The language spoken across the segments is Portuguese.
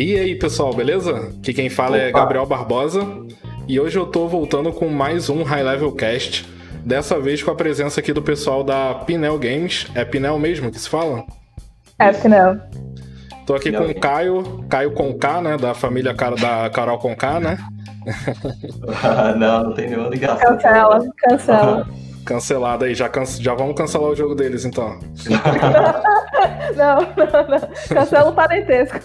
E aí, pessoal, beleza? Aqui quem fala é Opa. é Gabriel Barbosa. E hoje eu tô voltando com mais um High Level Cast. Dessa vez com a presença aqui do pessoal da Pinel Games. É Pinel mesmo que se fala? É, Pinel. Tô aqui Pinel com o Caio, Caio Conká, né? Da família da Carol Conká, né? não, não tem nenhuma ligação. Cancela, cancela. Cancelado aí, já, can... já vamos cancelar o jogo deles então. não, não, não. Cancela o parentesco.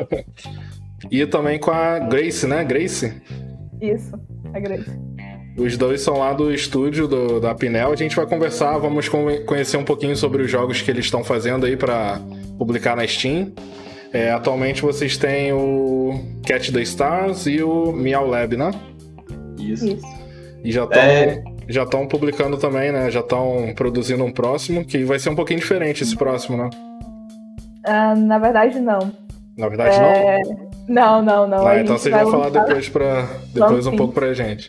e também com a Grace, né? Grace? Isso, a Grace. Os dois são lá do estúdio do, da Pinel. A gente vai conversar, vamos conhecer um pouquinho sobre os jogos que eles estão fazendo aí para publicar na Steam. É, atualmente vocês têm o Cat the Stars e o Meow Lab, né? Isso. Isso. E já estão é... já estão publicando também, né? Já estão produzindo um próximo, que vai ser um pouquinho diferente esse próximo, né? Uh, na verdade, não. Na verdade, é... não? Não, não, não. Ah, então vocês vão falar depois, pra, depois um pouco pra gente.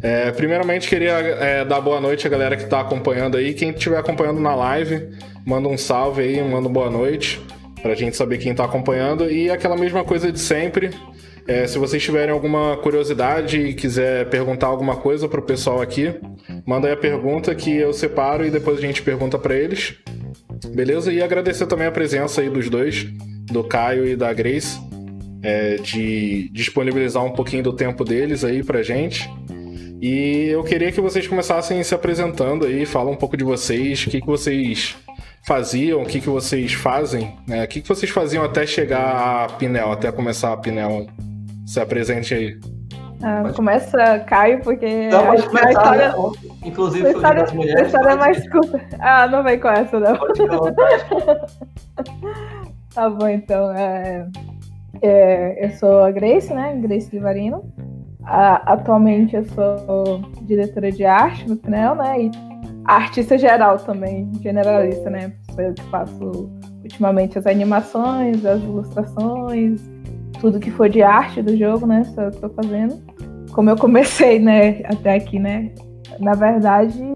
É, primeiramente, queria é, dar boa noite à galera que está acompanhando aí. Quem estiver acompanhando na live, manda um salve aí, manda boa noite, para a gente saber quem está acompanhando. E aquela mesma coisa de sempre. É, se vocês tiverem alguma curiosidade e quiser perguntar alguma coisa para o pessoal aqui, manda aí a pergunta que eu separo e depois a gente pergunta para eles. Beleza? E agradecer também a presença aí dos dois, do Caio e da Grace, é, de disponibilizar um pouquinho do tempo deles aí pra gente. E eu queria que vocês começassem se apresentando aí, falar um pouco de vocês, o que, que vocês faziam, o que, que vocês fazem, né? O que, que vocês faziam até chegar a Pinel, até começar a Pinel. Se apresente aí. Ah, começa Caio, porque não, pode começar, a história, né? inclusive a história, das mulheres. A história é mais curta. Ah, não vem com essa, não. tá bom, então. É, é, eu sou a Grace, né? Grace Livarino atualmente eu sou diretora de arte no PNEL, né? E artista geral também, generalista, né? Sou eu que faço ultimamente as animações, as ilustrações, tudo que for de arte do jogo, né? Que tô fazendo. Como eu comecei, né, até aqui, né? Na verdade,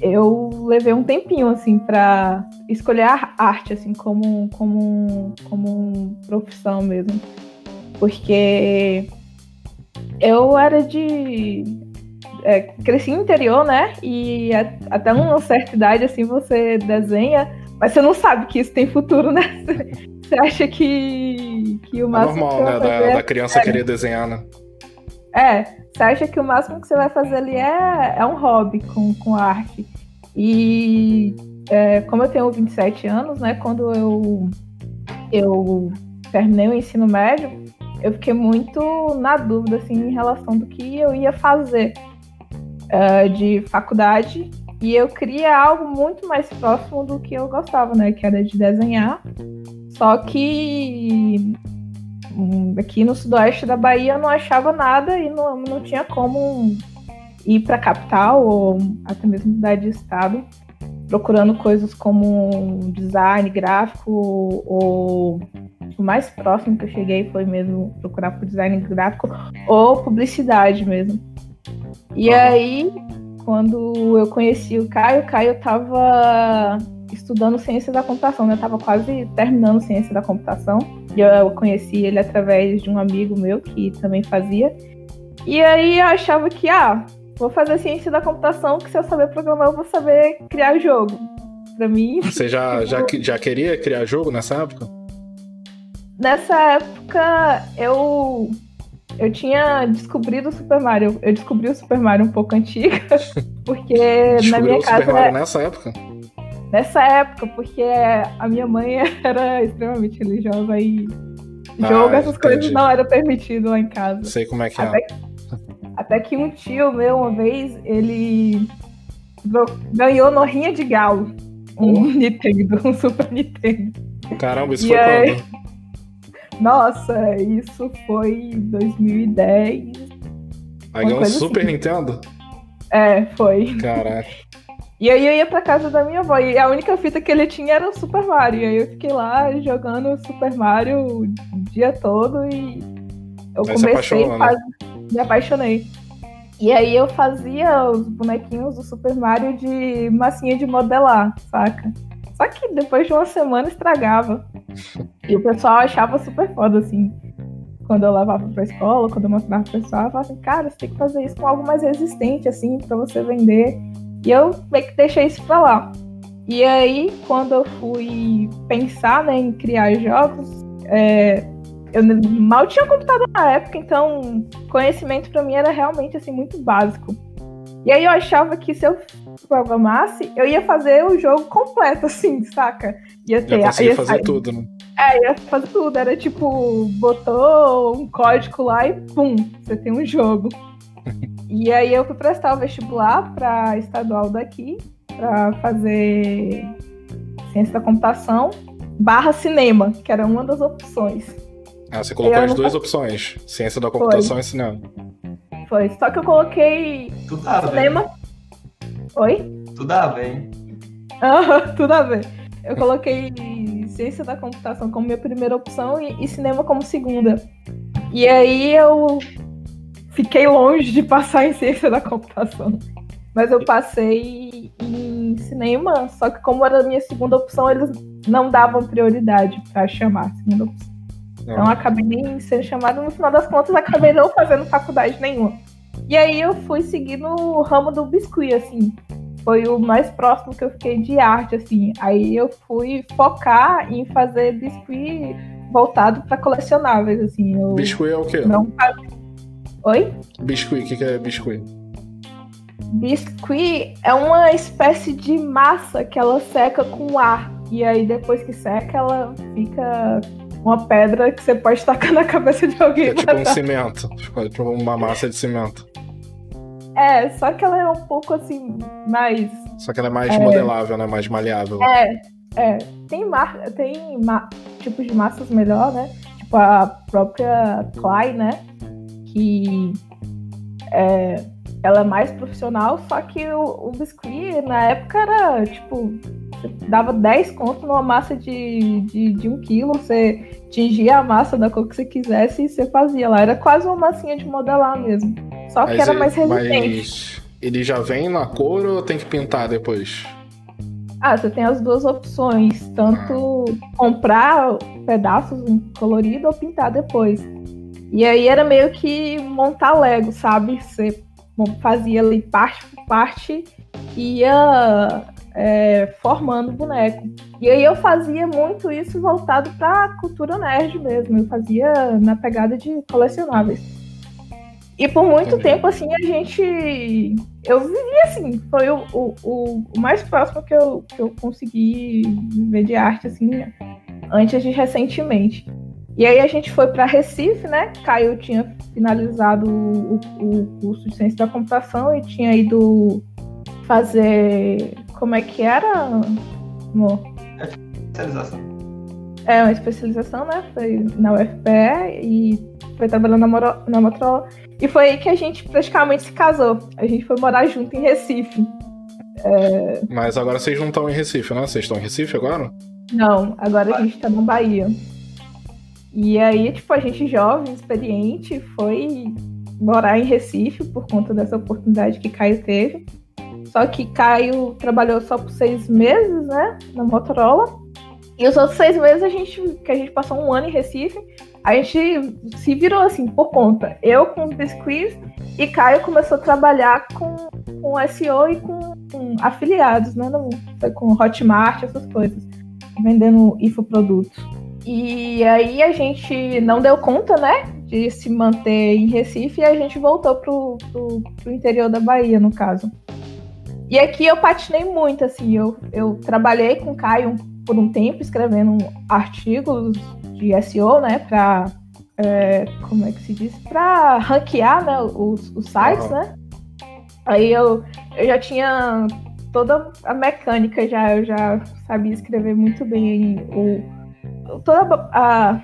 eu levei um tempinho, assim, para escolher a arte, assim, como, como, como profissão mesmo. Porque eu era de. É, cresci no interior, né? E até uma certa idade, assim, você desenha, mas você não sabe que isso tem futuro, né? Você acha que, que o é máximo. É normal, né? Da, da, criança é, querer desenhar, né? É, você acha que o máximo que você vai fazer ali é, é um hobby com, com arte. E é, como eu tenho 27 anos, né? Quando eu, eu terminei o ensino médio, eu fiquei muito na dúvida assim, em relação do que eu ia fazer uh, de faculdade. E eu queria algo muito mais próximo do que eu gostava, né? Que era de desenhar. Só que hum, aqui no sudoeste da Bahia eu não achava nada e não, não tinha como ir para a capital ou até mesmo mudar de estado procurando coisas como design gráfico ou o mais próximo que eu cheguei foi mesmo procurar por design gráfico ou publicidade mesmo. E aí, quando eu conheci o Caio, o Caio estava estudando ciência da computação, né? Eu tava quase terminando ciência da computação. E eu conheci ele através de um amigo meu que também fazia. E aí eu achava que, ah, vou fazer ciência da computação, que se eu saber programar, eu vou saber criar jogo. Pra mim. Você já, já, já queria criar jogo nessa época? nessa época eu eu tinha descobrido o Super Mario. Eu descobri o Super Mario um pouco antiga, porque na minha casa. O Super Mario nessa época? Nessa época, porque a minha mãe era extremamente religiosa e ah, jogo, essas entendi. coisas não era permitido lá em casa. Sei como é que até, é. Até que um tio meu, uma vez, ele ganhou no Rinha de Galo um Nintendo, um Super Nintendo. Caramba, isso e foi aí... quando? Nossa, isso foi em 2010. Aí ganhou um Super assim. Nintendo? É, foi. Caraca. E aí eu ia pra casa da minha avó e a única fita que ele tinha era o Super Mario. E aí eu fiquei lá jogando Super Mario o dia todo e eu aí comecei a fazer... né? me apaixonei. E aí eu fazia os bonequinhos do Super Mario de massinha de modelar, saca? Só que depois de uma semana estragava. E o pessoal achava super foda, assim. Quando eu levava pra escola, quando eu mostrava pro pessoal, eu falava assim, cara, você tem que fazer isso com algo mais resistente, assim, pra você vender. E eu meio que deixei isso pra lá. E aí, quando eu fui pensar né, em criar jogos, é, eu mal tinha computador na época, então conhecimento para mim era realmente assim muito básico. E aí eu achava que se eu programasse, eu ia fazer o jogo completo, assim, saca? Ia ter. Ia, ia fazer tudo, né? É, ia fazer tudo. Era tipo, botou um código lá e pum, você tem um jogo. e aí eu fui prestar o vestibular para estadual daqui, para fazer ciência da computação barra cinema, que era uma das opções. Ah, você colocou as duas opções: ciência da computação Foi. e cinema. Foi. Só que eu coloquei tudo a cinema. Oi? Tudo a ver, hein? Uhum, tudo a ver. Eu coloquei ciência da computação como minha primeira opção e, e cinema como segunda. E aí eu fiquei longe de passar em ciência da computação. Mas eu passei em cinema, só que como era a minha segunda opção, eles não davam prioridade para chamar segunda opção. Então acabei nem sendo chamada, no final das contas acabei não fazendo faculdade nenhuma. E aí eu fui seguir no ramo do biscuit, assim. Foi o mais próximo que eu fiquei de arte, assim. Aí eu fui focar em fazer biscuit voltado para colecionáveis, assim. Eu biscuit é o quê? Não Oi? Biscuit, o que, que é biscuit? Biscuit é uma espécie de massa que ela seca com ar. E aí depois que seca, ela fica uma pedra que você pode tacar na cabeça de alguém. É tipo um cimento. Tipo uma massa de cimento. É, só que ela é um pouco assim, mais. Só que ela é mais é... modelável, né? Mais maleável. É, é. Tem, mar... tem ma... tipos de massas melhor, né? Tipo a própria Clay, né? Que é... ela é mais profissional, só que o, o biscuit na época era tipo você dava 10 conto numa massa de, de, de um quilo, você tingia a massa da cor que você quisesse e você fazia lá. Era quase uma massinha de modelar mesmo. Só que mas era mais resistente. Mas ele já vem na cor ou tem que pintar depois? Ah, você tem as duas opções, tanto comprar pedaços colorido ou pintar depois. E aí era meio que montar Lego, sabe? Você fazia ali parte por parte e ia é, formando boneco. E aí eu fazia muito isso voltado para a cultura nerd mesmo. Eu fazia na pegada de colecionáveis. E por muito Entendi. tempo, assim, a gente. Eu vivia assim. Foi o, o, o mais próximo que eu, que eu consegui viver de arte, assim, antes de recentemente. E aí a gente foi para Recife, né? Caio tinha finalizado o, o, curso de ciência da computação e tinha ido fazer como é que era, amor? É especialização. É, uma especialização, né? Foi na UFPE e foi trabalhando na, na Motorola. E foi aí que a gente praticamente se casou. A gente foi morar junto em Recife. É... Mas agora vocês não estão em Recife, né? Vocês estão em Recife agora? Não, agora a gente tá na Bahia. E aí, tipo, a gente jovem, experiente, foi morar em Recife por conta dessa oportunidade que Caio teve. Só que Caio trabalhou só por seis meses, né? Na Motorola. E os outros seis meses a gente, que a gente passou um ano em Recife, a gente se virou assim por conta. Eu com os biscuits e Caio começou a trabalhar com, com SEO e com, com afiliados, né? No, com Hotmart, essas coisas. Vendendo infoprodutos. E aí a gente não deu conta, né? De se manter em Recife e a gente voltou pro, pro, pro interior da Bahia, no caso. E aqui eu patinei muito, assim, eu, eu trabalhei com o Caio por um tempo escrevendo artigos de SEO, né, para é, como é que se diz, para ranquear, né, os, os sites, uhum. né. Aí eu, eu já tinha toda a mecânica já, eu já sabia escrever muito bem o toda a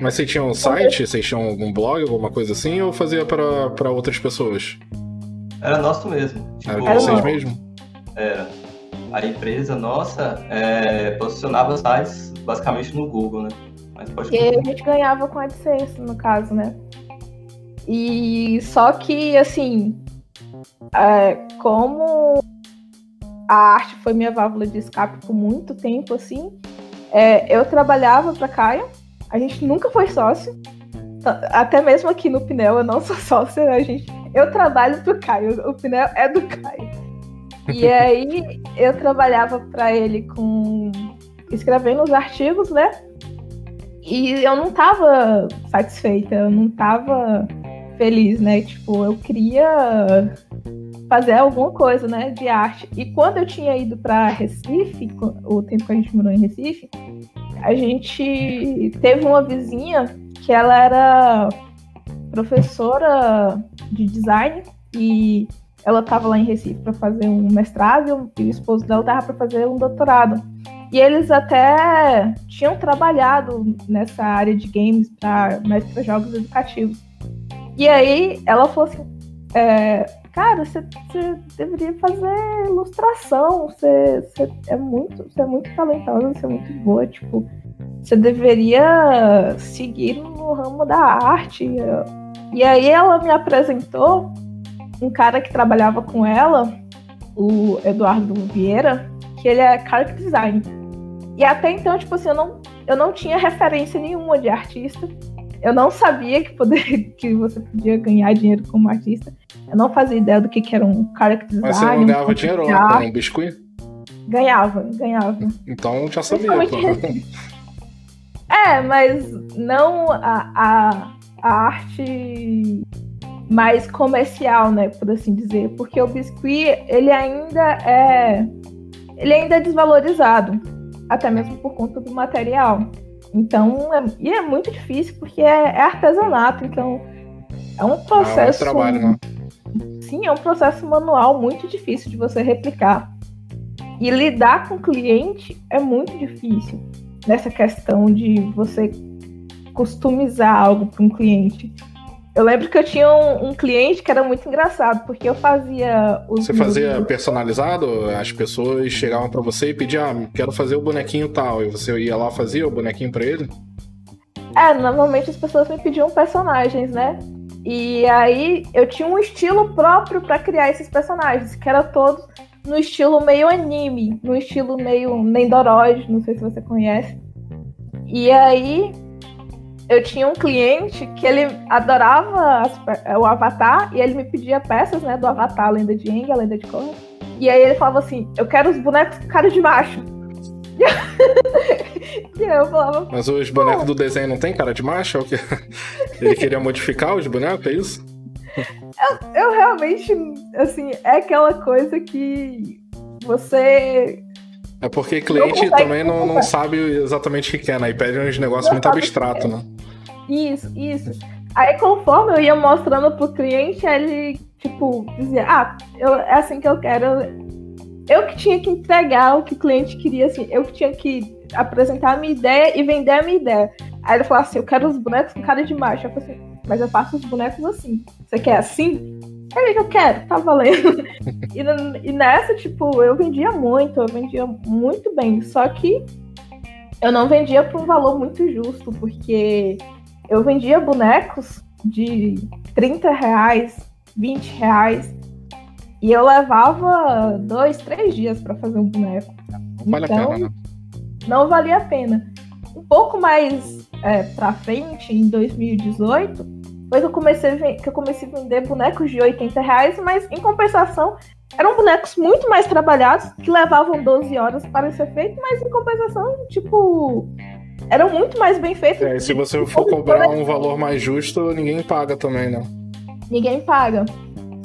mas você tinha um site? Vocês tinham algum blog, alguma coisa assim, ou fazia para outras pessoas? Era nosso mesmo. Tipo, era vocês nosso. mesmo? Era. A empresa nossa é, posicionava sites basicamente no Google, né? Mas pode e a gente ganhava com AdSense, no caso, né? E só que, assim, é, como a arte foi minha válvula de escape por muito tempo, assim. É, eu trabalhava para Caio, a gente nunca foi sócio. Até mesmo aqui no Pinel eu não sou sócia, a gente, eu trabalho pro Caio, o Pinel é do Caio. E aí eu trabalhava para ele com escrevendo os artigos, né? E eu não tava satisfeita, eu não tava feliz, né? Tipo, eu queria fazer alguma coisa, né, de arte. E quando eu tinha ido para Recife, o tempo que a gente morou em Recife, a gente teve uma vizinha que ela era professora de design e ela estava lá em Recife para fazer um mestrado e o esposo dela estava para fazer um doutorado. E eles até tinham trabalhado nessa área de games para mais para jogos educativos. E aí ela falou assim, é, cara, você, deveria fazer ilustração, você, você, é muito, você é muito talentosa, você é muito boa, tipo, você deveria seguir no ramo da arte. E aí ela me apresentou um cara que trabalhava com ela, o Eduardo Vieira, que ele é character design. E até então, tipo assim, eu não, eu não tinha referência nenhuma de artista. Eu não sabia que, poder, que você podia ganhar dinheiro como artista. Eu não fazia ideia do que, que era um character design. Mas você não ganhava dinheiro lá com um biscuit? Ganhava, ganhava. Então já sabia. é, mas não a, a, a arte mais comercial, né, por assim dizer, porque o biscuit ele ainda é ele ainda é desvalorizado, até mesmo por conta do material. Então, é, e é muito difícil porque é, é artesanato, então é um processo. é um trabalho, né? Sim, é um processo manual muito difícil de você replicar. E lidar com o cliente é muito difícil nessa questão de você customizar algo para um cliente. Eu lembro que eu tinha um, um, cliente que era muito engraçado, porque eu fazia os. Você fazia meus... personalizado? As pessoas chegavam para você e pediam, ah, quero fazer o bonequinho tal. E você ia lá fazia o bonequinho para ele? É, normalmente as pessoas me pediam personagens, né? E aí eu tinha um estilo próprio para criar esses personagens, que era todos no estilo meio anime, no estilo meio Nendoroid, não sei se você conhece. E aí eu tinha um cliente que ele adorava as, o Avatar e ele me pedia peças, né, do Avatar, a lenda de Aang, a lenda de Korra. E aí ele falava assim: Eu quero os bonecos com cara de macho. e eu falava. Mas os bonecos do desenho não tem cara de macho? É? Ele queria modificar os bonecos, é isso? Eu, eu realmente, assim, é aquela coisa que você é porque cliente não também não, não, sabe exatamente o que quer, né? E pede uns negócios muito abstratos, né? Isso, isso. Aí conforme eu ia mostrando pro cliente, ele, tipo, dizia, ah, eu, é assim que eu quero. Eu que tinha que entregar o que o cliente queria, assim, eu que tinha que apresentar a minha ideia e vender a minha ideia. Aí ele falou assim, eu quero os bonecos com cara de macho. Eu falei assim, mas eu faço os bonecos assim. Você quer assim? É que eu quero, tá valendo. e, e nessa, tipo, eu vendia muito, eu vendia muito bem. Só que eu não vendia por um valor muito justo, porque eu vendia bonecos de 30 reais, 20 reais. E eu levava dois, três dias para fazer um boneco. Vale então, a pena, né? Não valia a pena. Um pouco mais é, pra frente, em 2018, foi que eu comecei, que eu comecei a vender bonecos de 80 reais, mas em compensação eram bonecos muito mais trabalhados, que levavam 12 horas para ser feito, mas em compensação, tipo, eram muito mais bem feitos. É, se você for cobrar um valor mais justo, ninguém paga também, né? Ninguém paga.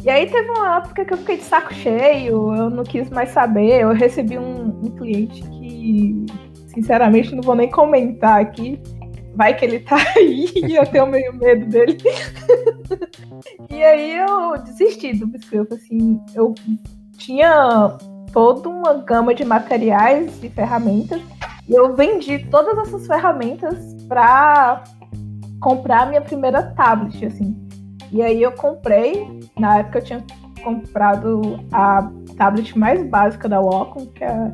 E aí teve uma época que eu fiquei de saco cheio, eu não quis mais saber, eu recebi um, um cliente que, sinceramente, não vou nem comentar aqui, vai que ele tá aí e eu tenho meio medo dele. e aí eu desisti do biscoito, assim, eu tinha toda uma gama de materiais e ferramentas eu vendi todas essas ferramentas para comprar minha primeira tablet, assim. E aí eu comprei, na época eu tinha comprado a tablet mais básica da Wacom, que é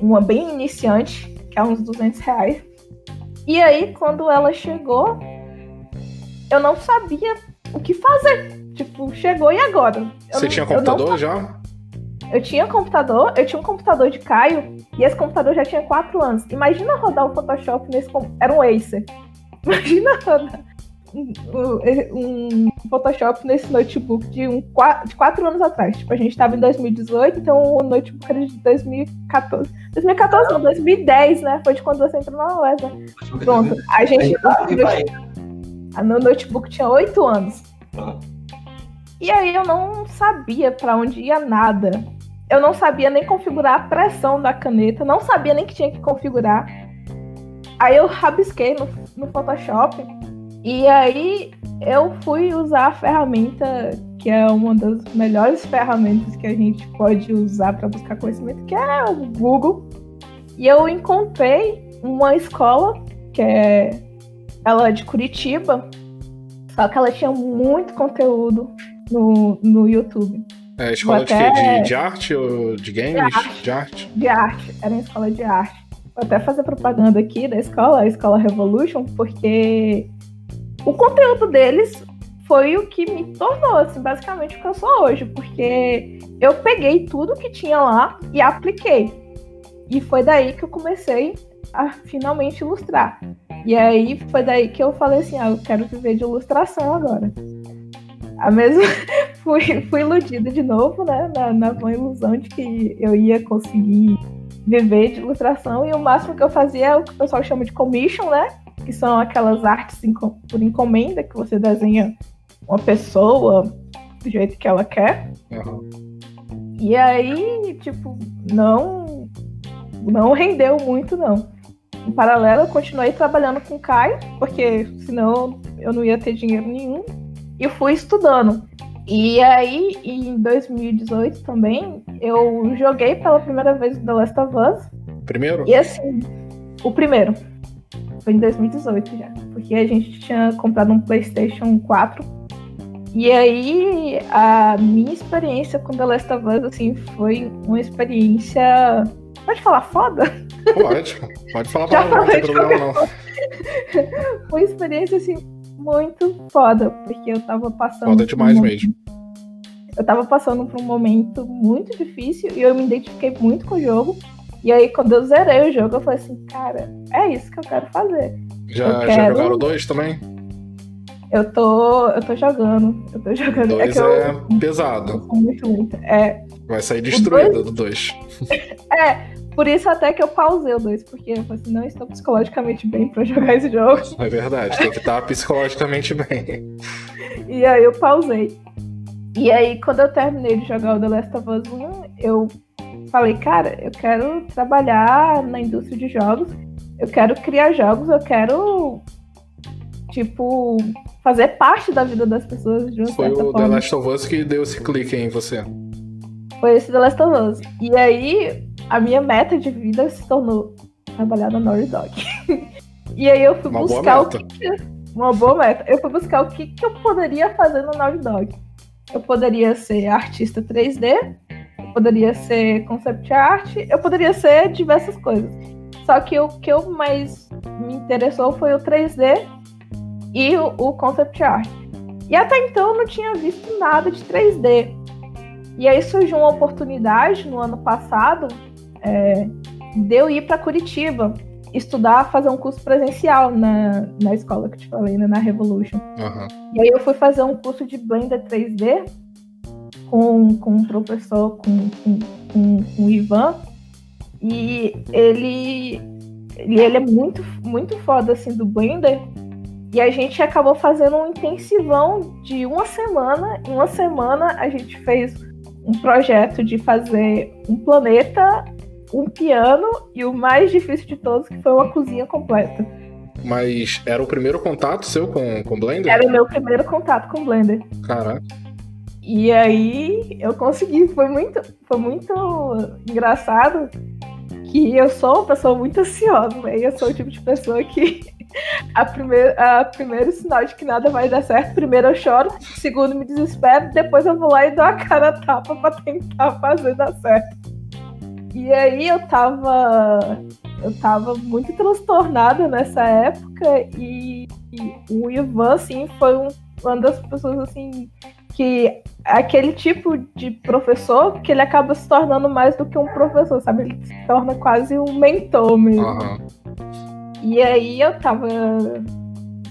uma bem iniciante, que é uns 200 reais. E aí, quando ela chegou, eu não sabia o que fazer. Tipo, chegou e agora? Eu Você não, tinha computador já? Eu tinha computador, eu tinha um computador de Caio e esse computador já tinha 4 anos. Imagina rodar o Photoshop nesse era um Acer. Imagina rodar um, um, Photoshop nesse notebook de, um, de 4 anos atrás. Tipo, a gente estava em 2018, então o notebook era de 2014. 2014 não, 2010, né? Foi de quando você entrou na UES, né? Pronto, a gente. No notebook tinha 8 anos. E aí eu não sabia para onde ia nada. Eu não sabia nem configurar a pressão da caneta, não sabia nem que tinha que configurar. Aí eu rabisquei no, no Photoshop e aí eu fui usar a ferramenta que é uma das melhores ferramentas que a gente pode usar para buscar conhecimento, que é o Google. E eu encontrei uma escola que é ela é de Curitiba, só que ela tinha muito conteúdo no, no YouTube. É escola de, até... de, de, arte ou de games? De arte. de arte. De arte. Era uma escola de arte. Vou até fazer propaganda aqui da escola, a Escola Revolution, porque o conteúdo deles foi o que me tornou, assim, basicamente o que eu sou hoje, porque eu peguei tudo que tinha lá e apliquei. E foi daí que eu comecei a finalmente ilustrar. E aí foi daí que eu falei assim, ah, eu quero viver de ilustração agora. A mesma fui, fui iludida de novo, né? Na, na boa ilusão de que eu ia conseguir viver de ilustração e o máximo que eu fazia é o que o pessoal chama de commission, né? Que são aquelas artes por encomenda que você desenha uma pessoa do jeito que ela quer. Uhum. E aí, tipo, não não rendeu muito não. Em paralelo, eu continuei trabalhando com o Caio, porque senão eu não ia ter dinheiro nenhum e fui estudando. E aí, em 2018 também, eu joguei pela primeira vez The Last of Us. Primeiro? E assim, o primeiro. Foi em 2018 já. Porque a gente tinha comprado um PlayStation 4. E aí, a minha experiência com The Last of Us, assim, foi uma experiência. Pode falar foda? Pode, pode falar pra não, não tem problema não. uma experiência, assim, muito foda, porque eu tava passando. Foda demais um mesmo. Eu tava passando por um momento muito difícil e eu me identifiquei muito com o jogo. E aí, quando eu zerei o jogo, eu falei assim, cara, é isso que eu quero fazer. Já, eu quero... já jogaram dois também? Eu tô, eu tô jogando. Eu tô jogando. É dois é, é pesado. Muito, muito. É. Vai sair destruída do dois. é, por isso até que eu pausei o 2, porque eu falei assim, não estou psicologicamente bem para jogar esse jogo. É verdade, tem que estar psicologicamente bem. E aí eu pausei. E aí, quando eu terminei de jogar o The Last of Us 1, eu falei, cara, eu quero trabalhar na indústria de jogos, eu quero criar jogos, eu quero, tipo, fazer parte da vida das pessoas de uma Foi o forma. The Last of Us que deu esse clique em você. Foi esse The Last of Us. E aí, a minha meta de vida se tornou trabalhar na Naughty Dog. e aí eu fui uma buscar o que, uma boa meta. Eu fui buscar o que, que eu poderia fazer na Naughty Dog. Eu poderia ser artista 3D, eu poderia ser concept art, eu poderia ser diversas coisas. Só que o que eu mais me interessou foi o 3D e o, o concept art. E até então eu não tinha visto nada de 3D. E aí surgiu uma oportunidade no ano passado é, de eu ir para Curitiba estudar, fazer um curso presencial na, na escola que eu te falei, né, na Revolution. Uhum. E aí eu fui fazer um curso de Blender 3D com, com um professor, com, com, com, com o Ivan, e ele, ele, ele é muito, muito foda, assim, do Blender, e a gente acabou fazendo um intensivão de uma semana. Em uma semana a gente fez um projeto de fazer um planeta um piano e o mais difícil de todos, que foi uma cozinha completa. Mas era o primeiro contato seu com, com Blender? Era o meu primeiro contato com Blender. Caraca. E aí eu consegui, foi muito, foi muito engraçado que eu sou uma pessoa muito ansiosa, né? Eu sou o tipo de pessoa que a primeiro, a primeiro sinal de que nada vai dar certo, primeiro eu choro, segundo me desespero, depois eu vou lá e dou a cara a tapa pra tentar fazer dar certo. E aí eu tava. Eu tava muito transtornada nessa época e, e o Ivan, assim, foi um, uma das pessoas assim que aquele tipo de professor que ele acaba se tornando mais do que um professor, sabe? Ele se torna quase um mentor mesmo. Uhum. E aí eu tava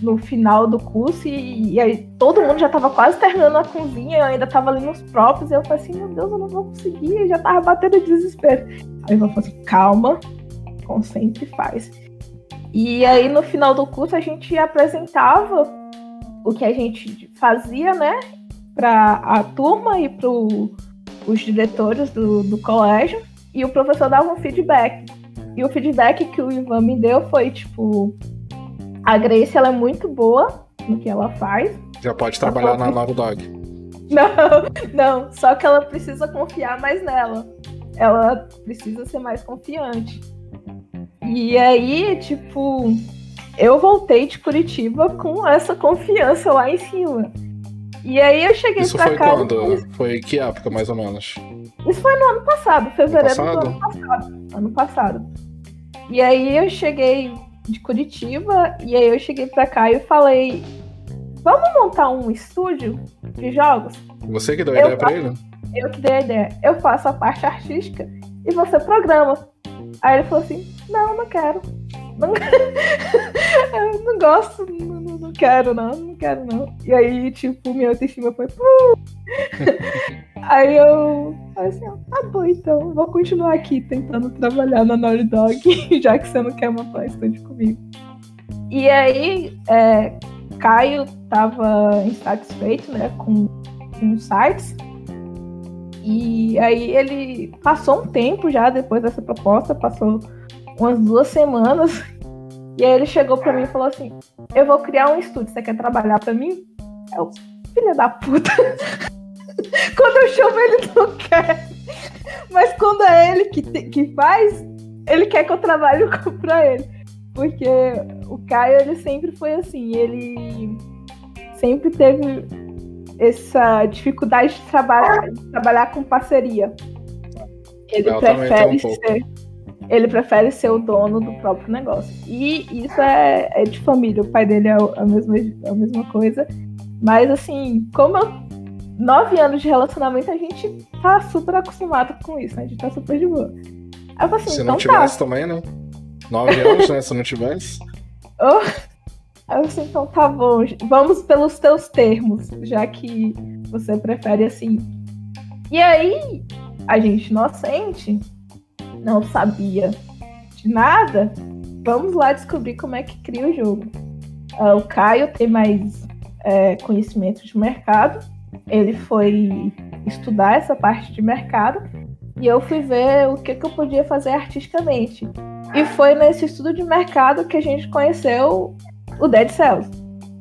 no final do curso e, e, aí todo mundo já tava quase terminando a cozinha, eu ainda tava ali nos próprios, e eu falei assim, meu Deus, eu não vou conseguir, eu já tava batendo desespero. Aí eu falei assim, calma, concentre e faz. E aí no final do curso a gente apresentava o que a gente fazia, né, para a turma e para os diretores do, do colégio, e o professor dava um feedback. E o feedback que o Ivan me deu foi tipo, a Grace ela é muito boa no que ela faz. Já pode trabalhar na Love Dog. Não, não, só que ela precisa confiar mais nela. Ela precisa ser mais confiante. E aí, tipo, eu voltei de Curitiba com essa confiança lá em cima. E aí eu cheguei Isso pra foi cá. Quando? Foi que época, mais ou menos? Isso foi no ano passado, fevereiro ano do ano passado. Ano passado. E aí eu cheguei de Curitiba, e aí eu cheguei pra cá e falei: vamos montar um estúdio de jogos? Você que deu a ideia faço, pra ele? Eu que dei a ideia. Eu faço a parte artística e você programa. Aí ele falou assim: não, não quero. Não... eu não gosto, quero, não, não quero, não. E aí, tipo, minha autoestima foi. aí eu falei assim, tá bom, então, vou continuar aqui tentando trabalhar na Naughty Dog, já que você não quer montar um estúdio comigo. E aí, é, Caio tava insatisfeito, né, com, com sites. E aí ele passou um tempo já depois dessa proposta, passou umas duas semanas. E aí ele chegou para mim e falou assim: Eu vou criar um estúdio, você quer trabalhar para mim? Eu, filha da puta. quando eu chamo, ele não quer. Mas quando é ele que, te, que faz, ele quer que eu trabalhe pra ele. Porque o Caio, ele sempre foi assim, ele sempre teve essa dificuldade de trabalhar, de trabalhar com parceria. Ele eu prefere um ser ele prefere ser o dono do próprio negócio. E isso é, é de família. O pai dele é a mesma, a mesma coisa. Mas, assim, como eu, nove anos de relacionamento, a gente tá super acostumado com isso. Né? A gente tá super de boa. Aí eu falei assim, Se então não tivesse tá. também, né? Nove anos, né? Se não tivesse. Oh. Aí eu assim, então tá bom. Vamos pelos teus termos, já que você prefere assim. E aí, a gente inocente não sabia de nada, vamos lá descobrir como é que cria o jogo. Uh, o Caio tem mais é, conhecimento de mercado, ele foi estudar essa parte de mercado e eu fui ver o que, que eu podia fazer artisticamente. E foi nesse estudo de mercado que a gente conheceu o Dead Cells.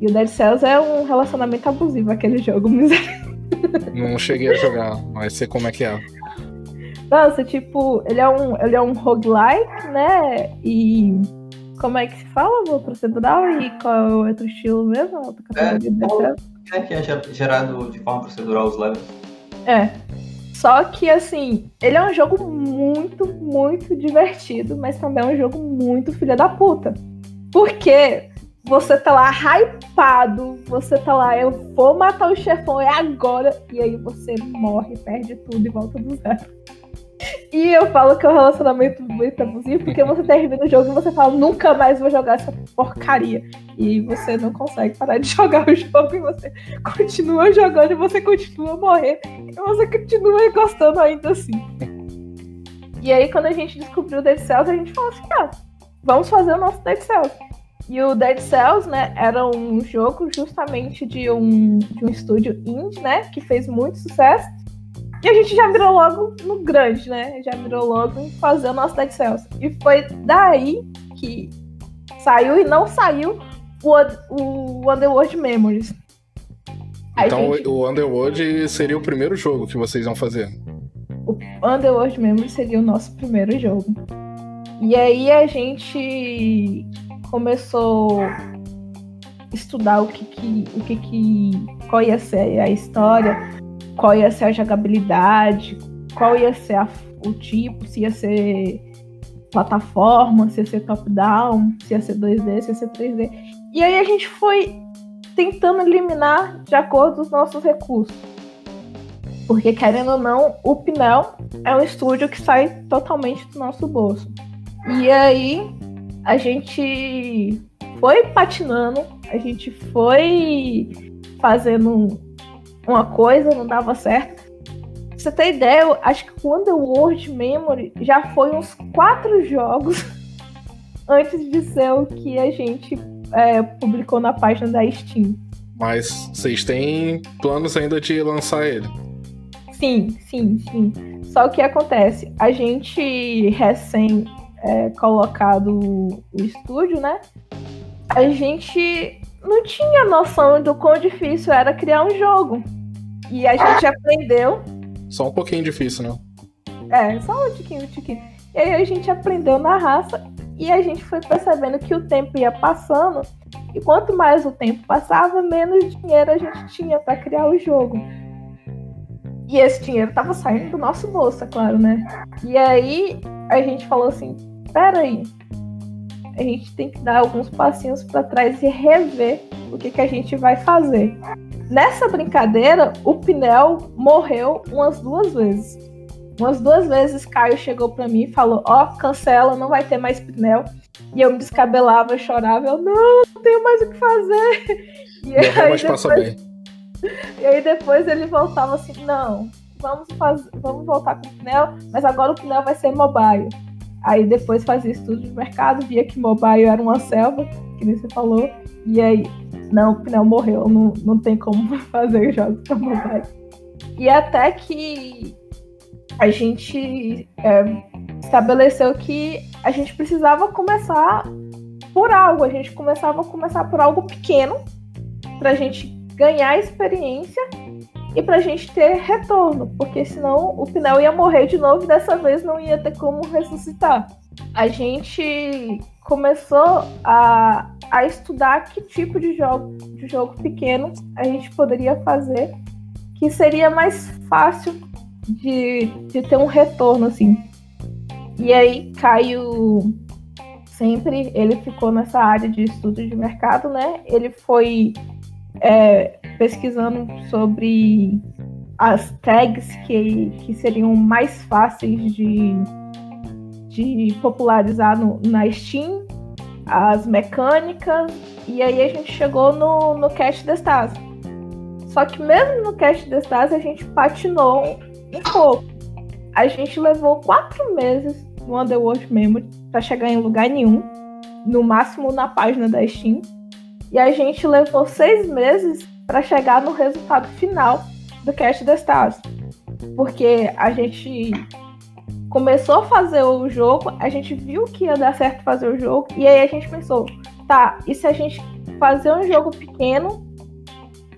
E o Dead Cells é um relacionamento abusivo, aquele jogo miserável. Não cheguei a jogar, mas sei como é que é. Nossa, tipo, ele é um, ele é um roguelike, né? E como é que se fala? O procedural e qual é o outro estilo mesmo? Outra categoria é, é que é gerado de forma procedural os levels. É. Só que, assim, ele é um jogo muito, muito divertido, mas também é um jogo muito filha da puta. Porque você tá lá hypado, você tá lá, eu vou matar o chefão, é agora, e aí você morre, perde tudo e volta do zero. E eu falo que é um relacionamento muito abusivo, porque você termina o jogo e você fala, nunca mais vou jogar essa porcaria. E você não consegue parar de jogar o jogo e você continua jogando e você continua morrendo. E você continua gostando ainda assim. E aí, quando a gente descobriu o Dead Cells, a gente falou assim, ah, vamos fazer o nosso Dead Cells. E o Dead Cells, né, era um jogo justamente de um, de um estúdio indie, né, que fez muito sucesso. E a gente já mirou logo no grande, né? Já mirou logo em fazer o nosso Dead Cells. E foi daí que saiu e não saiu o, o Underworld Memories. então gente... o Underworld seria o primeiro jogo que vocês vão fazer? O Underworld Memories seria o nosso primeiro jogo. E aí a gente começou a estudar o que, que, o que, que qual ia ser a história, qual ia ser a jogabilidade, qual ia ser a, o tipo, se ia ser plataforma, se ia ser top-down, se ia ser 2D, se ia ser 3D. E aí a gente foi tentando eliminar de acordo com os nossos recursos. Porque, querendo ou não, o Pinel é um estúdio que sai totalmente do nosso bolso. E aí, a gente foi patinando, a gente foi fazendo uma coisa, não dava certo. Pra você ter ideia, eu acho que quando o World Memory já foi uns quatro jogos antes de ser o que a gente é, publicou na página da Steam. Mas vocês têm planos ainda de lançar ele? Sim, sim, sim. Só que acontece, a gente recém é, colocado o estúdio, né? A gente não tinha noção do quão difícil era criar um jogo. E a gente aprendeu. Só um pouquinho difícil, né? É, só um tiquinho, um tiquinho. E aí a gente aprendeu na raça e a gente foi percebendo que o tempo ia passando. E quanto mais o tempo passava, menos dinheiro a gente tinha para criar o jogo. E esse dinheiro tava saindo do nosso bolso, é claro, né? E aí a gente falou assim: peraí, a gente tem que dar alguns passinhos para trás e rever o que, que a gente vai fazer. Nessa brincadeira, o Pinel morreu umas duas vezes. Umas duas vezes Caio chegou para mim e falou: Ó, oh, cancela, não vai ter mais Pinel. E eu me descabelava, chorava, eu não, não tenho mais o que fazer. E aí, depois... e aí depois ele voltava assim: não, vamos, fazer, vamos voltar com o Pinel, mas agora o Pinel vai ser mobile. Aí depois fazia estudo de mercado, via que mobile era uma selva, que nem você falou, e aí, não, o Pinel morreu, não, não tem como fazer jogos para mobile. E até que a gente é, estabeleceu que a gente precisava começar por algo, a gente começava a começar por algo pequeno, para a gente ganhar experiência e para a gente ter retorno, porque senão o Pinel ia morrer de novo e dessa vez não ia ter como ressuscitar. A gente começou a, a estudar que tipo de jogo, de jogo pequeno a gente poderia fazer que seria mais fácil de, de ter um retorno, assim. E aí, Caio sempre, ele ficou nessa área de estudo de mercado, né? Ele foi é, pesquisando sobre as tags que, que seriam mais fáceis de, de popularizar no, na Steam, as mecânicas, e aí a gente chegou no, no Cache das Só que mesmo no Cache das a gente patinou um pouco. A gente levou quatro meses no Underworld Memory para chegar em lugar nenhum, no máximo na página da Steam. E a gente levou seis meses para chegar no resultado final do Cast the Stars. Porque a gente começou a fazer o jogo, a gente viu que ia dar certo fazer o jogo, e aí a gente pensou, tá, e se a gente fazer um jogo pequeno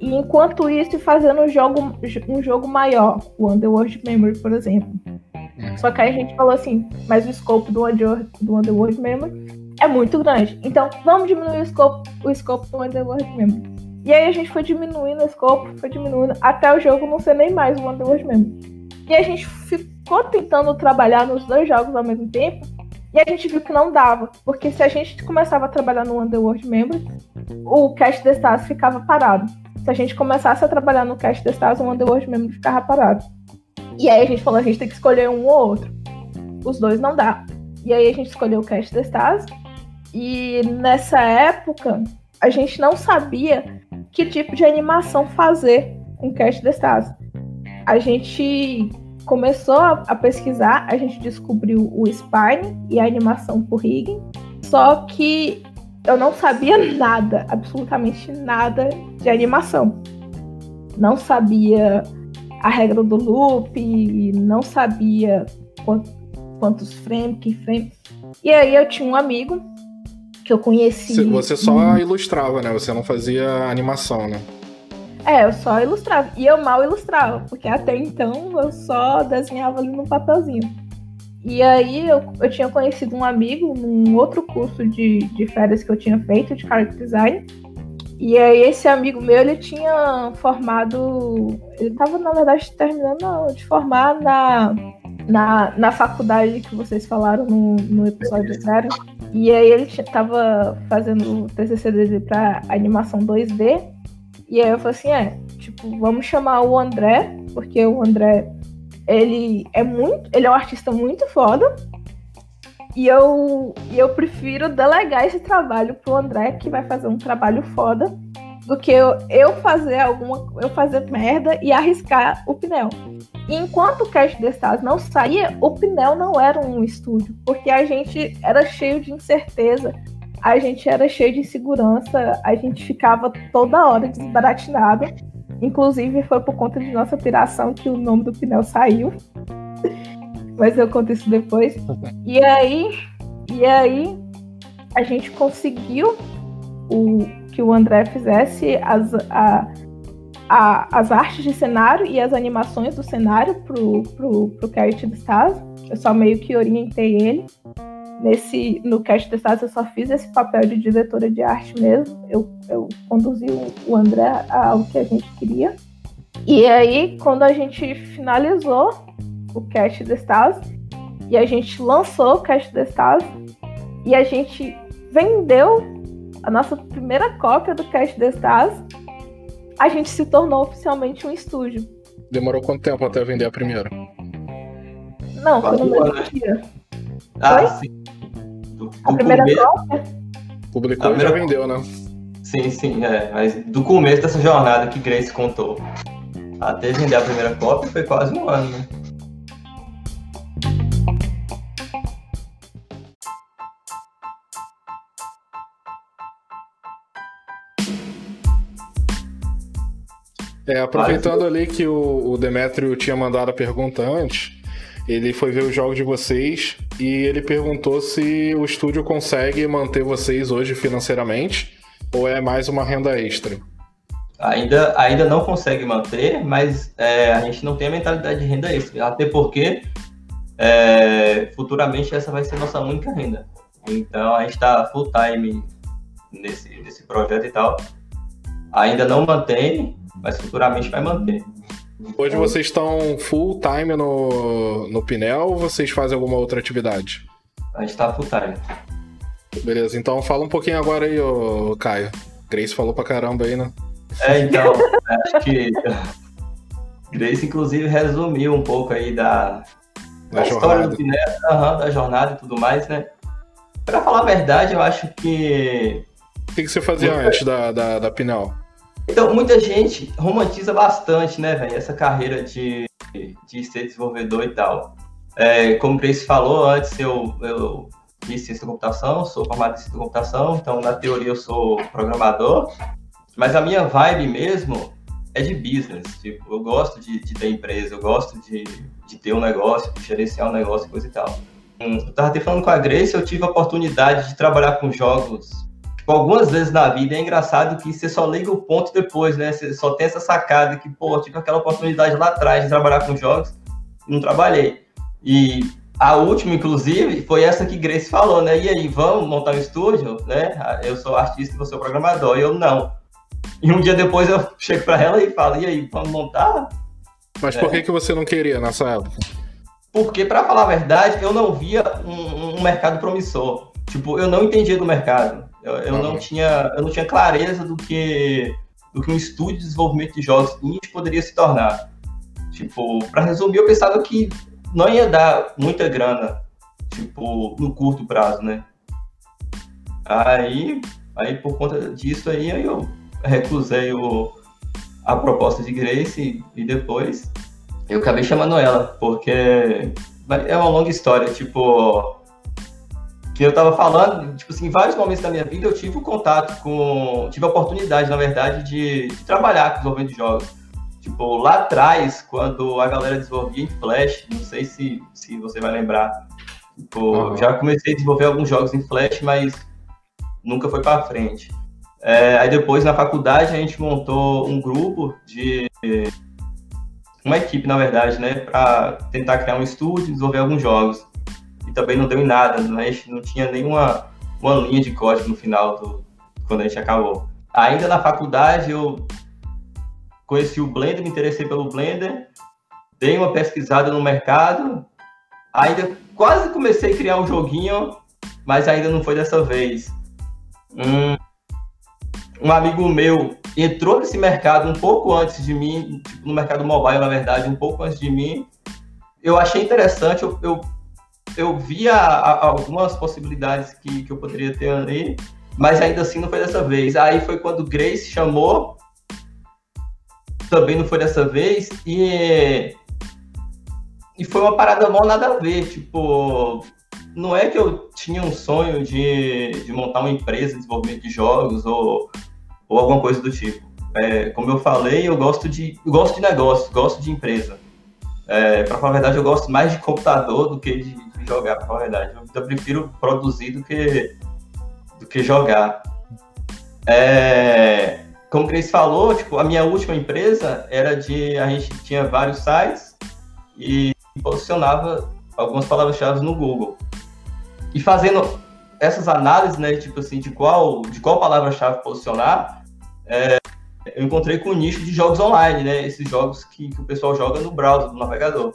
e enquanto isso fazendo um jogo, um jogo maior, o Underworld Memory, por exemplo. Uhum. Só que aí a gente falou assim, mas o escopo do Underworld, do Underworld Memory é muito grande. Então vamos diminuir o escopo, o escopo do Underworld Memory. E aí a gente foi diminuindo o escopo, foi diminuindo, até o jogo não ser nem mais o Underworld Memory. E a gente ficou tentando trabalhar nos dois jogos ao mesmo tempo, e a gente viu que não dava, porque se a gente começava a trabalhar no Underworld Memory, o Cast the Stars ficava parado se a gente começasse a trabalhar no Cast the Stars, o Underworld mesmo ficava parado. E aí a gente falou, a gente tem que escolher um ou outro. Os dois não dá. E aí a gente escolheu o Cast the Stars. E nessa época, a gente não sabia que tipo de animação fazer com Cast the. A gente começou a, pesquisar, a gente descobriu o Spine e a animação por Higgin. Só que eu não sabia nada, absolutamente nada de animação. Não sabia a regra do loop, não sabia quantos frames, que frame. E aí eu tinha um amigo que eu conheci. Você só ilustrava, né? Você não fazia animação, né? É, eu só ilustrava. E eu mal ilustrava, porque até então eu só desenhava ali no papelzinho. E aí eu, eu tinha conhecido um amigo num outro curso de, de férias que eu tinha feito de character design. E aí esse amigo meu, ele tinha formado. Ele estava, na verdade, terminando de formar na, na, na faculdade que vocês falaram no, no episódio zero. E aí ele estava fazendo o TCC dele para animação 2D. E aí eu falei assim, é, tipo, vamos chamar o André porque o André, ele é muito, ele é um artista muito foda. E eu, e eu prefiro delegar esse trabalho pro André, que vai fazer um trabalho foda, do que eu, eu fazer alguma. eu fazer merda e arriscar o pneu. E enquanto o Cash the não saía, o Pinel não era um estúdio, porque a gente era cheio de incerteza, a gente era cheio de insegurança, a gente ficava toda hora desbaratinado. Inclusive foi por conta de nossa piração que o nome do Pinel saiu. Mas eu conto isso depois. E aí, e aí a gente conseguiu o, que o André fizesse as, a, a, as artes de cenário e as animações do cenário pro, pro, pro Cast do Stars. Eu só meio que orientei ele. Nesse, no Cast do Stars eu só fiz esse papel de diretora de arte mesmo. Eu, eu conduzi o, o André ao que a gente queria. E aí, quando a gente finalizou o Cast the Stars, e a gente lançou o Cast the Stars, e a gente vendeu a nossa primeira cópia do Cast the Stars a gente se tornou oficialmente um estúdio. Demorou quanto tempo até vender a primeira? Não, foi no mesmo dia. Ah, foi? sim. Do, a primeira cópia? Publicou e já vendeu, né? Sim, sim, é. Mas do começo dessa jornada que Grace contou até vender a primeira cópia foi quase um ano, né? É, aproveitando ali que o, o Demetrio tinha mandado a pergunta antes, ele foi ver os jogos de vocês e ele perguntou se o estúdio consegue manter vocês hoje financeiramente ou é mais uma renda extra. Ainda, ainda não consegue manter, mas é, a gente não tem a mentalidade de renda extra, até porque é, futuramente essa vai ser nossa única renda. Então a gente está full time nesse, nesse projeto e tal. Ainda não mantém, mas futuramente vai manter. Hoje vocês estão full time no, no Pinel ou vocês fazem alguma outra atividade? A gente está full time. Beleza, então fala um pouquinho agora aí, ô, Caio. Grace falou pra caramba aí, né? É, então, acho que Grace, inclusive, resumiu um pouco aí da, da, da história do Pinel, uhum, da jornada e tudo mais, né? Pra falar a verdade, eu acho que. O que, que você fazia antes da, da, da Pinel? Então, muita gente romantiza bastante, né, velho, essa carreira de, de ser desenvolvedor e tal. É, como o Grace falou antes, eu, eu fiz ciência da computação, sou formado em ciência da computação, então na teoria eu sou programador, mas a minha vibe mesmo é de business. Tipo, eu gosto de, de ter empresa, eu gosto de, de ter um negócio, de gerenciar um negócio e coisa e tal. Hum, eu tava até falando com a Grace, eu tive a oportunidade de trabalhar com jogos algumas vezes na vida é engraçado que você só liga o ponto depois, né? Você só tem essa sacada que, pô, tive aquela oportunidade lá atrás de trabalhar com jogos, não trabalhei. E a última, inclusive, foi essa que Grace falou, né? E aí, vamos montar um estúdio, né? Eu sou artista e você é programador. E eu não. E um dia depois eu chego para ela e falo, e aí, vamos montar? Mas por é. que, que você não queria nessa época? Porque, para falar a verdade, eu não via um, um mercado promissor. Tipo, eu não entendia do mercado. Eu, eu uhum. não tinha, eu não tinha clareza do que, do que um estúdio de desenvolvimento de jogos indie poderia se tornar. Tipo, para resumir, eu pensava que não ia dar muita grana, tipo, no curto prazo, né? Aí, aí por conta disso aí, eu recusei o, a proposta de Grace e, e depois eu acabei chamando ela, porque é uma longa história, tipo, que eu estava falando, tipo assim, em vários momentos da minha vida eu tive o um contato com, tive a oportunidade, na verdade, de, de trabalhar com desenvolvimento de jogos. Tipo, lá atrás, quando a galera desenvolvia em Flash, não sei se, se você vai lembrar, tipo, uhum. já comecei a desenvolver alguns jogos em Flash, mas nunca foi para frente. É, aí depois, na faculdade, a gente montou um grupo de... Uma equipe, na verdade, né, para tentar criar um estúdio e desenvolver alguns jogos também não deu em nada, né? a gente não tinha nenhuma uma linha de código no final do quando a gente acabou. Ainda na faculdade eu conheci o Blender, me interessei pelo Blender, dei uma pesquisada no mercado, ainda quase comecei a criar um joguinho, mas ainda não foi dessa vez. Hum, um amigo meu entrou nesse mercado um pouco antes de mim, tipo, no mercado mobile, na verdade, um pouco antes de mim. Eu achei interessante, eu, eu, eu via algumas possibilidades que, que eu poderia ter ali, mas ainda assim não foi dessa vez. Aí foi quando Grace chamou, também não foi dessa vez, e, e foi uma parada mal nada a ver, tipo, não é que eu tinha um sonho de, de montar uma empresa de desenvolvimento de jogos ou, ou alguma coisa do tipo. É, como eu falei, eu gosto de, eu gosto de negócio, gosto de empresa. É, para falar a verdade, eu gosto mais de computador do que de, jogar, falar a verdade. Eu, eu, prefiro produzir do que, do que jogar. É, como o Cris falou, tipo, a minha última empresa era de. A gente tinha vários sites e posicionava algumas palavras-chave no Google. E fazendo essas análises, né, tipo assim, de qual, de qual palavra-chave posicionar, é, eu encontrei com o nicho de jogos online, né, esses jogos que, que o pessoal joga no browser, no navegador.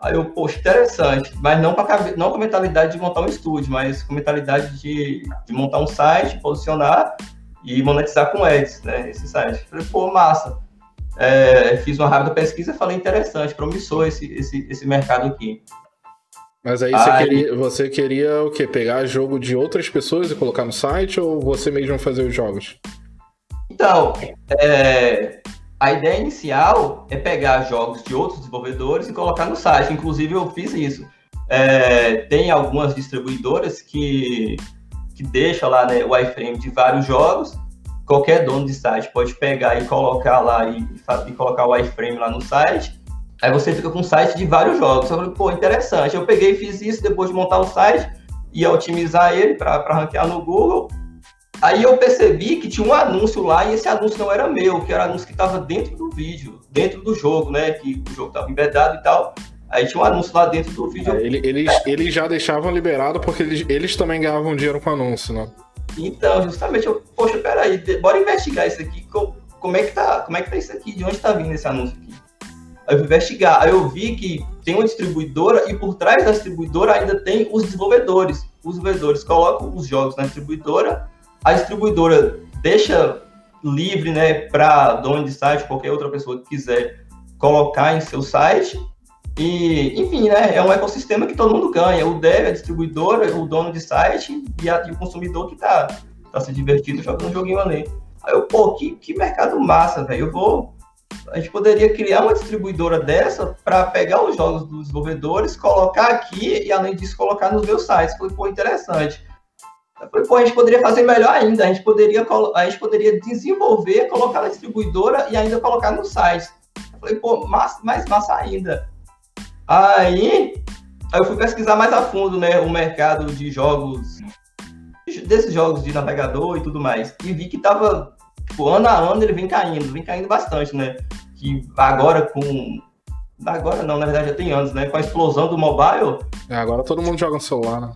Aí eu, poxa, interessante, mas não, pra, não com a mentalidade de montar um estúdio, mas com a mentalidade de, de montar um site, posicionar e monetizar com ads, né, esse site. Falei, pô, massa. É, fiz uma rápida pesquisa e falei, interessante, promissor esse, esse, esse mercado aqui. Mas aí, você, queria, você queria o quê? Pegar jogo de outras pessoas e colocar no site ou você mesmo fazer os jogos? Então, é, a ideia inicial é pegar jogos de outros desenvolvedores e colocar no site. Inclusive, eu fiz isso. É, tem algumas distribuidoras que, que deixam lá né, o iframe de vários jogos. Qualquer dono de site pode pegar e colocar lá e, e colocar o iframe lá no site Aí você fica com um site de vários jogos. Eu falei, pô, interessante. Eu peguei e fiz isso depois de montar o site, ia otimizar ele para ranquear no Google. Aí eu percebi que tinha um anúncio lá e esse anúncio não era meu, que era um anúncio que estava dentro do vídeo, dentro do jogo, né? Que o jogo estava embedado e tal. Aí tinha um anúncio lá dentro do vídeo. É, eles, eles já deixavam liberado porque eles, eles também ganhavam dinheiro com anúncio, né? Então, justamente, eu, poxa, peraí, bora investigar isso aqui. Como é que tá, como é que tá isso aqui? De onde está vindo esse anúncio aqui? Aí eu fui investigar, aí eu vi que tem uma distribuidora e por trás da distribuidora ainda tem os desenvolvedores. Os desenvolvedores colocam os jogos na distribuidora, a distribuidora deixa livre, né, para dono de site, qualquer outra pessoa que quiser colocar em seu site. E, enfim, né, é um ecossistema que todo mundo ganha. O dev, a distribuidora, o dono de site e, a, e o consumidor que está tá se divertindo jogando um joguinho ali. Aí eu, pô, que, que mercado massa, velho. Eu vou a gente poderia criar uma distribuidora dessa para pegar os jogos dos desenvolvedores, colocar aqui e, além disso, colocar nos meus sites. Foi, pô, interessante. Eu falei, pô, a gente poderia fazer melhor ainda. A gente poderia, a gente poderia desenvolver, colocar na distribuidora e ainda colocar no site. Eu falei, pô, mais, mais massa ainda. Aí, aí eu fui pesquisar mais a fundo, né, o mercado de jogos, desses jogos de navegador e tudo mais. E vi que tava tipo, ano a ano ele vem caindo, vem caindo bastante, né? Que agora com. Agora não, na verdade já tem anos, né? Com a explosão do mobile. É, agora todo mundo joga no celular, né?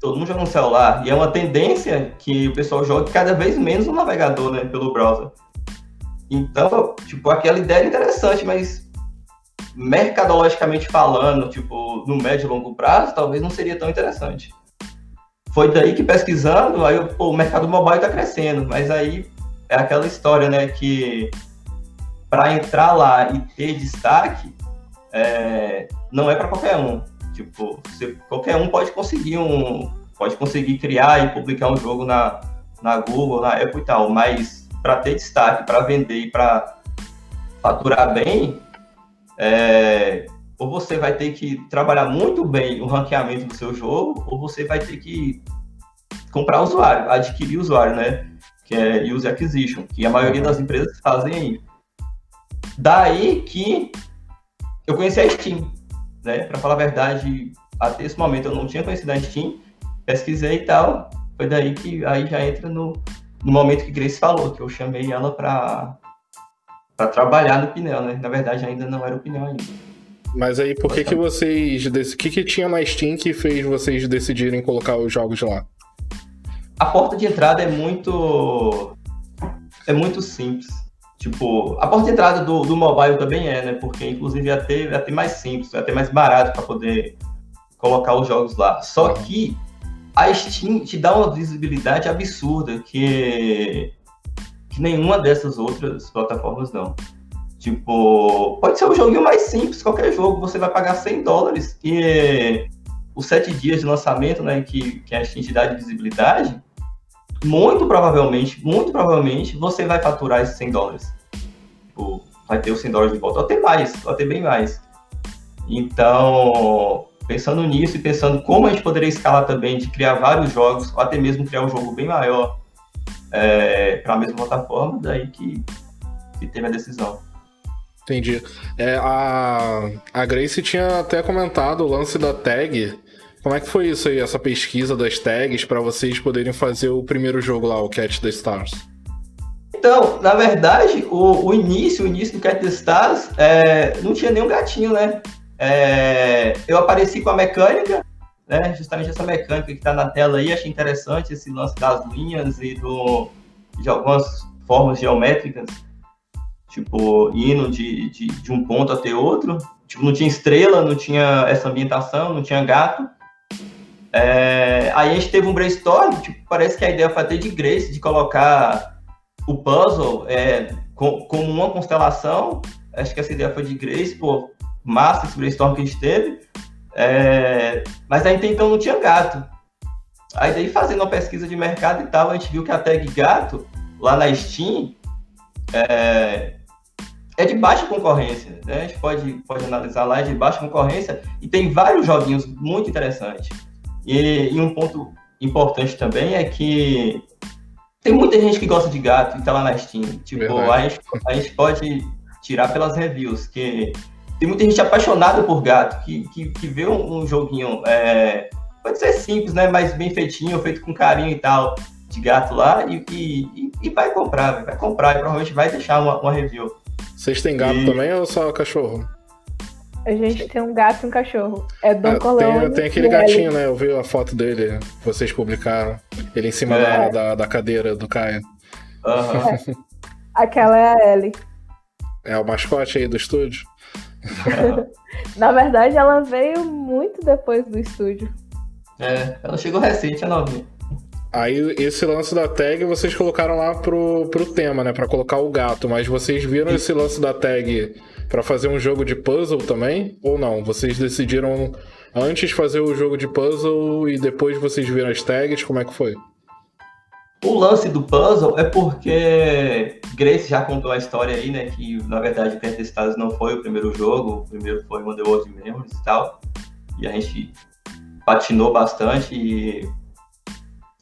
Todo mundo joga no celular. E é uma tendência que o pessoal jogue cada vez menos no navegador, né? Pelo browser. Então, tipo, aquela ideia é interessante, mas mercadologicamente falando, tipo, no médio e longo prazo, talvez não seria tão interessante. Foi daí que pesquisando, aí pô, o mercado mobile está crescendo, mas aí é aquela história, né, que para entrar lá e ter destaque, é, não é para qualquer um. Tipo, você, qualquer um pode conseguir um, pode conseguir criar e publicar um jogo na, na Google, na Apple e tal, mas para ter destaque, para vender e para faturar bem, é, ou você vai ter que trabalhar muito bem o ranqueamento do seu jogo, ou você vai ter que comprar usuário, adquirir usuário, né? que é User Acquisition, que a maioria das empresas fazem aí. Daí que eu conheci a Steam, né? Para falar a verdade, até esse momento eu não tinha conhecido a Steam, pesquisei e tal. Foi daí que aí já entra no, no momento que Grace falou, que eu chamei ela para para trabalhar no pneu, né? Na verdade ainda não era o pneu ainda. Mas aí por que que vocês, o que que tinha na Steam que fez vocês decidirem colocar os jogos lá? a porta de entrada é muito é muito simples. Tipo, a porta de entrada do, do mobile também é, né? Porque inclusive é até, é até mais simples, é até mais barato para poder colocar os jogos lá. Só que a Steam te dá uma visibilidade absurda que que nenhuma dessas outras plataformas não. Tipo, pode ser um joguinho mais simples, qualquer jogo, você vai pagar 100 dólares e os sete dias de lançamento, né, que, que é a entidade de visibilidade, muito provavelmente, muito provavelmente, você vai faturar esses 100 dólares. Tipo, vai ter os 100 dólares de volta, ou até mais, ou até bem mais. Então, pensando nisso e pensando como a gente poderia escalar também de criar vários jogos, ou até mesmo criar um jogo bem maior é, para a mesma plataforma, daí que, que teve a decisão. Entendi. É, a, a Grace tinha até comentado o lance da tag. Como é que foi isso aí, essa pesquisa das tags, para vocês poderem fazer o primeiro jogo lá, o Cat the Stars? Então, na verdade, o, o início, o início do Cat the Stars, é, não tinha nenhum gatinho, né? É, eu apareci com a mecânica, né? Justamente essa mecânica que está na tela aí, achei interessante esse lance das linhas e do, de algumas formas geométricas, tipo, indo de, de, de um ponto até outro. Tipo, não tinha estrela, não tinha essa ambientação, não tinha gato. É, aí a gente teve um brainstorm, tipo, parece que a ideia foi até de Grace, de colocar o puzzle é, com, como uma constelação. Acho que essa ideia foi de Grace, pô, massa esse brainstorm que a gente teve. É, mas aí então não tinha gato. Aí daí fazendo uma pesquisa de mercado e tal, a gente viu que a tag gato, lá na Steam, é, é de baixa concorrência. Né? A gente pode, pode analisar lá, é de baixa concorrência e tem vários joguinhos muito interessantes. E, e um ponto importante também é que tem muita gente que gosta de gato e tá lá na Steam. Tipo, a gente, a gente pode tirar pelas reviews, que tem muita gente apaixonada por gato, que, que, que vê um, um joguinho, é, pode ser simples, né, mas bem feitinho, feito com carinho e tal, de gato lá, e, e, e vai comprar, vai comprar, e provavelmente vai deixar uma, uma review. Vocês têm gato e... também ou só cachorro? A gente tem um gato e um cachorro. É Don ah. Tem, tem aquele gatinho, né? Eu vi a foto dele, vocês publicaram. Ele em cima é. da, da, da, cadeira do Caio. Uhum. É. Aquela é a Ellie. É o mascote aí do estúdio? Na verdade, ela veio muito depois do estúdio. É, ela chegou recente, a novinha. Aí esse lance da tag vocês colocaram lá pro, pro tema, né? Pra colocar o gato, mas vocês viram esse lance da tag para fazer um jogo de puzzle também? Ou não? Vocês decidiram antes fazer o jogo de puzzle e depois vocês viram as tags? Como é que foi? O lance do puzzle é porque Grace já contou a história aí, né? Que na verdade o Pentestados não foi o primeiro jogo, o primeiro foi o Underworld Memories e tal. E a gente patinou bastante. E,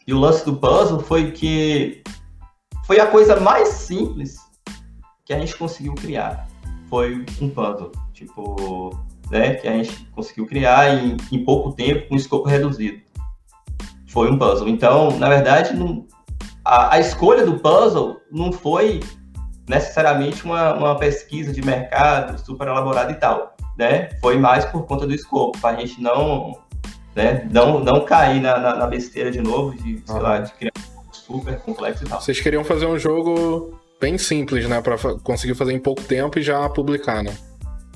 e o lance do puzzle foi que foi a coisa mais simples que a gente conseguiu criar foi um puzzle, tipo, né, que a gente conseguiu criar em, em pouco tempo, com escopo reduzido. Foi um puzzle. Então, na verdade, não, a, a, escolha do puzzle não foi necessariamente uma, uma pesquisa de mercado super elaborada e tal, né? Foi mais por conta do escopo, para a gente não, né, não, não cair na, na, na besteira de novo, de, sei lá, de criar um super complexo e tal. Vocês queriam fazer um jogo bem simples, né? Pra conseguir fazer em pouco tempo e já publicar, né?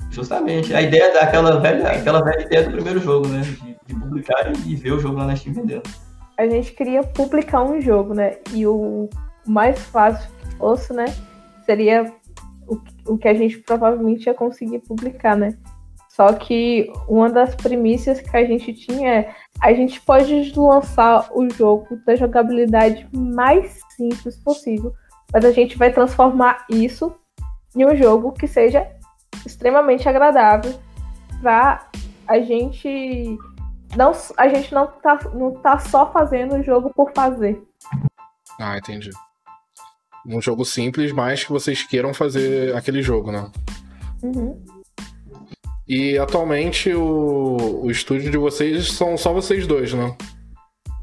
Justamente. A ideia daquela velha, aquela velha ideia do primeiro jogo, né? De, de publicar e ver o jogo lá na Steam vendendo. A gente queria publicar um jogo, né? E o mais fácil que fosse, né? Seria o, o que a gente provavelmente ia conseguir publicar, né? Só que uma das premissas que a gente tinha é a gente pode lançar o jogo da jogabilidade mais simples possível mas a gente vai transformar isso em um jogo que seja extremamente agradável para a gente não a gente não tá, não tá só fazendo o jogo por fazer. Ah, entendi. Um jogo simples, mas que vocês queiram fazer aquele jogo, né? Uhum. E atualmente o, o estúdio de vocês são só vocês dois, né?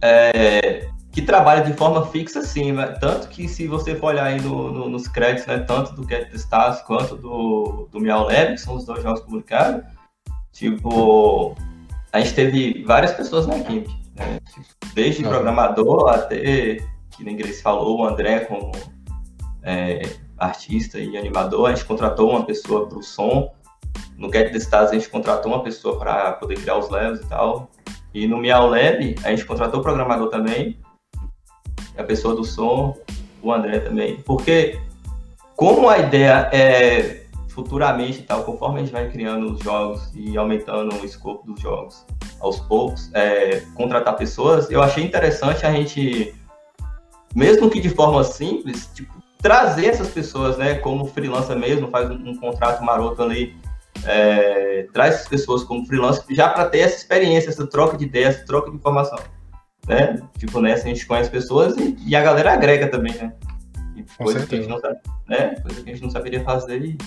É, que trabalha de forma fixa, sim, né? tanto que se você for olhar aí no, no, nos créditos, né, tanto do Cat Stars quanto do, do Miau Lab, que são os dois jogos publicados, tipo, a gente teve várias pessoas na equipe, né? desde uhum. programador até, que nem Grace falou, o André como é, artista e animador, a gente contratou uma pessoa para o som, no Get Stars a gente contratou uma pessoa para poder criar os levels e tal, e no Miau Lab a gente contratou o programador também, a pessoa do som. o André também, porque como a ideia é futuramente, tal, conforme a gente vai criando os jogos e aumentando o escopo dos jogos aos poucos, é, contratar pessoas, eu achei interessante a gente, mesmo que de forma simples, tipo, trazer essas pessoas, né, como freelancer mesmo, faz um, um contrato maroto ali, é, traz essas pessoas como freelancer já para ter essa experiência, essa troca de ideias, essa troca de informação, né? Tipo, nessa a gente conhece pessoas e, e a galera agrega também, né? E coisa que a gente não sabe, né? Coisa que a gente não saberia fazer e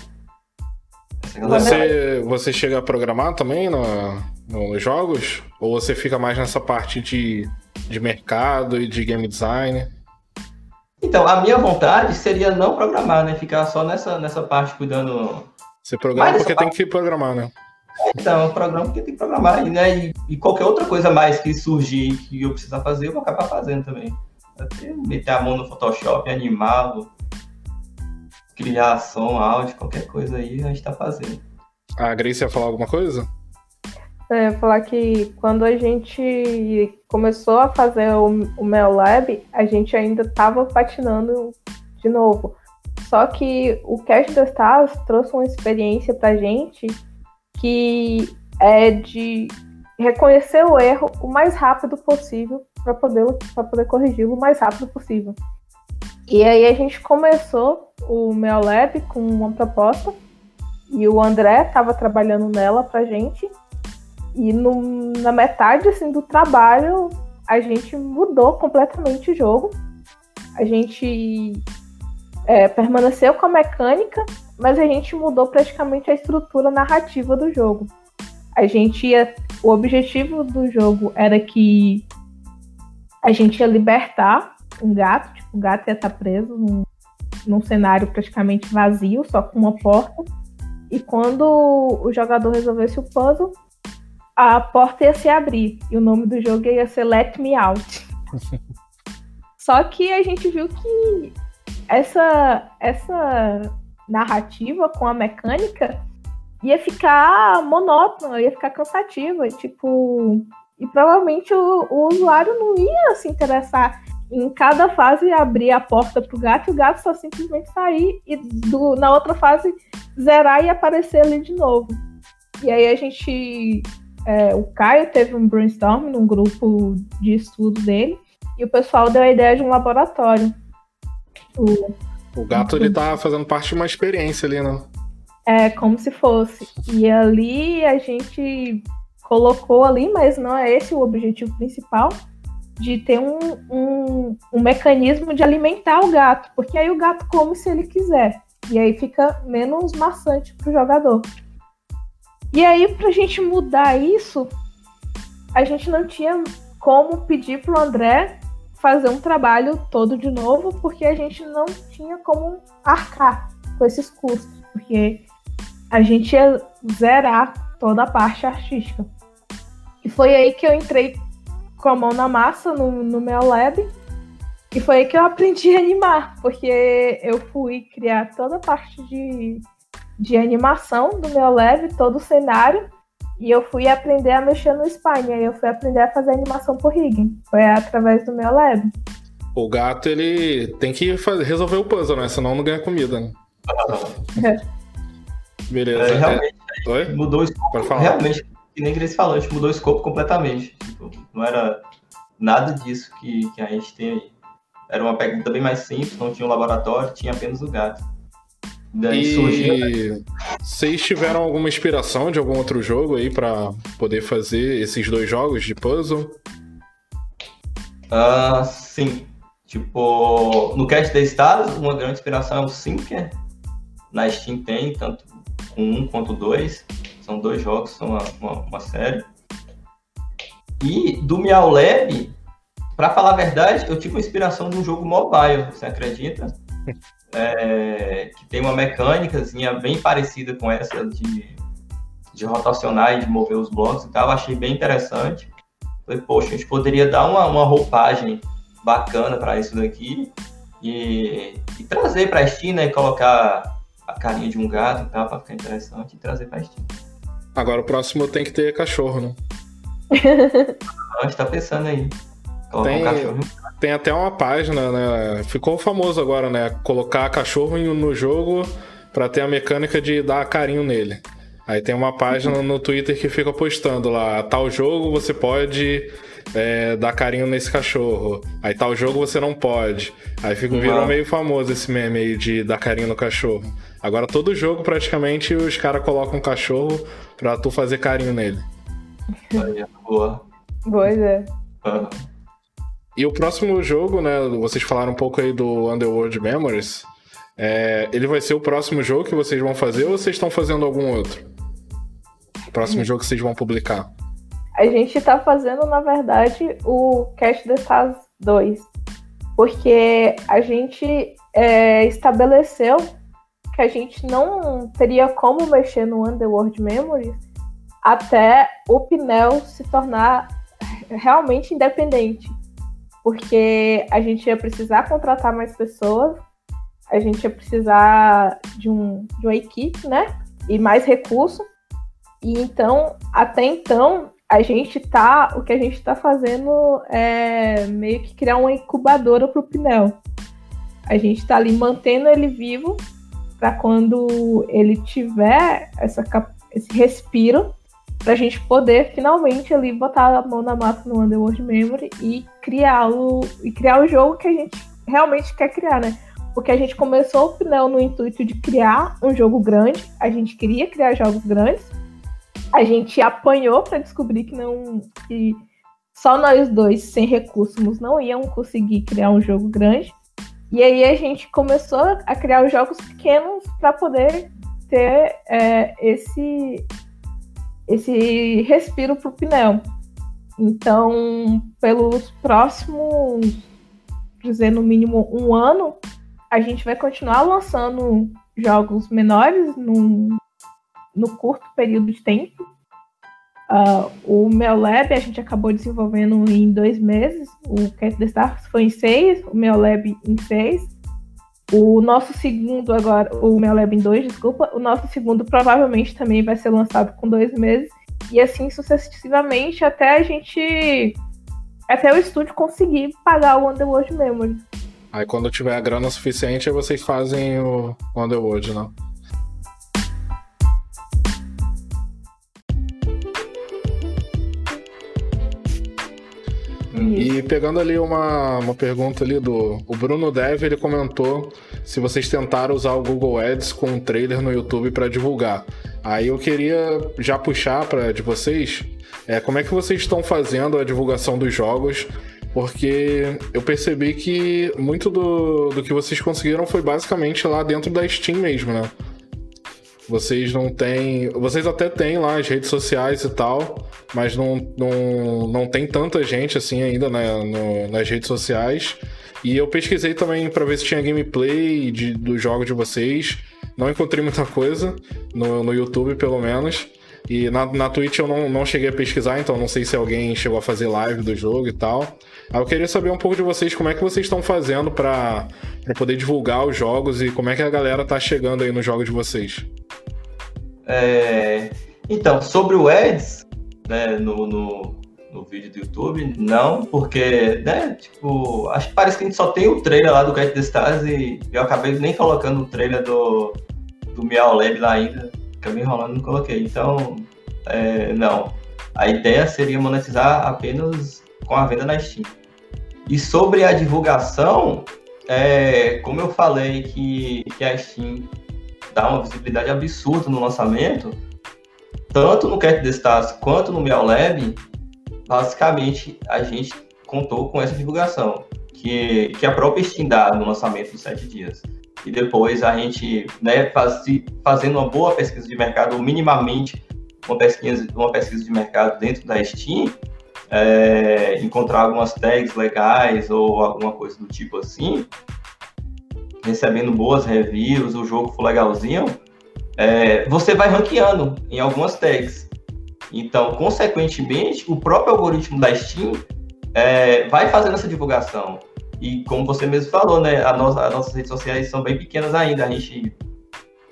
você, você chega a programar também no, nos jogos? Ou você fica mais nessa parte de, de mercado e de game design? Então, a minha vontade seria não programar, né? Ficar só nessa, nessa parte cuidando. Você programa porque parte... tem que programar, né? Então, eu programo porque tem que programar. Né? E, e, qualquer outra coisa mais que surgir que eu precisar fazer, eu vou acabar fazendo também. Até meter a mão no Photoshop, animá-lo, criar som, áudio, qualquer coisa aí, a gente tá fazendo. A Grace ia falar alguma coisa? É, falar que quando a gente começou a fazer o, o Mel Lab, a gente ainda estava patinando de novo. Só que o Cash Stars trouxe uma experiência pra gente que é de reconhecer o erro o mais rápido possível para poder, poder corrigi-lo o mais rápido possível. E aí a gente começou o Mel Lab com uma proposta e o André estava trabalhando nela pra gente. E no, na metade assim, do trabalho a gente mudou completamente o jogo. A gente é, permaneceu com a mecânica, mas a gente mudou praticamente a estrutura narrativa do jogo. A gente ia, o objetivo do jogo era que a gente ia libertar um gato o gato ia estar preso num, num cenário praticamente vazio, só com uma porta. E quando o jogador resolvesse o puzzle, a porta ia se abrir. E o nome do jogo ia ser Let Me Out. Só que a gente viu que essa, essa narrativa com a mecânica ia ficar monótona, ia ficar cansativa. Tipo, e provavelmente o, o usuário não ia se interessar em cada fase abrir a porta pro gato e o gato só simplesmente sair e do, na outra fase zerar e aparecer ali de novo. E aí a gente. É, o Caio teve um brainstorm num grupo de estudo dele e o pessoal deu a ideia de um laboratório. O, o gato ele tá fazendo parte de uma experiência ali, né? É, como se fosse. E ali a gente colocou ali, mas não é esse o objetivo principal de ter um, um, um, mecanismo de alimentar o gato, porque aí o gato come se ele quiser. E aí fica menos maçante para o jogador. E aí, para a gente mudar isso, a gente não tinha como pedir para o André fazer um trabalho todo de novo, porque a gente não tinha como arcar com esses custos, porque a gente ia zerar toda a parte artística. E foi aí que eu entrei com a mão na massa no, no meu lab. E foi aí que eu aprendi a animar, porque eu fui criar toda a parte de, de animação do meu lab, todo o cenário, e eu fui aprender a mexer no Spine, aí eu fui aprender a fazer animação por rigging. Foi através do meu lab. O gato, ele tem que fazer, resolver o puzzle, né? Senão não ganha comida, né? Beleza. É, realmente, é... mudou o escopo. Realmente, que nem Grace falou, a gente mudou o escopo completamente. Tipo, não era nada disso que, que a gente tem aí. Era uma pergunta bem mais simples, não tinha um laboratório, tinha apenas o gato. Daí e surgiu. Vocês tiveram alguma inspiração de algum outro jogo aí para poder fazer esses dois jogos de puzzle? Uh, sim. Tipo, no Cat the Stars, uma grande inspiração é o Sinker. Na Steam tem, tanto com um quanto dois. São dois jogos, são uma, uma, uma série. E do Miau Lab, para falar a verdade, eu tive uma inspiração de um jogo mobile, você acredita? É, que tem uma mecânicazinha bem parecida com essa de, de rotacionar e de mover os blocos e tal. achei bem interessante. Falei, poxa, a gente poderia dar uma, uma roupagem bacana para isso daqui e, e trazer para a Steam, né? Colocar a carinha de um gato e tal, para ficar interessante e trazer para a Steam. Agora o próximo tem que ter cachorro, né? A gente tá pensando aí. tem, um tem até uma página, né? Ficou famoso agora, né? Colocar cachorro no jogo para ter a mecânica de dar carinho nele. Aí tem uma página no Twitter que fica postando lá, tal jogo você pode é, dar carinho nesse cachorro. Aí tal jogo você não pode. Aí fica, virou meio famoso esse meme aí de dar carinho no cachorro. Agora todo jogo praticamente os caras colocam um cachorro pra tu fazer carinho nele. Aí, boa. Boa ideia. Uhum. E o próximo jogo, né? Vocês falaram um pouco aí do Underworld Memories. É, ele vai ser o próximo jogo que vocês vão fazer ou vocês estão fazendo algum outro? O próximo jogo que vocês vão publicar? A gente está fazendo, na verdade, o Cash the Stars 2. Porque a gente é, estabeleceu que a gente não teria como mexer no Underworld Memories até o Pinel se tornar realmente independente. Porque a gente ia precisar contratar mais pessoas, a gente ia precisar de, um, de uma equipe, né? E mais recurso. E então, até então, a gente tá. O que a gente está fazendo é meio que criar uma incubadora para o Pinel. A gente está ali mantendo ele vivo para quando ele tiver essa, esse respiro, para a gente poder finalmente ali botar a mão na massa no Underworld Memory e criar o, e criar o jogo que a gente realmente quer criar, né? Porque a gente começou o Pinel no intuito de criar um jogo grande, a gente queria criar jogos grandes, a gente apanhou para descobrir que não que só nós dois sem recursos não iam conseguir criar um jogo grande. E aí a gente começou a criar os jogos pequenos para poder ter é, esse esse respiro para o pneu. Então, pelos próximos, dizer no mínimo um ano, a gente vai continuar lançando jogos menores num, no curto período de tempo. Uh, o meu lab a gente acabou desenvolvendo em dois meses, o Cat the Stars foi em seis, o meu lab em seis. O nosso segundo agora, o meu lab em dois, desculpa, o nosso segundo provavelmente também vai ser lançado com dois meses, e assim sucessivamente até a gente. Até o estúdio conseguir pagar o Underworld Memory. Aí quando tiver a grana suficiente, vocês fazem o Underworld, não? E pegando ali uma, uma pergunta ali do o Bruno Dev, ele comentou se vocês tentaram usar o Google Ads com um trailer no YouTube para divulgar. Aí eu queria já puxar para de vocês, é, como é que vocês estão fazendo a divulgação dos jogos? Porque eu percebi que muito do, do que vocês conseguiram foi basicamente lá dentro da Steam mesmo, né? Vocês não têm. Vocês até têm lá as redes sociais e tal, mas não, não, não tem tanta gente assim ainda né, no, nas redes sociais. E eu pesquisei também para ver se tinha gameplay de, do jogo de vocês. Não encontrei muita coisa, no, no YouTube pelo menos. E na, na Twitch eu não, não cheguei a pesquisar, então não sei se alguém chegou a fazer live do jogo e tal. Aí eu queria saber um pouco de vocês, como é que vocês estão fazendo para poder divulgar os jogos e como é que a galera tá chegando aí no jogo de vocês. É... Então, sobre o Eds, né, no, no, no, vídeo do YouTube, não, porque, né, tipo, acho que parece que a gente só tem o trailer lá do Cat the Stars e eu acabei nem colocando o trailer do, do Meow Lab lá ainda, acabei enrolando e não coloquei. Então, é, não. A ideia seria monetizar apenas com a venda na Steam. E sobre a divulgação, é, como eu falei que, que a Steam dá uma visibilidade absurda no lançamento, tanto no Cat the Stars quanto no Meow Lab, basicamente a gente contou com essa divulgação, que, que a própria Steam dá no lançamento dos sete dias. E depois a gente, né, faz, fazendo uma boa pesquisa de mercado, ou minimamente uma pesquisa, uma pesquisa de mercado dentro da Steam, é, encontrar algumas tags legais ou alguma coisa do tipo assim, recebendo boas reviews, o jogo for legalzinho, é, você vai ranqueando em algumas tags. Então, consequentemente, o próprio algoritmo da Steam é, vai fazendo essa divulgação. E como você mesmo falou, né, a nossa, as nossas redes sociais são bem pequenas ainda. A gente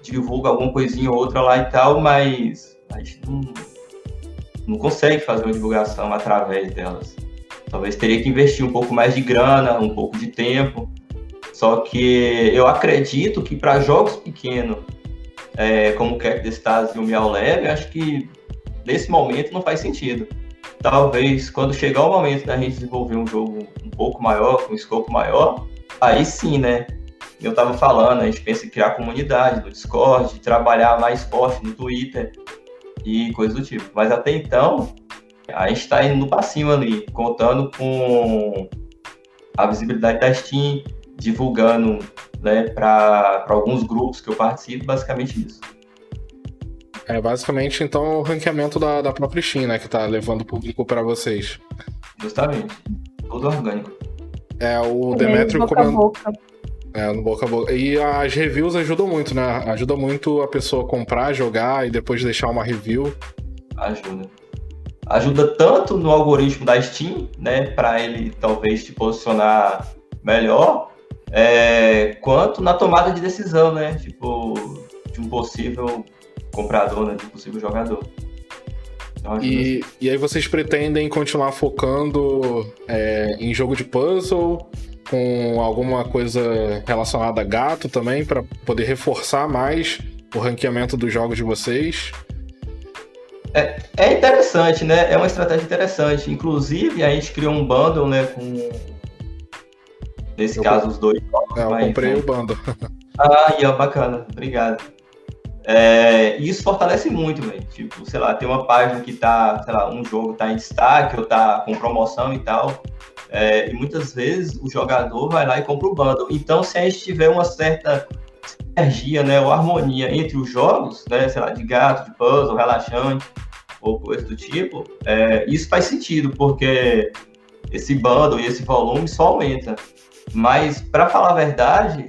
divulga alguma coisinha ou outra lá e tal, mas a gente não, não consegue fazer uma divulgação através delas. Talvez teria que investir um pouco mais de grana, um pouco de tempo. Só que eu acredito que para jogos pequenos, é, como o Cat Stars e o Miau Leve, acho que nesse momento não faz sentido. Talvez quando chegar o momento da gente desenvolver um jogo um pouco maior, com um escopo maior, aí sim, né? Eu estava falando, a gente pensa em criar comunidade no Discord, trabalhar mais forte no Twitter e coisas do tipo. Mas até então, a gente está indo no passinho ali, contando com a visibilidade da Steam, divulgando né, para alguns grupos que eu participo, basicamente isso. É basicamente então o ranqueamento da, da própria Steam, né, que está levando o público para vocês. Justamente, tudo orgânico. É, o Demetrio comendo. É, no boca a boca. E as reviews ajudam muito, né? Ajuda muito a pessoa comprar, jogar e depois deixar uma review. Ajuda. Ajuda tanto no algoritmo da Steam, né? Para ele talvez te posicionar melhor, é, quanto na tomada de decisão, né? Tipo, de um possível comprador, né? De um possível jogador. Então, e, e aí vocês pretendem continuar focando é, em jogo de puzzle, com alguma coisa relacionada a gato também, para poder reforçar mais o ranqueamento dos jogos de vocês? É, é interessante, né? É uma estratégia interessante. Inclusive, a gente criou um bundle, né? Com. Nesse eu caso, os dois jogos. É, eu mas, comprei né? o bundle. Ah, e é bacana. Obrigado. É, isso fortalece muito, velho. Tipo, sei lá, tem uma página que tá, sei lá, um jogo tá em destaque ou tá com promoção e tal. É, e muitas vezes o jogador vai lá e compra o bundle. Então, se a gente tiver uma certa sinergia, né, ou harmonia entre os jogos, né, sei lá, de gato, de puzzle, relaxante, ou coisa do tipo, é, isso faz sentido, porque esse bundle e esse volume só aumenta. Mas, para falar a verdade,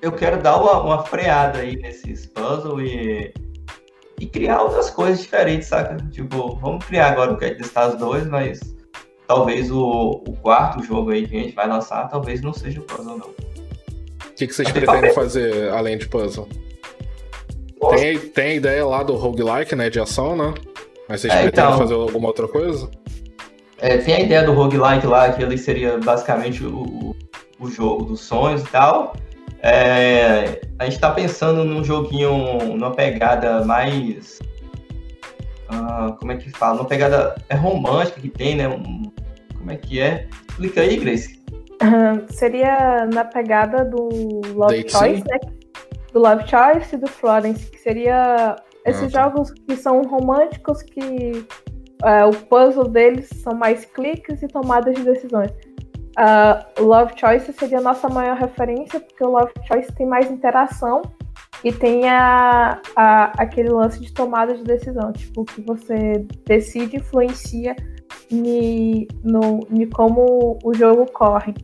eu quero dar uma, uma freada aí nesses puzzles e, e criar outras coisas diferentes, saca? Tipo, vamos criar agora o Cat Stars 2, mas talvez o, o, quarto jogo aí que a gente vai lançar, talvez não seja o puzzle, não. O que, que vocês pretendem fazer além de puzzle? Tem, tem ideia lá do roguelike, né, de ação, né? Mas vocês é, pretendem então, fazer alguma outra coisa? É, tem a ideia do roguelike lá, que ele seria basicamente o, o jogo dos sonhos e tal. É, a gente tá pensando num joguinho, numa pegada mais. Uh, como é que fala? Uma pegada é romântica que tem, né? Um, como é que é? Explica aí, Grace. Uh, seria na pegada do Love Date Choice, né? Do Love Choice e do Florence, que seria esses ah, tá. jogos que são românticos, que uh, o puzzle deles são mais cliques e tomadas de decisões. Uh, Love Choice seria a nossa maior referência, porque o Love Choice tem mais interação e tem a, a, aquele lance de tomada de decisão, tipo, que você decide influencia em, no, em como o jogo corre.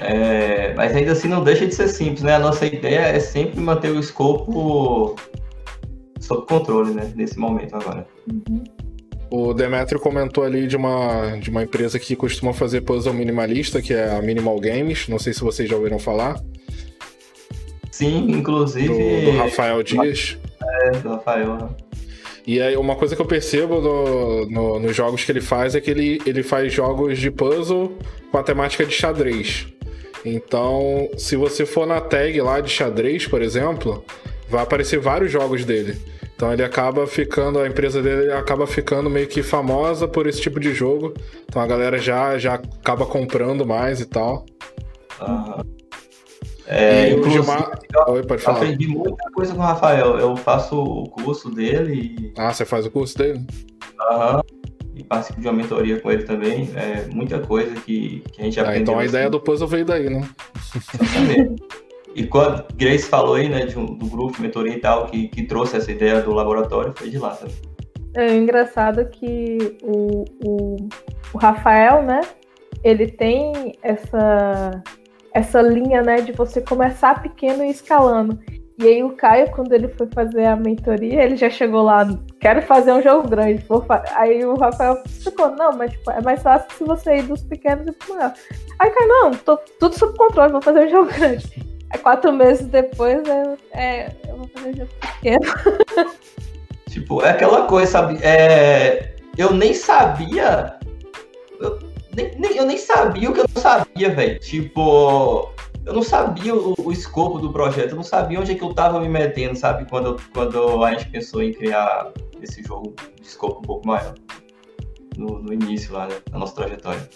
É, mas ainda assim não deixa de ser simples, né? A nossa ideia é sempre manter o escopo sob controle, né? Nesse momento agora. Uhum. O Demetrio comentou ali de uma, de uma empresa que costuma fazer puzzle minimalista, que é a Minimal Games. Não sei se vocês já ouviram falar. Sim, inclusive. Do, do Rafael Dias. É, do Rafael. Né? E aí, uma coisa que eu percebo no, no, nos jogos que ele faz é que ele, ele faz jogos de puzzle com a temática de xadrez. Então, se você for na tag lá de xadrez, por exemplo, vai aparecer vários jogos dele. Então ele acaba ficando, a empresa dele acaba ficando meio que famosa por esse tipo de jogo. Então a galera já, já acaba comprando mais e tal. Uhum. É, inclusive, eu, Oi, pode falar. aprendi muita coisa com o Rafael. Eu faço o curso dele. E... Ah, você faz o curso dele? Aham. Uhum. E participo de uma mentoria com ele também. É muita coisa que, que a gente ah, aprendeu. Então a assim. ideia do puzzle veio daí, né? Exatamente. E quando Grace falou aí, né, um, do grupo, mentoria e tal, que, que trouxe essa ideia do laboratório, foi de lá também. É engraçado que o, o, o Rafael, né, ele tem essa, essa linha, né, de você começar pequeno e escalando. E aí o Caio, quando ele foi fazer a mentoria, ele já chegou lá, quero fazer um jogo grande. Aí o Rafael ficou, não, mas tipo, é mais fácil se você ir dos pequenos e pro maior. Aí Caio, não, tô tudo sob controle, vou fazer um jogo grande. Aí quatro meses depois eu, é, eu vou fazer um jogo pequeno. tipo, é aquela coisa, sabe? É, eu nem sabia. Eu nem, nem, eu nem sabia o que eu não sabia, velho. Tipo, eu não sabia o, o, escopo do projeto, eu não sabia onde é que eu tava me metendo, sabe? Quando, quando a gente pensou em criar esse jogo de escopo um pouco maior. No, no início lá, né? Da nossa trajetória.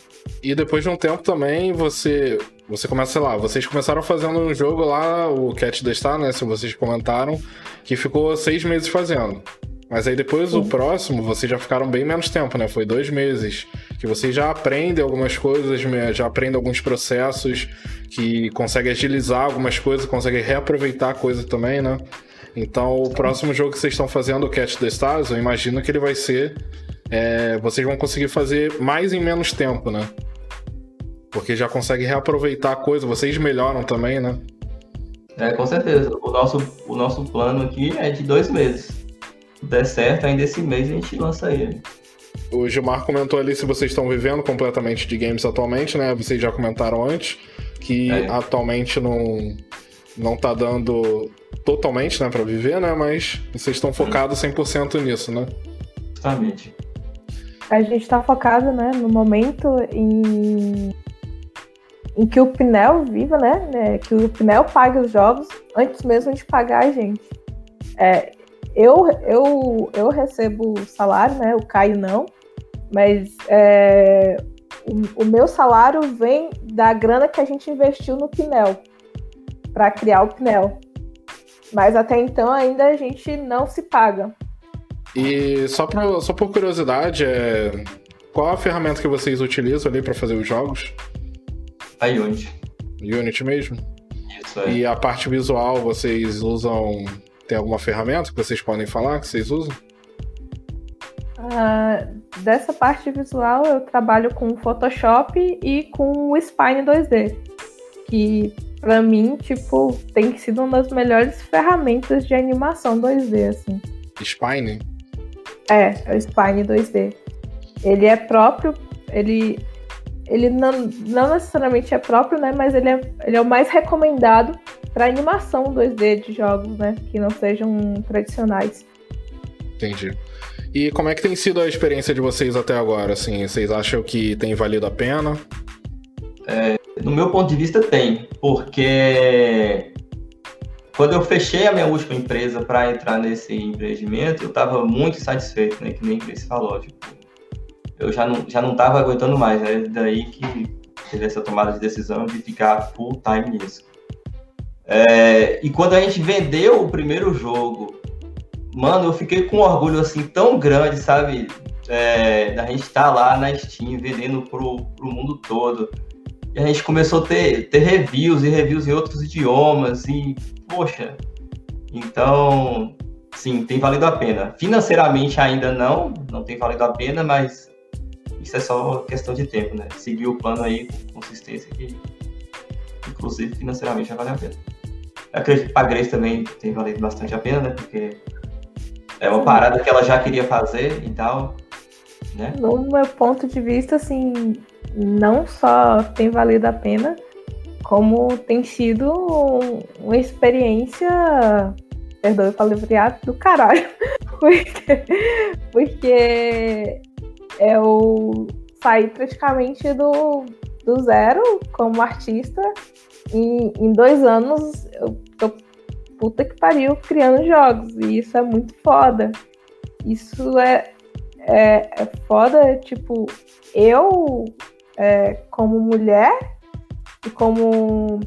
E depois de um tempo também, você. Você começa, sei lá, vocês começaram fazendo um jogo lá, o Cat the Star, né? Se vocês comentaram, que ficou seis meses fazendo. Mas aí depois Sim. o próximo, vocês já ficaram bem menos tempo, né? Foi dois meses. Que vocês já aprendem algumas coisas, já aprendem alguns processos, que conseguem agilizar algumas coisas, conseguem reaproveitar coisas também, né? Então o próximo jogo que vocês estão fazendo, o Catch the Stars, eu imagino que ele vai ser. É, vocês vão conseguir fazer mais em menos tempo, né? Porque já conseguem reaproveitar a coisa, vocês melhoram também, né? É, com certeza. O nosso, o nosso plano aqui é de dois meses der certo, ainda esse mês a gente lança ele. O Gilmar comentou ali se vocês estão vivendo completamente de games atualmente, né? Vocês já comentaram antes que é. atualmente não não tá dando totalmente, né, para viver, né, mas vocês estão focados 100% nisso, né? Justamente. A gente está focado, né, no momento em em que o Pinel viva, né, né, que o Pinel pague os jogos antes mesmo de pagar a gente. É, eu, eu, eu recebo salário, né? O Caio não, mas é, o, o, meu salário vem da grana que a gente investiu no Pinel para criar o Pinel. Mas até então ainda a gente não se paga. E só, pra, só por curiosidade, é... qual a ferramenta que vocês utilizam ali para fazer os jogos? A Unity. Unity mesmo? Isso é. E a parte visual, vocês usam tem alguma ferramenta que vocês podem falar que vocês usam? Uh, dessa parte visual eu trabalho com Photoshop e com o Spine 2D, que para mim, tipo, tem sido uma das melhores ferramentas de animação 2D, assim. Spine? É, é o Spine 2D. Ele é próprio, ele ele não, não necessariamente é próprio, né, mas ele é, ele é o mais recomendado para animação 2D de jogos, né? Que não sejam tradicionais. Entendi. E como é que tem sido a experiência de vocês até agora? Assim, vocês acham que tem valido a pena? É, no meu ponto de vista, tem, porque quando eu fechei a minha última empresa para entrar nesse empreendimento, eu estava muito satisfeito, né? Que nem Cris falou, tipo, eu já não já não estava aguentando mais, é daí que teve essa tomada de decisão de ficar full time nisso. É, e quando a gente vendeu o primeiro jogo, mano, eu fiquei com um orgulho assim tão grande, sabe? É, da gente estar tá lá na Steam vendendo pro, pro mundo todo. E a gente começou a ter, ter reviews e reviews em outros idiomas. E, poxa, então, sim, tem valido a pena. Financeiramente ainda não, não tem valido a pena, mas isso é só questão de tempo, né? Seguir o plano aí com consistência que, inclusive, financeiramente já vale a pena. Eu acredito que para a Grace também tem valido bastante a pena, né? Porque é uma parada que ela já queria fazer e tal, né? No meu ponto de vista, assim, não só tem valido a pena, como tem sido uma experiência, perdoe o palavreado, do caralho. Porque, porque eu saí praticamente do, do zero como artista em, em dois anos eu tô puta que pariu criando jogos. E isso é muito foda. Isso é, é, é foda, tipo, eu é, como mulher e como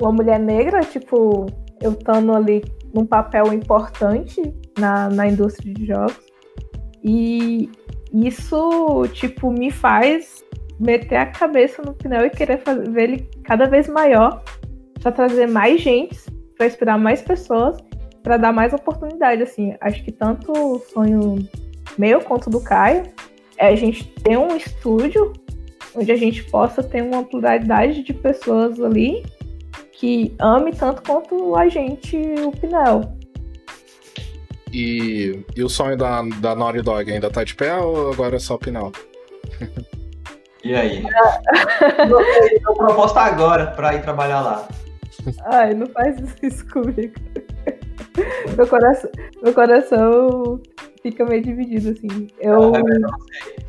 uma mulher negra, tipo, eu estando ali num papel importante na, na indústria de jogos. E isso, tipo, me faz meter a cabeça no pneu e querer fazer, ver ele cada vez maior, para trazer mais gente, para inspirar mais pessoas, para dar mais oportunidade. Assim, acho que tanto o sonho meu quanto do Caio é a gente ter um estúdio onde a gente possa ter uma pluralidade de pessoas ali que ame tanto quanto a gente o Pinel. E, e o sonho da, da Naughty Dog ainda tá de pé ou agora é só o Pinel? E aí? Eu proposta agora pra ir trabalhar lá. Ai, não faz isso comigo. Meu coração, meu coração fica meio dividido, assim. Eu... É melhor,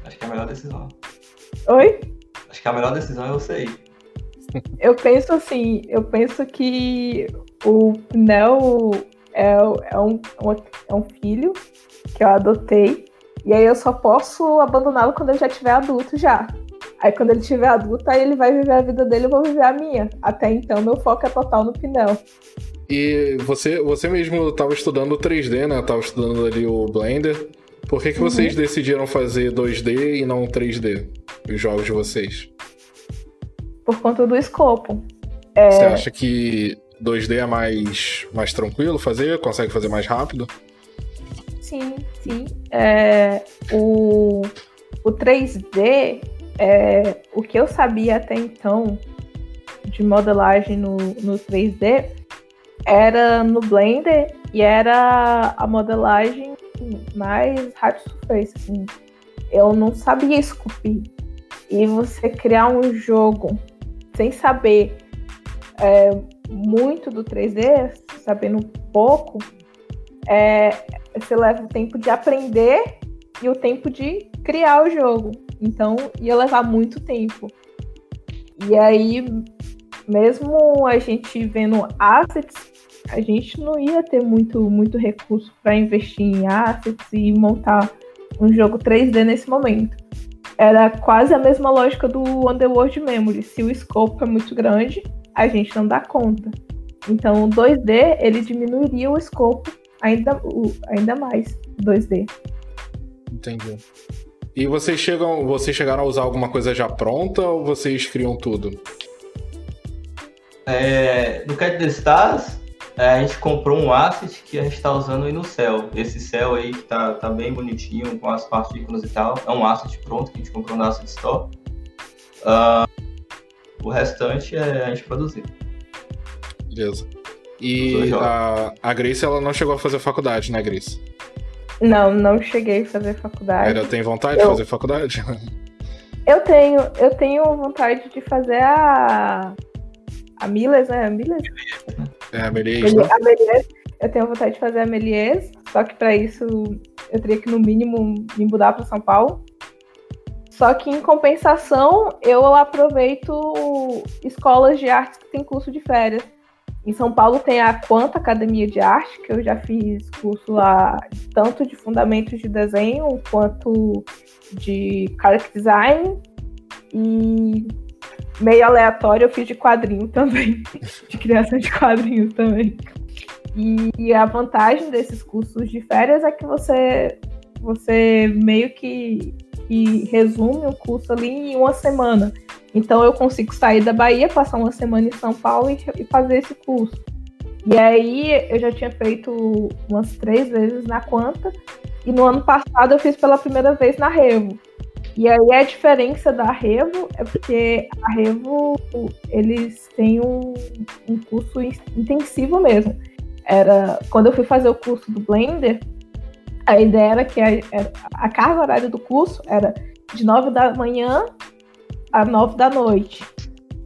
Acho que é a melhor decisão. Oi? Acho que a melhor decisão é você ir. Eu penso assim, eu penso que o Neo é, é, um, é um filho que eu adotei. E aí eu só posso abandoná-lo quando ele já tiver adulto já. Aí quando ele tiver adulto, aí ele vai viver a vida dele, eu vou viver a minha. Até então, meu foco é total no Pinel. E você, você mesmo estava estudando 3D, né? Tava estudando ali o Blender. Por que, que uhum. vocês decidiram fazer 2D e não 3D? Os jogos de vocês? Por conta do escopo. É... Você acha que 2D é mais, mais tranquilo fazer? Consegue fazer mais rápido? Sim, sim. É, o, o 3D, é, o que eu sabia até então de modelagem no, no 3D era no Blender e era a modelagem mais hard surface. Assim. Eu não sabia esculpir. E você criar um jogo sem saber é, muito do 3D, sabendo pouco, é, você leva o tempo de aprender e o tempo de criar o jogo. Então ia levar muito tempo. E aí, mesmo a gente vendo assets, a gente não ia ter muito, muito recurso para investir em assets e montar um jogo 3D nesse momento. Era quase a mesma lógica do Underworld Memory. Se o scope é muito grande, a gente não dá conta. Então, o 2D ele diminuiria o escopo ainda, ainda mais 2D. Entendi. E vocês chegam, vocês chegaram a usar alguma coisa já pronta ou vocês criam tudo? É, no Cat the Stars, é, a gente comprou um asset que a gente está usando aí no céu. Esse céu aí que tá, tá bem bonitinho, com as partículas e tal. É um asset pronto que a gente comprou no Asset Store. Uh, o restante é a gente produzir. Beleza. E a, a Grace, ela não chegou a fazer faculdade, né, Grace? Não, não cheguei a fazer faculdade. Ela tem vontade eu... de fazer faculdade? Eu tenho, eu tenho vontade de fazer a. A Miles, né? A Miles? É, a Melies, né? A Melies. Eu tenho vontade de fazer a Melies, só que para isso eu teria que, no mínimo, me mudar para São Paulo. Só que, em compensação, eu aproveito escolas de artes que tem curso de férias. Em São Paulo tem a Quanta Academia de Arte, que eu já fiz curso lá, tanto de fundamentos de desenho quanto de character design. E meio aleatório eu fiz de quadrinho também, de criação de quadrinhos também. E a vantagem desses cursos de férias é que você, você meio que, que resume o curso ali em uma semana. Então eu consigo sair da Bahia, passar uma semana em São Paulo e, e fazer esse curso. E aí eu já tinha feito umas três vezes na Quanta, e no ano passado eu fiz pela primeira vez na Revo. E aí a diferença da Revo é porque a Revo, eles têm um, um curso intensivo mesmo. Era, quando eu fui fazer o curso do Blender, a ideia era que a, a carga horária do curso era de 9 da manhã às nove da noite.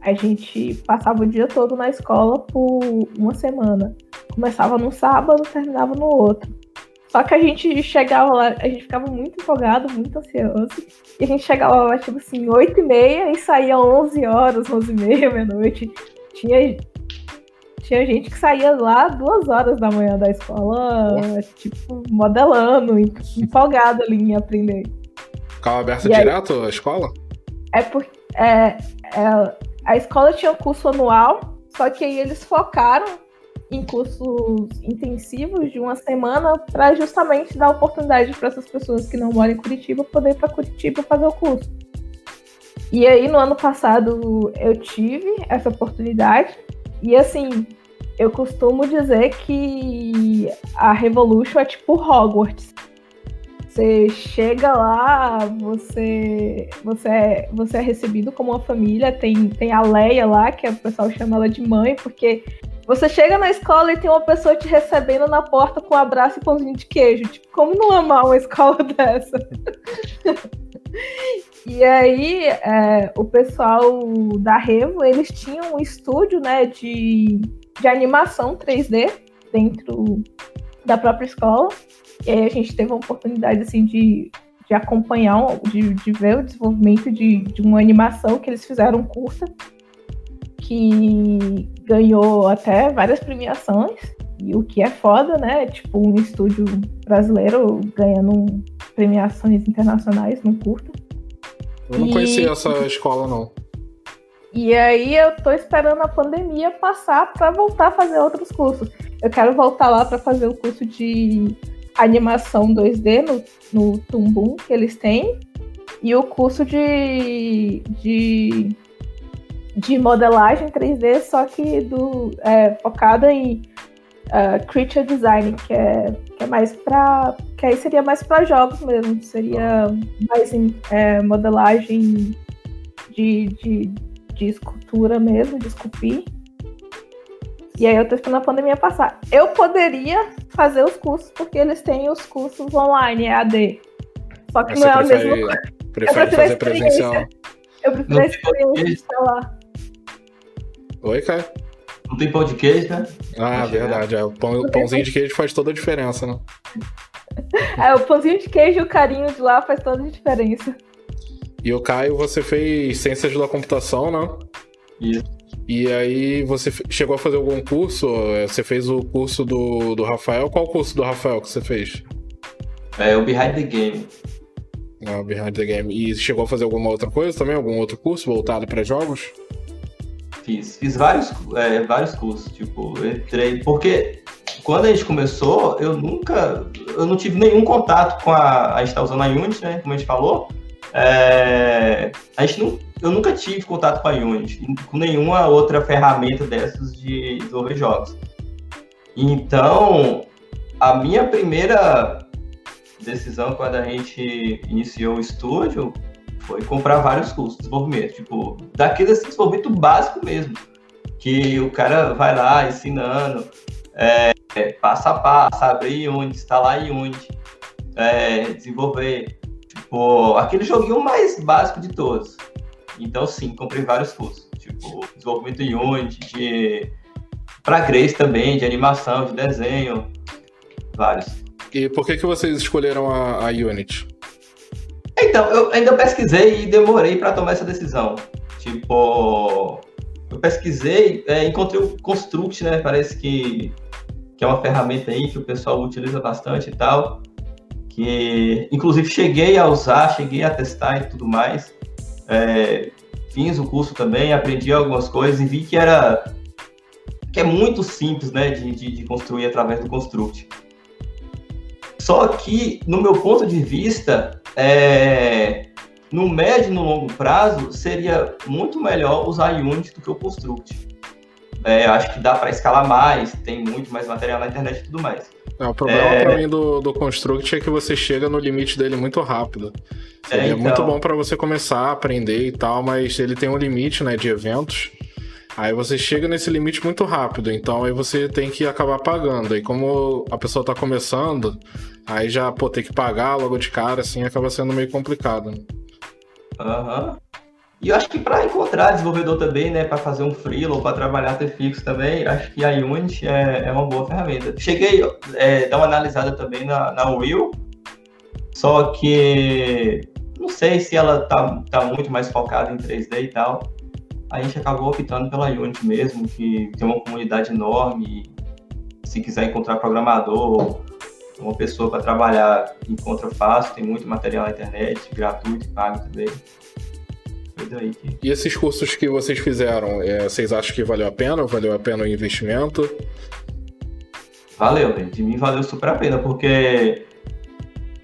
A gente passava o dia todo na escola por uma semana. Começava no sábado, terminava no outro. Só que a gente chegava lá, a gente ficava muito empolgado, muito ansioso. E a gente chegava lá, tipo assim, 8 e meia e saía 11 horas, 11 e meia, meia-noite. Tinha, tinha gente que saía lá duas horas da manhã da escola, tipo, modelando, empolgado ali em aprender. Ficava aberta direto aí, a escola? É porque é, é, a escola tinha um curso anual, só que aí eles focaram em cursos intensivos de uma semana para justamente dar oportunidade para essas pessoas que não moram em Curitiba poder ir para Curitiba fazer o curso. E aí no ano passado eu tive essa oportunidade e assim eu costumo dizer que a Revolution é tipo Hogwarts. Você chega lá, você, você, é, você é recebido como uma família. Tem, tem a Leia lá, que o pessoal chama ela de mãe, porque você chega na escola e tem uma pessoa te recebendo na porta com um abraço e pãozinho de queijo. Tipo, como não amar uma escola dessa? e aí, é, o pessoal da Revo, eles tinham um estúdio né, de, de animação 3D dentro da própria escola. E aí a gente teve a oportunidade assim, de, de acompanhar, de, de ver o desenvolvimento de, de uma animação que eles fizeram curta, que ganhou até várias premiações, e o que é foda, né? Tipo, um estúdio brasileiro ganhando premiações internacionais no curta. Eu não e... conhecia essa escola, não. E aí eu tô esperando a pandemia passar para voltar a fazer outros cursos. Eu quero voltar lá para fazer o curso de animação 2D no, no Tumbum que eles têm e o curso de, de, de modelagem 3D, só que do, é, focada em uh, creature design, que é, que é mais para que aí seria mais para jogos mesmo, seria mais em é, modelagem de, de de escultura mesmo, de esculpir. E aí eu tô esperando a pandemia passar. Eu poderia fazer os cursos, porque eles têm os cursos online, EAD. Só que Mas não é o mesmo. Prefere fazer presencial? Eu prefiro a experiência lá. Oi, Caio. Não tem pão de queijo, né? Ah, verdade. É. O, pão, o pãozinho de queijo faz toda a diferença, né? É, o pãozinho de queijo e o carinho de lá faz toda a diferença. E o Caio, você fez Ciências da Computação, né? Isso. E aí você chegou a fazer algum curso? Você fez o curso do, do Rafael? Qual curso do Rafael que você fez? É o Behind the Game. Ah, Behind the Game. E chegou a fazer alguma outra coisa também? Algum outro curso voltado para jogos? Fiz. Fiz vários, é, vários cursos. Tipo, entrei. Porque quando a gente começou, eu nunca. Eu não tive nenhum contato com a. A gente tá usando a Unity, né? Como a gente falou. É, a gente não, eu nunca tive contato com a Unity, com nenhuma outra ferramenta dessas de desenvolver jogos. Então, a minha primeira decisão quando a gente iniciou o estúdio foi comprar vários cursos de desenvolvimento, tipo, daquele desenvolvimento básico mesmo, que o cara vai lá ensinando, é, passo a passo, abrir Unity, instalar Unity, é, desenvolver Tipo, aquele joguinho mais básico de todos. Então, sim, comprei vários cursos. Tipo, desenvolvimento em Unity, de... pra Grace também, de animação, de desenho, vários. E por que, que vocês escolheram a, a Unity? Então, eu ainda pesquisei e demorei para tomar essa decisão. Tipo, eu pesquisei, é, encontrei o Construct, né? Parece que, que é uma ferramenta aí que o pessoal utiliza bastante e tal que inclusive cheguei a usar, cheguei a testar e tudo mais. É, fiz o curso também, aprendi algumas coisas e vi que era que é muito simples, né, de, de, de construir através do Construct. Só que, no meu ponto de vista, é, no médio e no longo prazo, seria muito melhor usar Unity do que o Construct. É, acho que dá para escalar mais, tem muito mais material na internet e tudo mais. É, o problema é... para mim do, do Construct é que você chega no limite dele muito rápido. É, é então... muito bom para você começar a aprender e tal, mas ele tem um limite, né, de eventos. Aí você chega nesse limite muito rápido, então aí você tem que acabar pagando. Aí como a pessoa tá começando, aí já, pô, ter que pagar logo de cara, assim, acaba sendo meio complicado. Aham. Uhum. E eu acho que para encontrar desenvolvedor também, né, para fazer um freelo ou para trabalhar ter fixo também, acho que a Unity é, é uma boa ferramenta. Cheguei a é, dar uma analisada também na, na Will, só que não sei se ela tá, tá muito mais focada em 3D e tal. A gente acabou optando pela Unity mesmo, que tem uma comunidade enorme. Se quiser encontrar programador, uma pessoa para trabalhar, encontra fácil, tem muito material na internet, gratuito e pago também. E esses cursos que vocês fizeram, é, vocês acham que valeu a pena? Valeu a pena o investimento? Valeu, de mim valeu super a pena, porque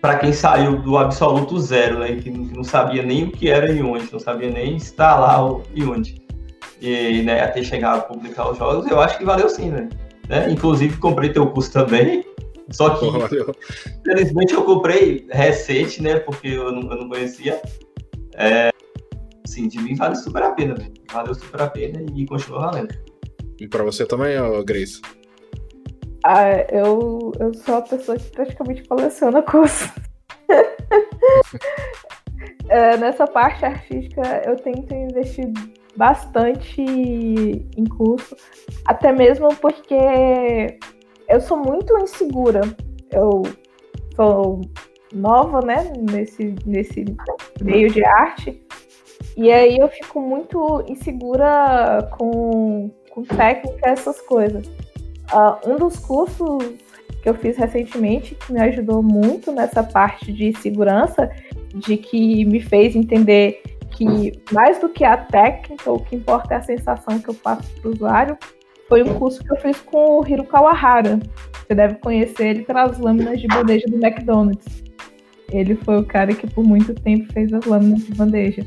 para quem saiu do absoluto zero, né, que não sabia nem o que era Unity, não sabia nem instalar o Unity, e né, até chegar a publicar os jogos, eu acho que valeu sim, né? né? Inclusive comprei teu curso também, só que infelizmente eu comprei recente, né, porque eu não, eu não conhecia. É, sim, de mim vale super a pena, velho. Valeu super a pena e continua valendo. E pra você também, Grace? Ah, eu, eu sou a pessoa que praticamente coleciona curso. é, nessa parte artística, eu tento investir bastante em curso, até mesmo porque eu sou muito insegura. Eu sou nova, né, nesse, nesse meio de arte. E aí eu fico muito insegura com, com técnica, essas coisas. Uh, um dos cursos que eu fiz recentemente, que me ajudou muito nessa parte de segurança, de que me fez entender que mais do que a técnica, o que importa é a sensação que eu passo para o usuário, foi um curso que eu fiz com o Hiro Kawahara. Você deve conhecer ele pelas lâminas de bandeja do McDonald's. Ele foi o cara que por muito tempo fez as lâminas de bandeja.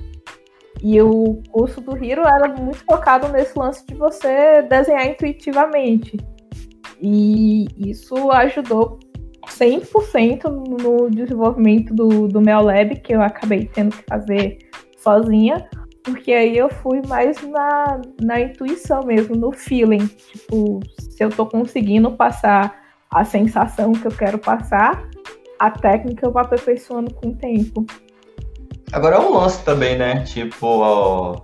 E o curso do Hiro era muito focado nesse lance de você desenhar intuitivamente. E isso ajudou 100% no desenvolvimento do, do meu lab, que eu acabei tendo que fazer sozinha, porque aí eu fui mais na, na intuição mesmo, no feeling. Tipo, se eu tô conseguindo passar a sensação que eu quero passar, a técnica eu vou aperfeiçoando com o tempo. Agora é um lance também, né? Tipo, ó,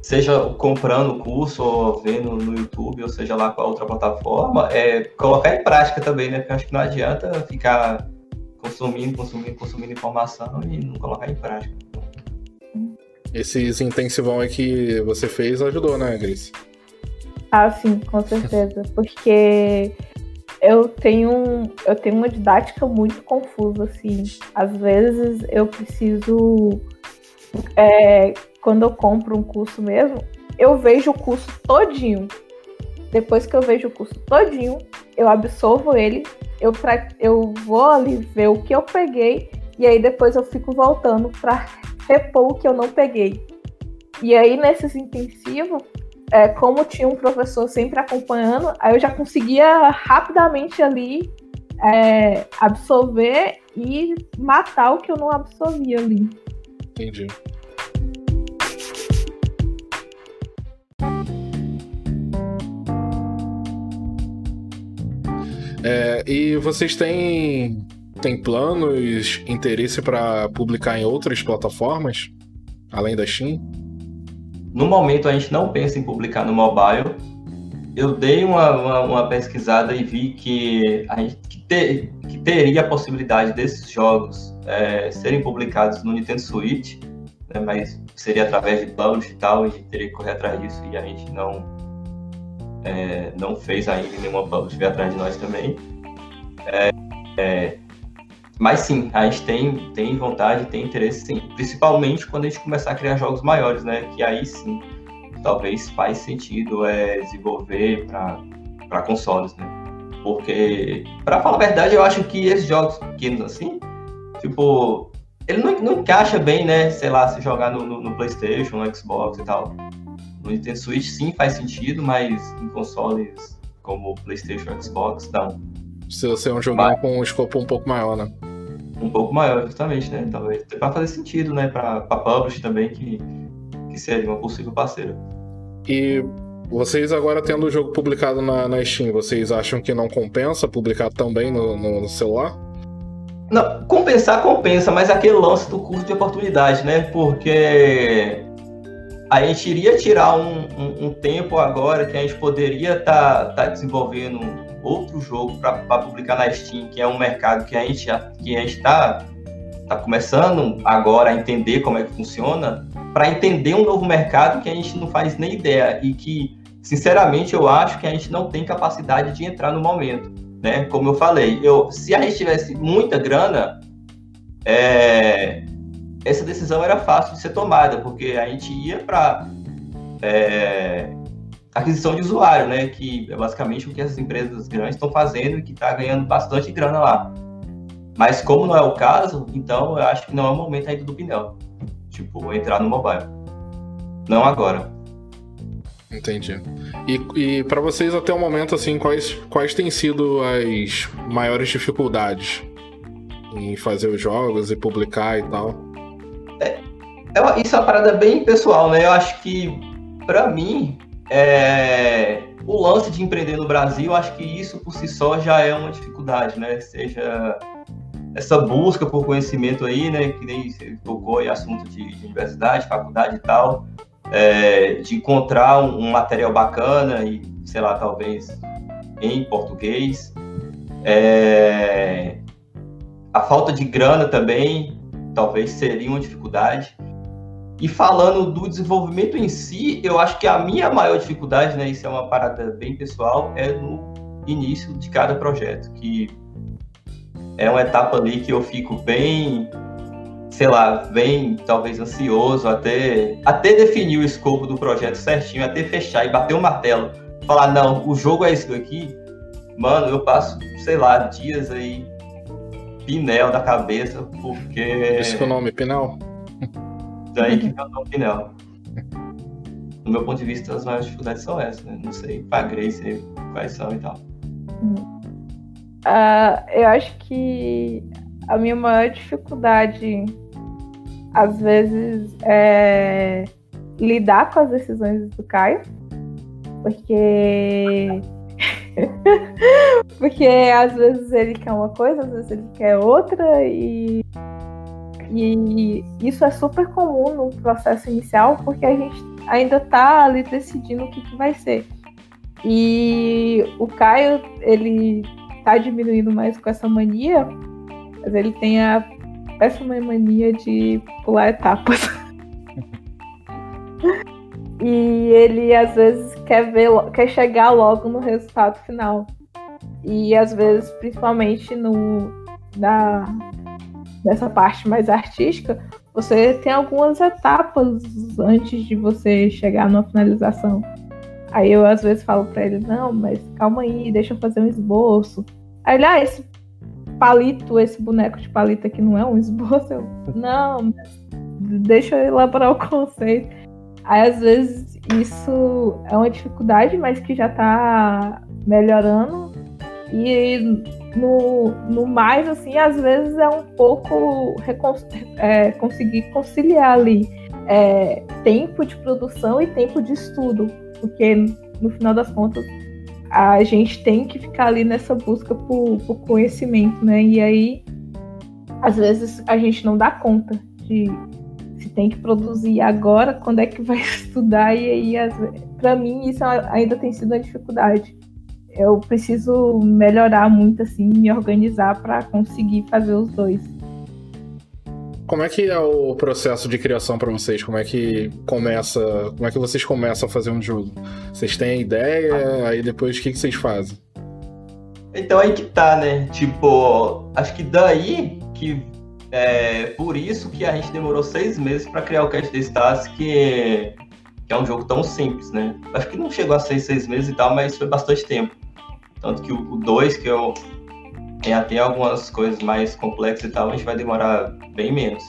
seja comprando o curso ou vendo no YouTube, ou seja lá qual outra plataforma, é colocar em prática também, né? Porque acho que não adianta ficar consumindo, consumindo, consumindo informação e não colocar em prática. Esses intensivão aí que você fez ajudou, né, Grace? Ah, sim, com certeza. Porque eu tenho, eu tenho uma didática muito confusa, assim. Às vezes eu preciso é, quando eu compro um curso mesmo, eu vejo o curso todinho. Depois que eu vejo o curso todinho, eu absorvo ele, eu, pra, eu vou ali ver o que eu peguei e aí depois eu fico voltando para repor o que eu não peguei. E aí nesses intensivos, é, como tinha um professor sempre acompanhando, aí eu já conseguia rapidamente ali é, absorver e matar o que eu não absorvia ali. Entendi. É, e vocês têm, têm planos, interesse para publicar em outras plataformas, além da Steam? No momento a gente não pensa em publicar no mobile. Eu dei uma, uma, uma pesquisada e vi que a gente que, ter, que teria a possibilidade desses jogos é, serem publicados no Nintendo Switch, né, mas seria através de publish e tal, e teria que correr atrás disso e a gente não, é, não fez ainda nenhuma publish vir atrás de nós também. É, é, mas sim, a gente tem, tem vontade, tem interesse sim. Principalmente quando a gente começar a criar jogos maiores, né? Que aí sim, talvez faz sentido é, desenvolver para consoles, né? Porque, para falar a verdade, eu acho que esses jogos pequenos assim, tipo, ele não, não encaixa bem, né? Sei lá, se jogar no, no, no PlayStation, no Xbox e tal. No Nintendo Switch sim faz sentido, mas em consoles como PlayStation Xbox, não. Precisa ser um jogo mas... com um escopo um pouco maior, né? Um pouco maior, justamente, né? Talvez para fazer sentido, né? Para publish também, que, que seria uma possível parceira. E vocês agora tendo o jogo publicado na, na Steam, vocês acham que não compensa publicar também no, no, no celular? Não, compensar compensa, mas é aquele lance do custo de oportunidade, né? Porque a gente iria tirar um, um, um, tempo agora que a gente poderia estar tá, tá desenvolvendo outro jogo para publicar na Steam, que é um mercado que a gente que a gente está tá começando agora a entender como é que funciona, para entender um novo mercado que a gente não faz nem ideia e que, sinceramente, eu acho que a gente não tem capacidade de entrar no momento, né? Como eu falei, eu, se a gente tivesse muita grana, é, essa decisão era fácil de ser tomada, porque a gente ia para é, aquisição de usuário, né? Que é basicamente o que essas empresas grandes estão fazendo e que está ganhando bastante grana lá. Mas como não é o caso, então eu acho que não é o momento ainda do pneu. Tipo, entrar no mobile. Não agora. Entendi. E, e para vocês até o momento, assim, quais, quais têm sido as maiores dificuldades em fazer os jogos e publicar e tal? É, é, isso é uma parada bem pessoal, né? Eu acho que, para mim, é, o lance de empreender no Brasil, acho que isso por si só já é uma dificuldade, né? Seja essa busca por conhecimento aí, né? Que nem você tocou em assunto de, de universidade, faculdade e tal, é, de encontrar um, um, material bacana e, sei lá, talvez em português. É, a falta de grana também talvez seria uma dificuldade. E falando do desenvolvimento em si, eu acho que a minha maior dificuldade, né, isso é uma parada bem pessoal, é no início de cada projeto, que é uma etapa ali que eu fico bem, sei lá, bem talvez ansioso até até definir o escopo do projeto certinho, até fechar e bater o martelo, falar não, o jogo é isso aqui. Mano, eu passo, sei lá, dias aí Pinel da cabeça, porque. Esse é o nome, Pinel? Daí que é o nome Pinel. Do meu ponto de vista, as maiores dificuldades são essas, né? Não sei pra Grace quais são e tal. Uh, eu acho que a minha maior dificuldade, às vezes, é lidar com as decisões do Caio, porque Porque às vezes ele quer uma coisa, às vezes ele quer outra, e, e isso é super comum no processo inicial, porque a gente ainda está ali decidindo o que, que vai ser. E o Caio, ele tá diminuindo mais com essa mania, mas ele tem a péssima mania de pular etapas. e ele às vezes quer ver, quer chegar logo no resultado final. E às vezes, principalmente no na nessa parte mais artística, você tem algumas etapas antes de você chegar na finalização. Aí eu às vezes falo para ele, não, mas calma aí, deixa eu fazer um esboço. Aí ele, ah, esse palito, esse boneco de palito aqui não é um esboço? Eu, não, deixa eu elaborar o conceito. Aí às vezes isso é uma dificuldade, mas que já está melhorando. E no, no mais, assim, às vezes é um pouco é, conseguir conciliar ali é, tempo de produção e tempo de estudo, porque no final das contas a gente tem que ficar ali nessa busca por, por conhecimento, né? E aí, às vezes, a gente não dá conta de se tem que produzir agora, quando é que vai estudar, e aí, para mim, isso ainda tem sido uma dificuldade. Eu preciso melhorar muito, assim, me organizar para conseguir fazer os dois. Como é que é o processo de criação para vocês? Como é que começa? Como é que vocês começam a fazer um jogo? Vocês têm ideia, aí depois o que, que vocês fazem? Então aí que tá, né? Tipo, acho que daí que é por isso que a gente demorou seis meses para criar o Cat the Stars, que, que, é um jogo tão simples, né? Acho que não chegou a ser seis meses e tal, mas foi bastante tempo. Tanto que o 2, que eu até algumas coisas mais complexas e tal, a gente vai demorar bem menos.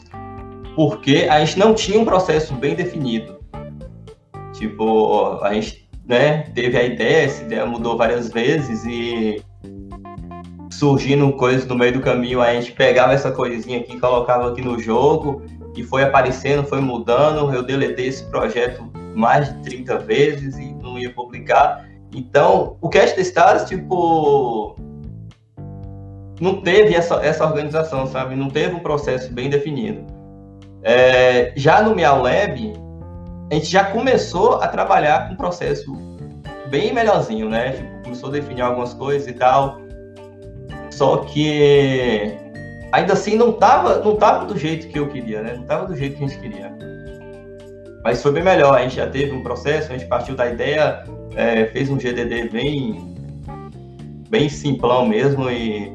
Porque a gente não tinha um processo bem definido. Tipo, a gente né, teve a ideia, essa ideia mudou várias vezes e surgindo coisas no meio do caminho, a gente pegava essa coisinha aqui, colocava aqui no jogo e foi aparecendo, foi mudando. Eu deletei esse projeto mais de 30 vezes e não ia publicar. Então, o Cast Stars, tipo, não teve essa, essa organização, sabe? Não teve um processo bem definido. É, já no Meow Lab, a gente já começou a trabalhar com um processo bem melhorzinho, né? Tipo, começou a definir algumas coisas e tal. Só que ainda assim não tava, não tava do jeito que eu queria, né? Não tava do jeito que a gente queria. Mas foi bem melhor, a gente já teve um processo, a gente partiu da ideia, é, fez um GDD bem, bem simplão mesmo e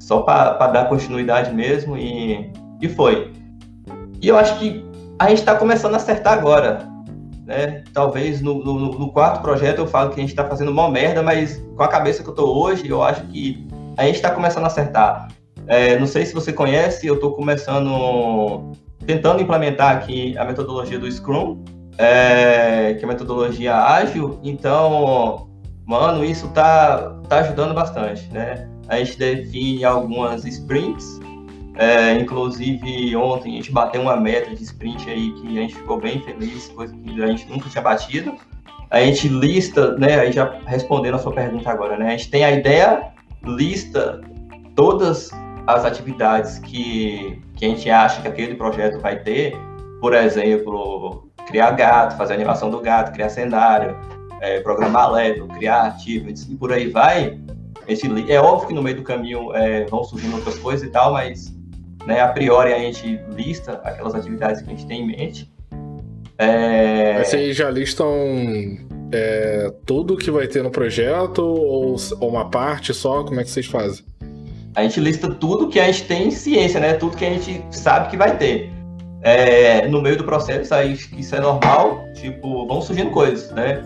só para dar continuidade mesmo e, e foi. E eu acho que a gente está começando a acertar agora. Né? Talvez no, no, no, quarto projeto eu falo que a gente está fazendo uma merda, mas com a cabeça que eu estou hoje, eu acho que a gente está começando a acertar. É, não sei se você conhece, eu estou começando, tentando implementar aqui a metodologia do Scrum, é, que é metodologia ágil. Então, mano, isso tá, tá ajudando bastante, né? A gente define algumas sprints, é, inclusive ontem a gente bateu uma meta de sprint aí que a gente ficou bem feliz, coisa que a gente nunca tinha batido. A gente lista, né, aí já respondendo a sua pergunta agora, né? A gente tem a ideia lista todas as atividades que, que a gente acha que aquele projeto vai ter, por exemplo, criar gato, fazer animação do gato, criar cenário, é, programar level, criar achievements e por aí vai, gente, é óbvio que no meio do caminho é, vão surgindo outras coisas e tal, mas né, a priori a gente lista aquelas atividades que a gente tem em mente. É... Vocês já listam é, tudo que vai ter no projeto ou, ou, uma parte só? Como é que vocês fazem? A gente lista tudo que a gente tem em ciência, né? Tudo que a gente sabe que vai ter. É, no meio do processo, aí isso é normal, tipo, vão surgindo coisas, né?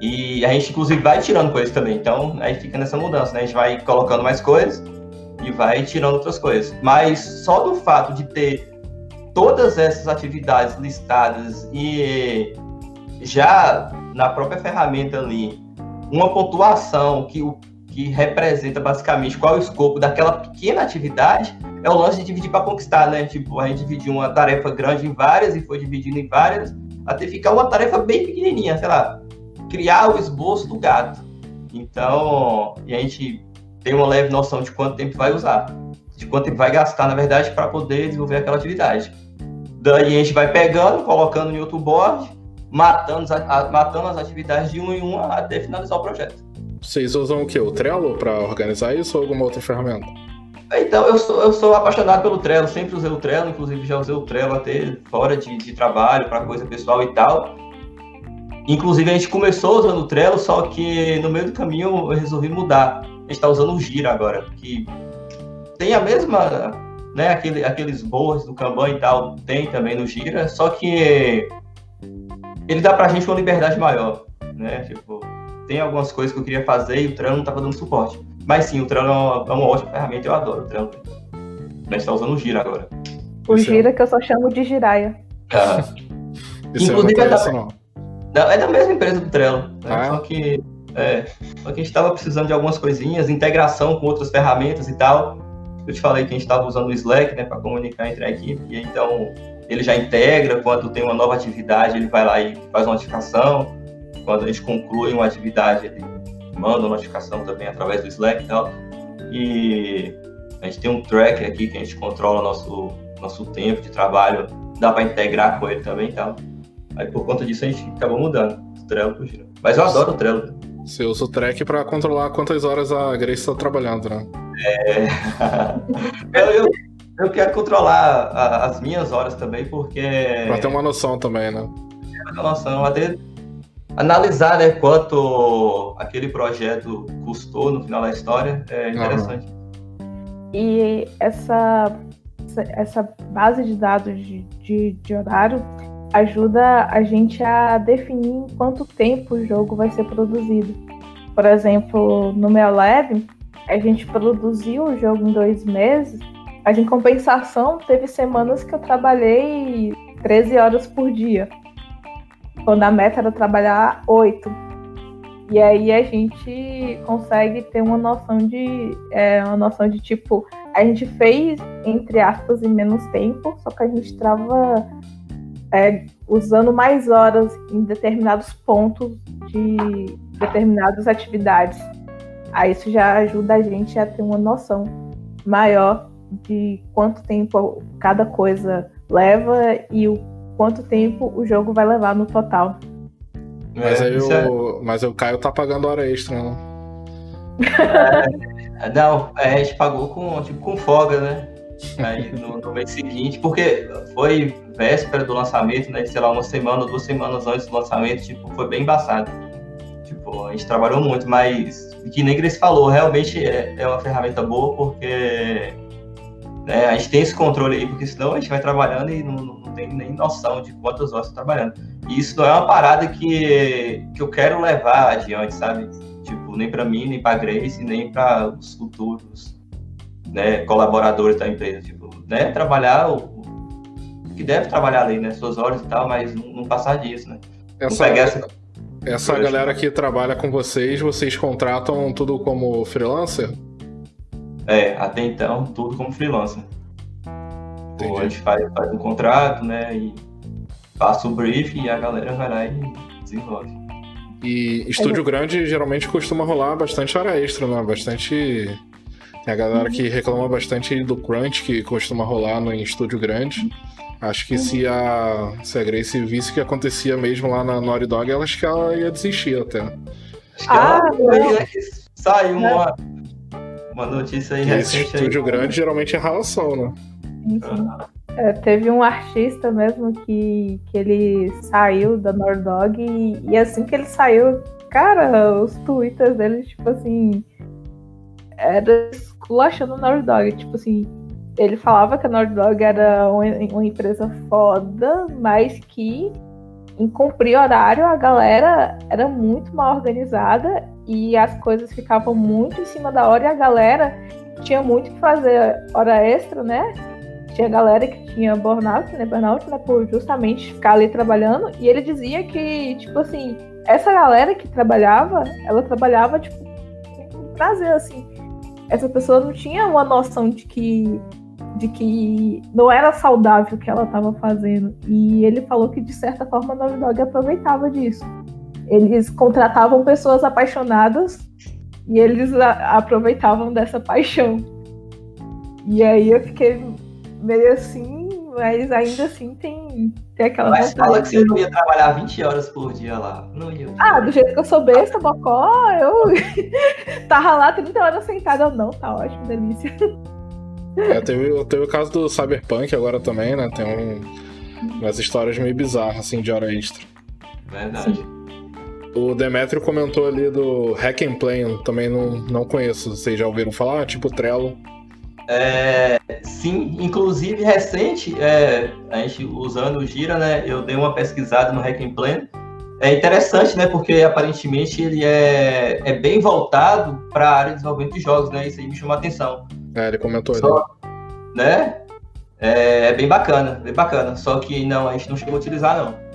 E a gente, inclusive, vai tirando coisas também. Então, aí fica nessa mudança, né? A gente vai colocando mais coisas e vai tirando outras coisas. Mas só do fato de ter todas essas atividades listadas e já na própria ferramenta ali uma pontuação que, que representa basicamente qual é o escopo daquela pequena atividade, é o lance de dividir para conquistar, né? Tipo, a gente dividiu uma tarefa grande em várias e foi dividindo em várias, até ficar uma tarefa bem pequenininha, sei lá, criar o esboço do gato. Então, e a gente tem uma leve noção de quanto tempo vai usar, de quanto tempo vai gastar, na verdade, para poder desenvolver aquela atividade. Daí a gente vai pegando, colocando em outro board, matando, matando as atividades de uma em uma até finalizar o projeto. Vocês usam o que? O Trello para organizar isso ou alguma outra ferramenta? Então, eu sou, eu sou apaixonado pelo Trello, sempre usei o Trello, inclusive já usei o Trello até fora de, de trabalho, para coisa pessoal e tal. Inclusive, a gente começou usando o Trello, só que no meio do caminho eu resolvi mudar. A gente está usando o Gira agora, que tem a mesma, né, aquele, aqueles boas do Kanban e tal, tem também no Gira, só que ele dá pra gente uma liberdade maior, né? Tipo, tem algumas coisas que eu queria fazer e o Trello não estava dando suporte. Mas sim, o Trello é uma, é uma ótima ferramenta, eu adoro o Trello. A gente está usando o Gira agora. O Gira que eu só chamo de Giraia. Ah. Inclusive, é da, não, é da mesma empresa do Trello. Né? Ah. Só que é, só que a gente estava precisando de algumas coisinhas, integração com outras ferramentas e tal. Eu te falei que a gente estava usando o Slack, né, para comunicar entre a equipe, e então ele já integra quando tem uma nova atividade, ele vai lá e faz uma notificação. Quando a gente conclui uma atividade, ele manda uma notificação também através do Slack e tal. E a gente tem um tracker aqui que a gente controla nosso nosso tempo de trabalho, dá para integrar com ele também e tal. Aí por conta disso a gente acabou mudando o Trello pro Gira. Mas eu adoro o Trello. Você usa o track para controlar quantas horas a Grace está trabalhando, né? É. eu, eu, eu, quero controlar a, as minhas horas também, porque. Para ter uma noção também, né? Ter uma noção, até analisar né, quanto aquele projeto custou no final da história é interessante. Uhum. E essa, essa base de dados de, de, de horário ajuda a gente a definir em quanto tempo o jogo vai ser produzido. Por exemplo, no meu lab, a gente produziu o jogo em dois meses, mas em compensação teve semanas que eu trabalhei 13 horas por dia, quando a meta era trabalhar 8. E aí a gente consegue ter uma noção de é, uma noção de tipo, a gente fez entre aspas em menos tempo, só que a gente estava é, usando mais horas em determinados pontos de determinadas atividades. Aí isso já ajuda a gente a ter uma noção maior de quanto tempo cada coisa leva e o quanto tempo o jogo vai levar no total. Mas aí o, é... mas o Caio tá pagando hora extra, né? É, não, a gente pagou com, tipo, com folga, né? Aí no, no, mês seguinte, porque foi véspera do lançamento, né? Sei lá, uma semana, duas semanas antes do lançamento, tipo, foi bem embaçado. Tipo, a gente trabalhou muito, mas que nem Grace falou, realmente é, é uma ferramenta boa porque né, a gente tem esse controle aí, porque senão a gente vai trabalhando e não, não tem nem noção de quantas horas está trabalhando. E isso não é uma parada que, que eu quero levar adiante, sabe? Tipo, nem para mim, nem para Grace, nem para os futuros né, colaboradores da empresa, tipo, né, trabalhar o, que deve trabalhar ali, né, suas horas e tal, mas não, não passar disso, né. Essa, essa, essa galera que trabalha com vocês, vocês contratam tudo como freelancer? É, até então, tudo como freelancer. Entendi. A gente faz, faz um contrato, né, e passa o brief e a galera vai lá e desenvolve. E estúdio grande geralmente costuma rolar bastante hora extra, né? Bastante tem a galera que reclama bastante do crunch que costuma rolar no, em estúdio grande. Acho que se a, se a Grace visse que acontecia mesmo lá na Naughty Dog, ela acho que ela ia desistir até. Acho que ah, ela, sai uma, uma notícia aí E esse recente estúdio aí. grande geralmente é ralação, né? Enfim. É, teve um artista mesmo que, que ele saiu da Nordog e, e assim que ele saiu, cara, os twitters dele, tipo assim, era esculachando a Nordog. Tipo assim, ele falava que a Nordog era uma, uma empresa foda, mas que em cumprir horário a galera era muito mal organizada e as coisas ficavam muito em cima da hora e a galera tinha muito que fazer hora extra, né? Tinha galera que tinha burnout, né? Burnout, né? Por justamente ficar ali trabalhando. E ele dizia que, tipo assim, essa galera que trabalhava, ela trabalhava, tipo, com prazer, assim. Essa pessoa não tinha uma noção de que de que não era saudável o que ela estava fazendo. E ele falou que, de certa forma, a Naughty Dog aproveitava disso. Eles contratavam pessoas apaixonadas e eles a- aproveitavam dessa paixão. E aí eu fiquei meio assim, mas ainda assim tem, tem aquela Mas vontade fala que você não ia trabalhar 20 horas por dia lá. Não ia. Ah, do jeito que eu sou besta, bocó, eu tava lá 30 horas sentada. Eu, não, tá ótimo, delícia. É, teve, teve o caso do Cyberpunk agora também, né? Tem um, umas histórias meio bizarras, assim, de hora extra. Verdade. O Demetrio comentou ali do Hack and Play, também não, não conheço. Vocês já ouviram falar? Tipo Trello. É, sim, inclusive recente, é, a gente usando o Gira, né? Eu dei uma pesquisada no Hack and Plan. É interessante, né? Porque aparentemente ele é, é bem voltado para a área de desenvolvimento de jogos, né? Isso aí me chamou a atenção. É, ele comentou ali. Só, né? É, é bem bacana, bem bacana. Só que não, a gente não chegou a utilizar, não.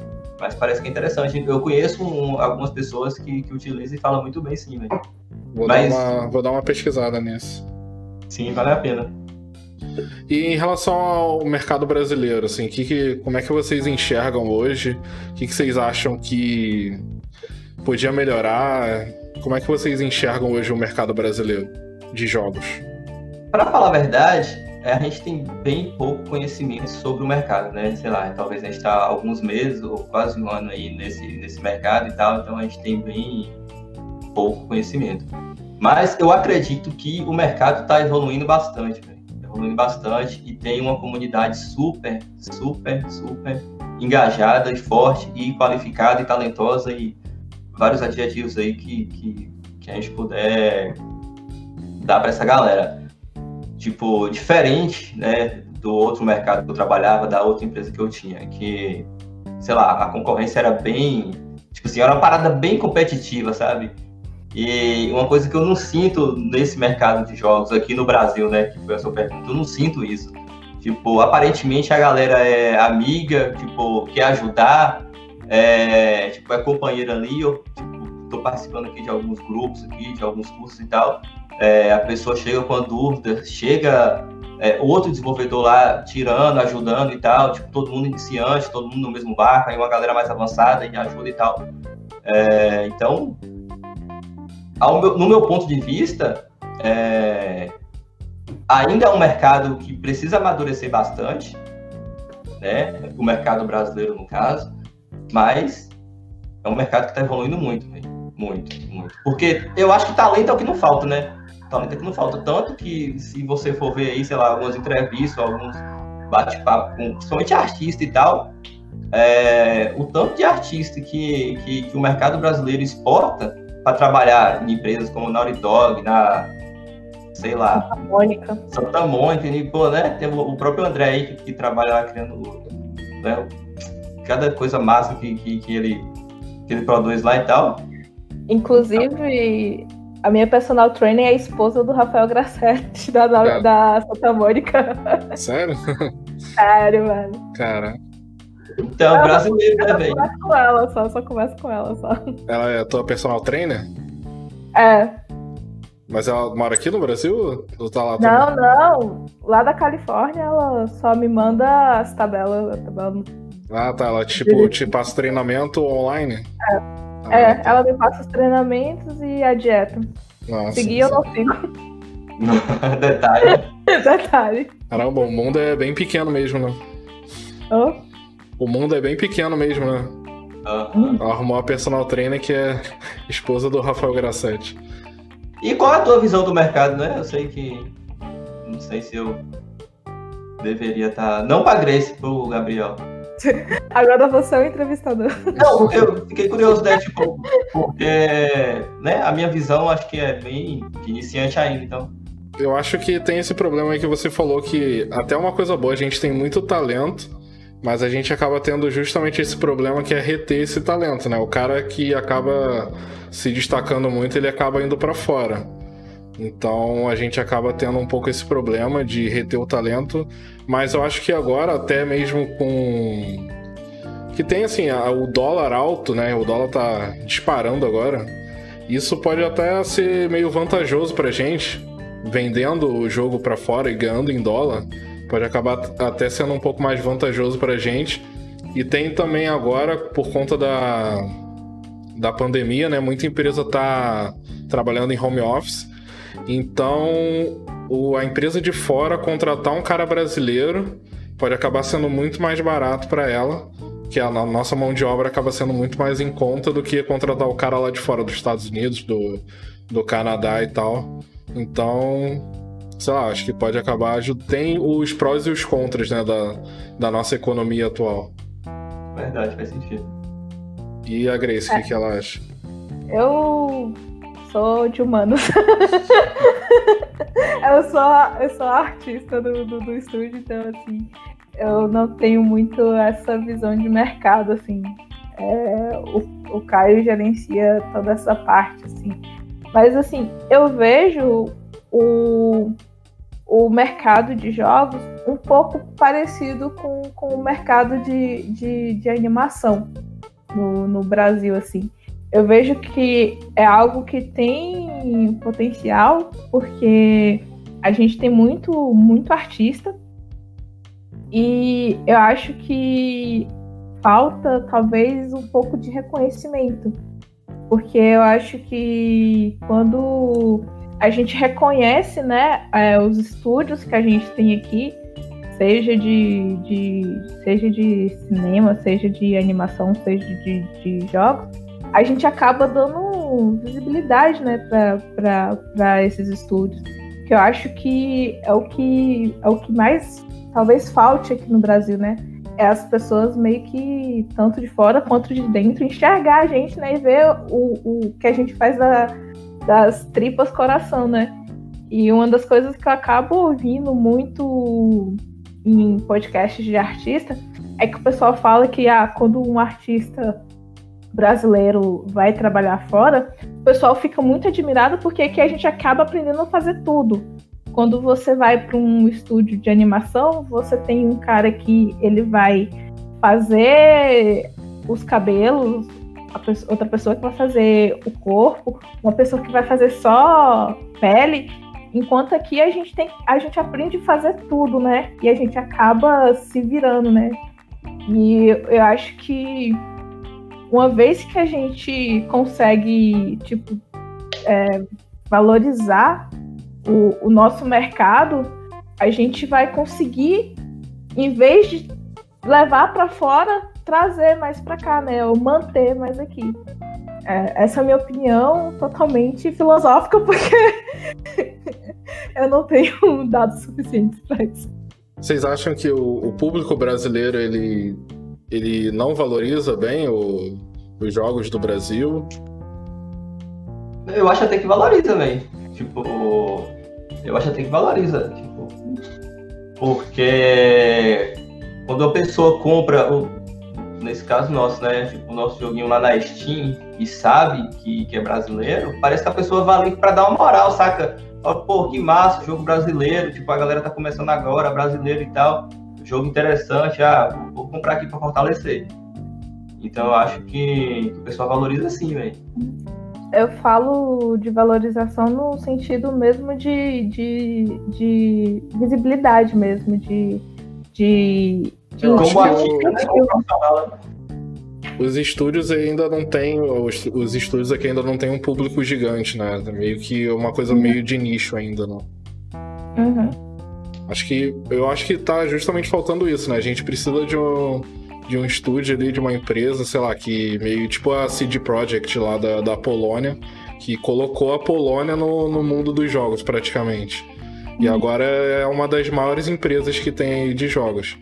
Mas parece que é interessante. Eu conheço um- algumas pessoas que, que utilizam e falam muito bem, sim, velho. Vou, Mas- dar uma, vou dar uma pesquisada nisso. Sim, vale a pena. E em relação ao mercado brasileiro, assim, que, que- como é que vocês enxergam hoje? O que, que vocês acham que podia melhorar? Como é que vocês enxergam hoje o mercado brasileiro de jogos? Para falar a verdade, a gente tem bem pouco conhecimento sobre o mercado, né? Sei lá, talvez a gente está alguns meses ou quase um ano aí nesse, nesse mercado e tal, então a gente tem bem pouco conhecimento. Mas eu acredito que o mercado está evoluindo bastante, evoluindo bastante e tem uma comunidade super, super, super engajada, e forte e qualificada e talentosa e vários adjetivos aí que, que, que a gente puder dar para essa galera tipo, diferente, né, do outro mercado que eu trabalhava, da outra empresa que eu tinha, que, sei lá, a concorrência era bem, tipo assim, era uma parada bem competitiva, sabe? E uma coisa que eu não sinto nesse mercado de jogos aqui no Brasil, né, que foi a sua pergunta, eu não sinto isso. Tipo, aparentemente a galera é amiga, tipo, quer ajudar, é, tipo, é companheira ali, eu, tipo, participando aqui de alguns grupos aqui, de alguns cursos e tal, é, a pessoa chega com a dúvida, chega é, outro desenvolvedor lá tirando, ajudando e tal, tipo, todo mundo iniciante, todo mundo no mesmo barco, aí uma galera mais avançada e ajuda e tal. É, então, meu, no meu ponto de vista, é, ainda é um mercado que precisa amadurecer bastante, né? O mercado brasileiro, no caso, mas é um mercado que está evoluindo muito, véio. Muito, muito. Porque eu acho que talento é o que não falta, né? talento é que não falta. Tanto que, se você for ver aí, sei lá, algumas entrevistas, alguns bate-papo com principalmente artista e tal, é, o tanto de artista que, que, que o mercado brasileiro exporta para trabalhar em empresas como Naughty Dog, na, sei lá, Santa Mônica. Santa Mônica, e, pô, né? Tem o próprio André aí que, que trabalha lá criando né, cada coisa massa que, que, que, ele, que ele produz lá e tal. Inclusive, a minha personal trainer é a esposa do Rafael Grassetti, da, da, da Santa Mônica. Sério? Sério, velho. Cara, Então, Ah, brasileiro, né, Eu velho? converso com ela só, só converso com ela só. ela é tua personal trainer? É, Mas ela mora aqui no Brasil? Ou tá lá também? não, não. Lá da Califórnia, ela só me manda as tabelas. a tabela- Ah, tá. Ela tipo, te passa treinamento online? Ah, É, tá. ela me passa os treinamentos e a dieta. Nossa, Seguir eu não sigo. Detalhe. Detalhe. Caramba, o mundo é bem pequeno mesmo, né? Oh, O mundo é bem pequeno mesmo, né? Aham. Ela arrumou a personal trainer que é esposa do Rafael Grassetti. E qual é a tua visão do mercado, né? Eu sei que. Não sei se eu deveria estar. Tá... Não pra Grace, pro Gabriel. Agora você é o entrevistador. Não, eu fiquei curioso, né? Tipo, porque né, a minha visão acho que é bem iniciante ainda, então. Eu acho que tem esse problema aí que você falou que até uma coisa boa, a gente tem muito talento, mas a gente acaba tendo justamente esse problema que é reter esse talento, né? O cara que acaba se destacando muito, ele acaba indo para fora. Então a gente acaba tendo um pouco esse problema de reter o talento, mas eu acho que agora, até mesmo com. Que tem assim, o dólar alto, né? O dólar tá disparando agora. Isso pode até ser meio vantajoso pra gente, vendendo o jogo para fora e ganhando em dólar. Pode acabar até sendo um pouco mais vantajoso pra gente. E tem também agora, por conta da, da pandemia, né? Muita empresa tá trabalhando em home office. Então, o, a empresa de fora contratar um cara brasileiro pode acabar sendo muito mais barato para ela, que a nossa mão de obra acaba sendo muito mais em conta do que contratar o cara lá de fora dos Estados Unidos, do, do Canadá e tal. Então, sei lá, acho que pode acabar. Tem os prós e os contras né, da, da nossa economia atual. Verdade, faz sentido. E a Grace, o é. que, que ela acha? Eu sou de humanos. eu, sou, eu sou artista do, do, do, estúdio, então, assim, eu não tenho muito essa visão de mercado, assim. É, o, o Caio gerencia toda essa parte, assim. Mas, assim, eu vejo o, o mercado de jogos um pouco parecido com, com o mercado de, de, de animação no, no Brasil, assim eu vejo que é algo que tem potencial, porque a gente tem muito, muito artista. E eu acho que falta talvez um pouco de reconhecimento. Porque eu acho que quando a gente reconhece né, é, os estúdios que a gente tem aqui, seja de, de, seja de cinema, seja de animação, seja de, de jogos, a gente acaba dando visibilidade né, para esses estúdios. Que eu acho que é o que é o que mais talvez falte aqui no Brasil, né? É as pessoas meio que, tanto de fora quanto de dentro, enxergar a gente né, e ver o, o que a gente faz da, das tripas coração, né? E uma das coisas que eu acabo ouvindo muito em podcasts de artista é que o pessoal fala que ah, quando um artista brasileiro vai trabalhar fora, o pessoal fica muito admirado porque aqui a gente acaba aprendendo a fazer tudo. Quando você vai para um estúdio de animação, você tem um cara que ele vai fazer os cabelos, outra pessoa que vai fazer o corpo, uma pessoa que vai fazer só pele, enquanto aqui a gente tem, a gente aprende a fazer tudo, né? E a gente acaba se virando, né? E eu acho que uma vez que a gente consegue, tipo, é, valorizar o, o nosso mercado, a gente vai conseguir, em vez de levar para fora, trazer mais para cá, né? Ou manter mais aqui. É, essa é a minha opinião totalmente filosófica, porque eu não tenho dados suficientes para isso. Vocês acham que o, o, público brasileiro ele ele não valoriza bem o, os jogos do Brasil? Eu acho até que valoriza, velho. Tipo, eu acho até que valoriza. Tipo, porque quando a pessoa compra, nesse caso nosso, né? Tipo, o nosso joguinho lá na Steam e sabe que, que é brasileiro, parece que a pessoa vai para dar uma moral, saca? Pô, que massa, jogo brasileiro, tipo, a galera tá começando agora, brasileiro e tal jogo interessante, ah, comprar aqui para fortalecer. Então eu acho que, o pessoal valoriza sim, velho. Eu falo de valorização no sentido mesmo de, de, de visibilidade mesmo, de. de, de Como artista, né? Os estúdios ainda não têm. Os, os estúdios aqui ainda não tem um público gigante, né? Meio que uma coisa uhum. meio de nicho ainda, não. Uhum. Acho que eu acho que tá justamente faltando isso, né? A gente precisa de um, de um estúdio ali, de uma empresa, sei lá, que meio tipo a CD Projekt lá da, da Polônia, que colocou a Polônia no, no mundo dos jogos, praticamente. E uhum. agora é uma das maiores empresas que tem de jogos.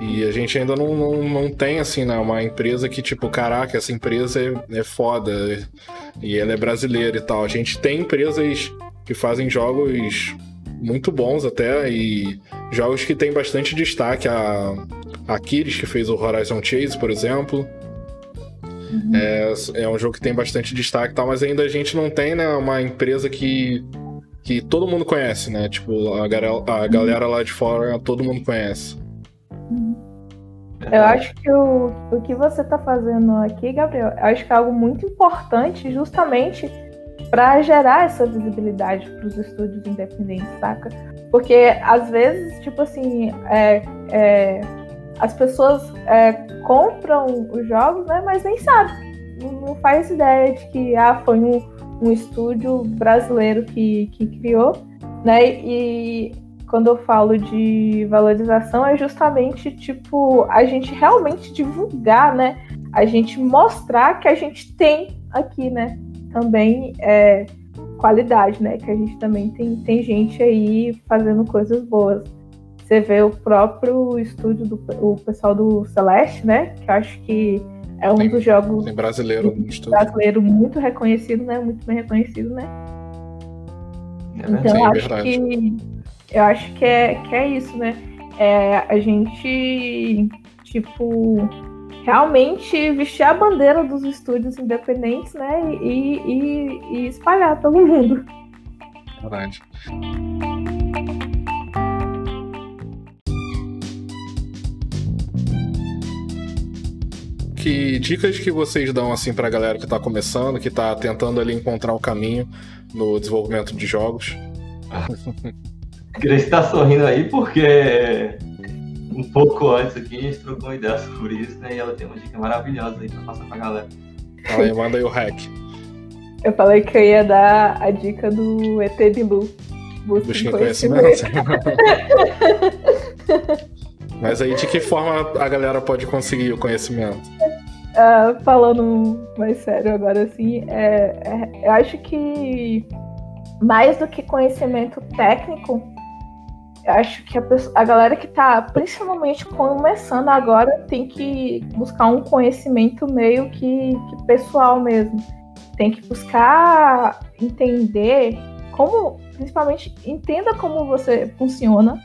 E a gente ainda não, não, não tem, assim, né, uma empresa que, tipo, caraca, essa empresa é, é foda e ela é brasileira e tal. A gente tem empresas que fazem jogos muito bons até e jogos que tem bastante destaque. A, a Kiris, que fez o Horizon Chase, por exemplo. Uhum. É, é um jogo que tem bastante destaque tal, mas ainda a gente não tem, né, uma empresa que, que todo mundo conhece, né? Tipo, a, galera, a galera lá de fora, todo mundo conhece. Eu acho que o, o que você está fazendo aqui, Gabriel, eu acho que é algo muito importante justamente para gerar essa visibilidade para os estúdios independentes, saca? Porque às vezes, tipo assim, é, é, as pessoas é, compram os jogos, né, mas nem sabem, não, não faz ideia de que ah, foi um, um estúdio brasileiro que, que criou, né? E quando eu falo de valorização, é justamente tipo a gente realmente divulgar, né? A gente mostrar que a gente tem aqui, né? Também é, qualidade, né? Que a gente também tem, tem gente aí fazendo coisas boas. Você vê o próprio estúdio do o pessoal do Celeste, né? Que eu acho que é um tem, dos jogos tem brasileiro, brasileiro muito reconhecido, né? Muito bem reconhecido, né? É, então sim, acho verdade. que eu acho que é, que é isso, né? É a gente, tipo, realmente vestir a bandeira dos estúdios independentes, né? E, e, e espalhar pelo mundo. Verdade. Que dicas que vocês dão assim pra galera que tá começando, que tá tentando ali encontrar o caminho no desenvolvimento de jogos? Grace tá sorrindo aí porque um pouco antes aqui a gente trocou uma ideia sobre isso, né? E ela tem uma dica maravilhosa aí pra passar pra galera. Fala aí, manda aí o hack. Eu falei que eu ia dar a dica do ET Bilu. Busque conhecimento. Mas aí de que forma a galera pode conseguir o conhecimento? Uh, falando mais sério agora assim, é, é, eu acho que mais do que conhecimento técnico, acho que a, pessoa, a galera que está principalmente começando agora tem que buscar um conhecimento meio que, que pessoal mesmo. Tem que buscar entender como, principalmente, entenda como você funciona,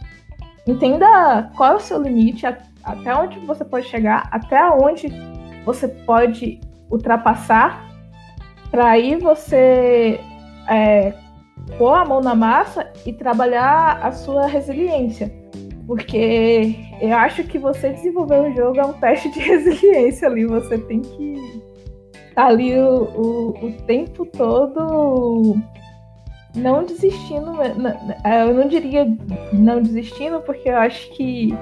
entenda qual é o seu limite, até onde você pode chegar, até onde você pode ultrapassar, para aí você é, pôr a mão na massa e trabalhar a sua resiliência. Porque eu acho que você desenvolver um jogo é um teste de resiliência ali. Você tem que estar tá ali o, o, o tempo todo não desistindo. Eu não diria não desistindo, porque eu acho que,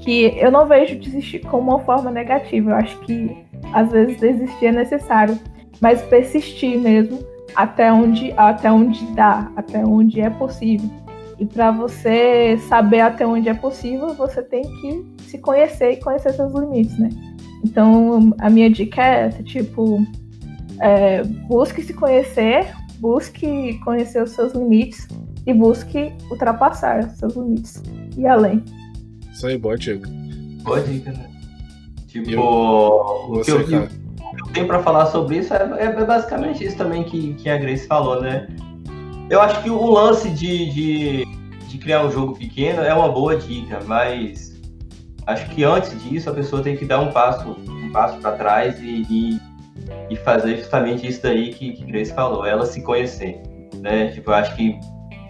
que eu não vejo desistir como uma forma negativa. Eu acho que às vezes desistir é necessário, mas persistir mesmo até onde, até onde dá, até onde é possível. E para você saber até onde é possível, você tem que se conhecer e conhecer seus limites, né? Então, a minha dica é essa, tipo, é, busque se conhecer, busque conhecer os seus limites e busque ultrapassar os seus limites e além. Isso aí, boa dica. Boa dica, né? Tipo, eu, o que eu, cara? Tenho para falar sobre isso é, é, é, basicamente isso também que, que a Grace falou, né? Eu acho que o lance de, de, de criar um jogo pequeno é uma boa dica, mas acho que antes disso a pessoa tem que dar um passo um passo para trás e, e, e, fazer justamente isso daí que, que Grace falou, ela se conhecer, né? Tipo, eu acho que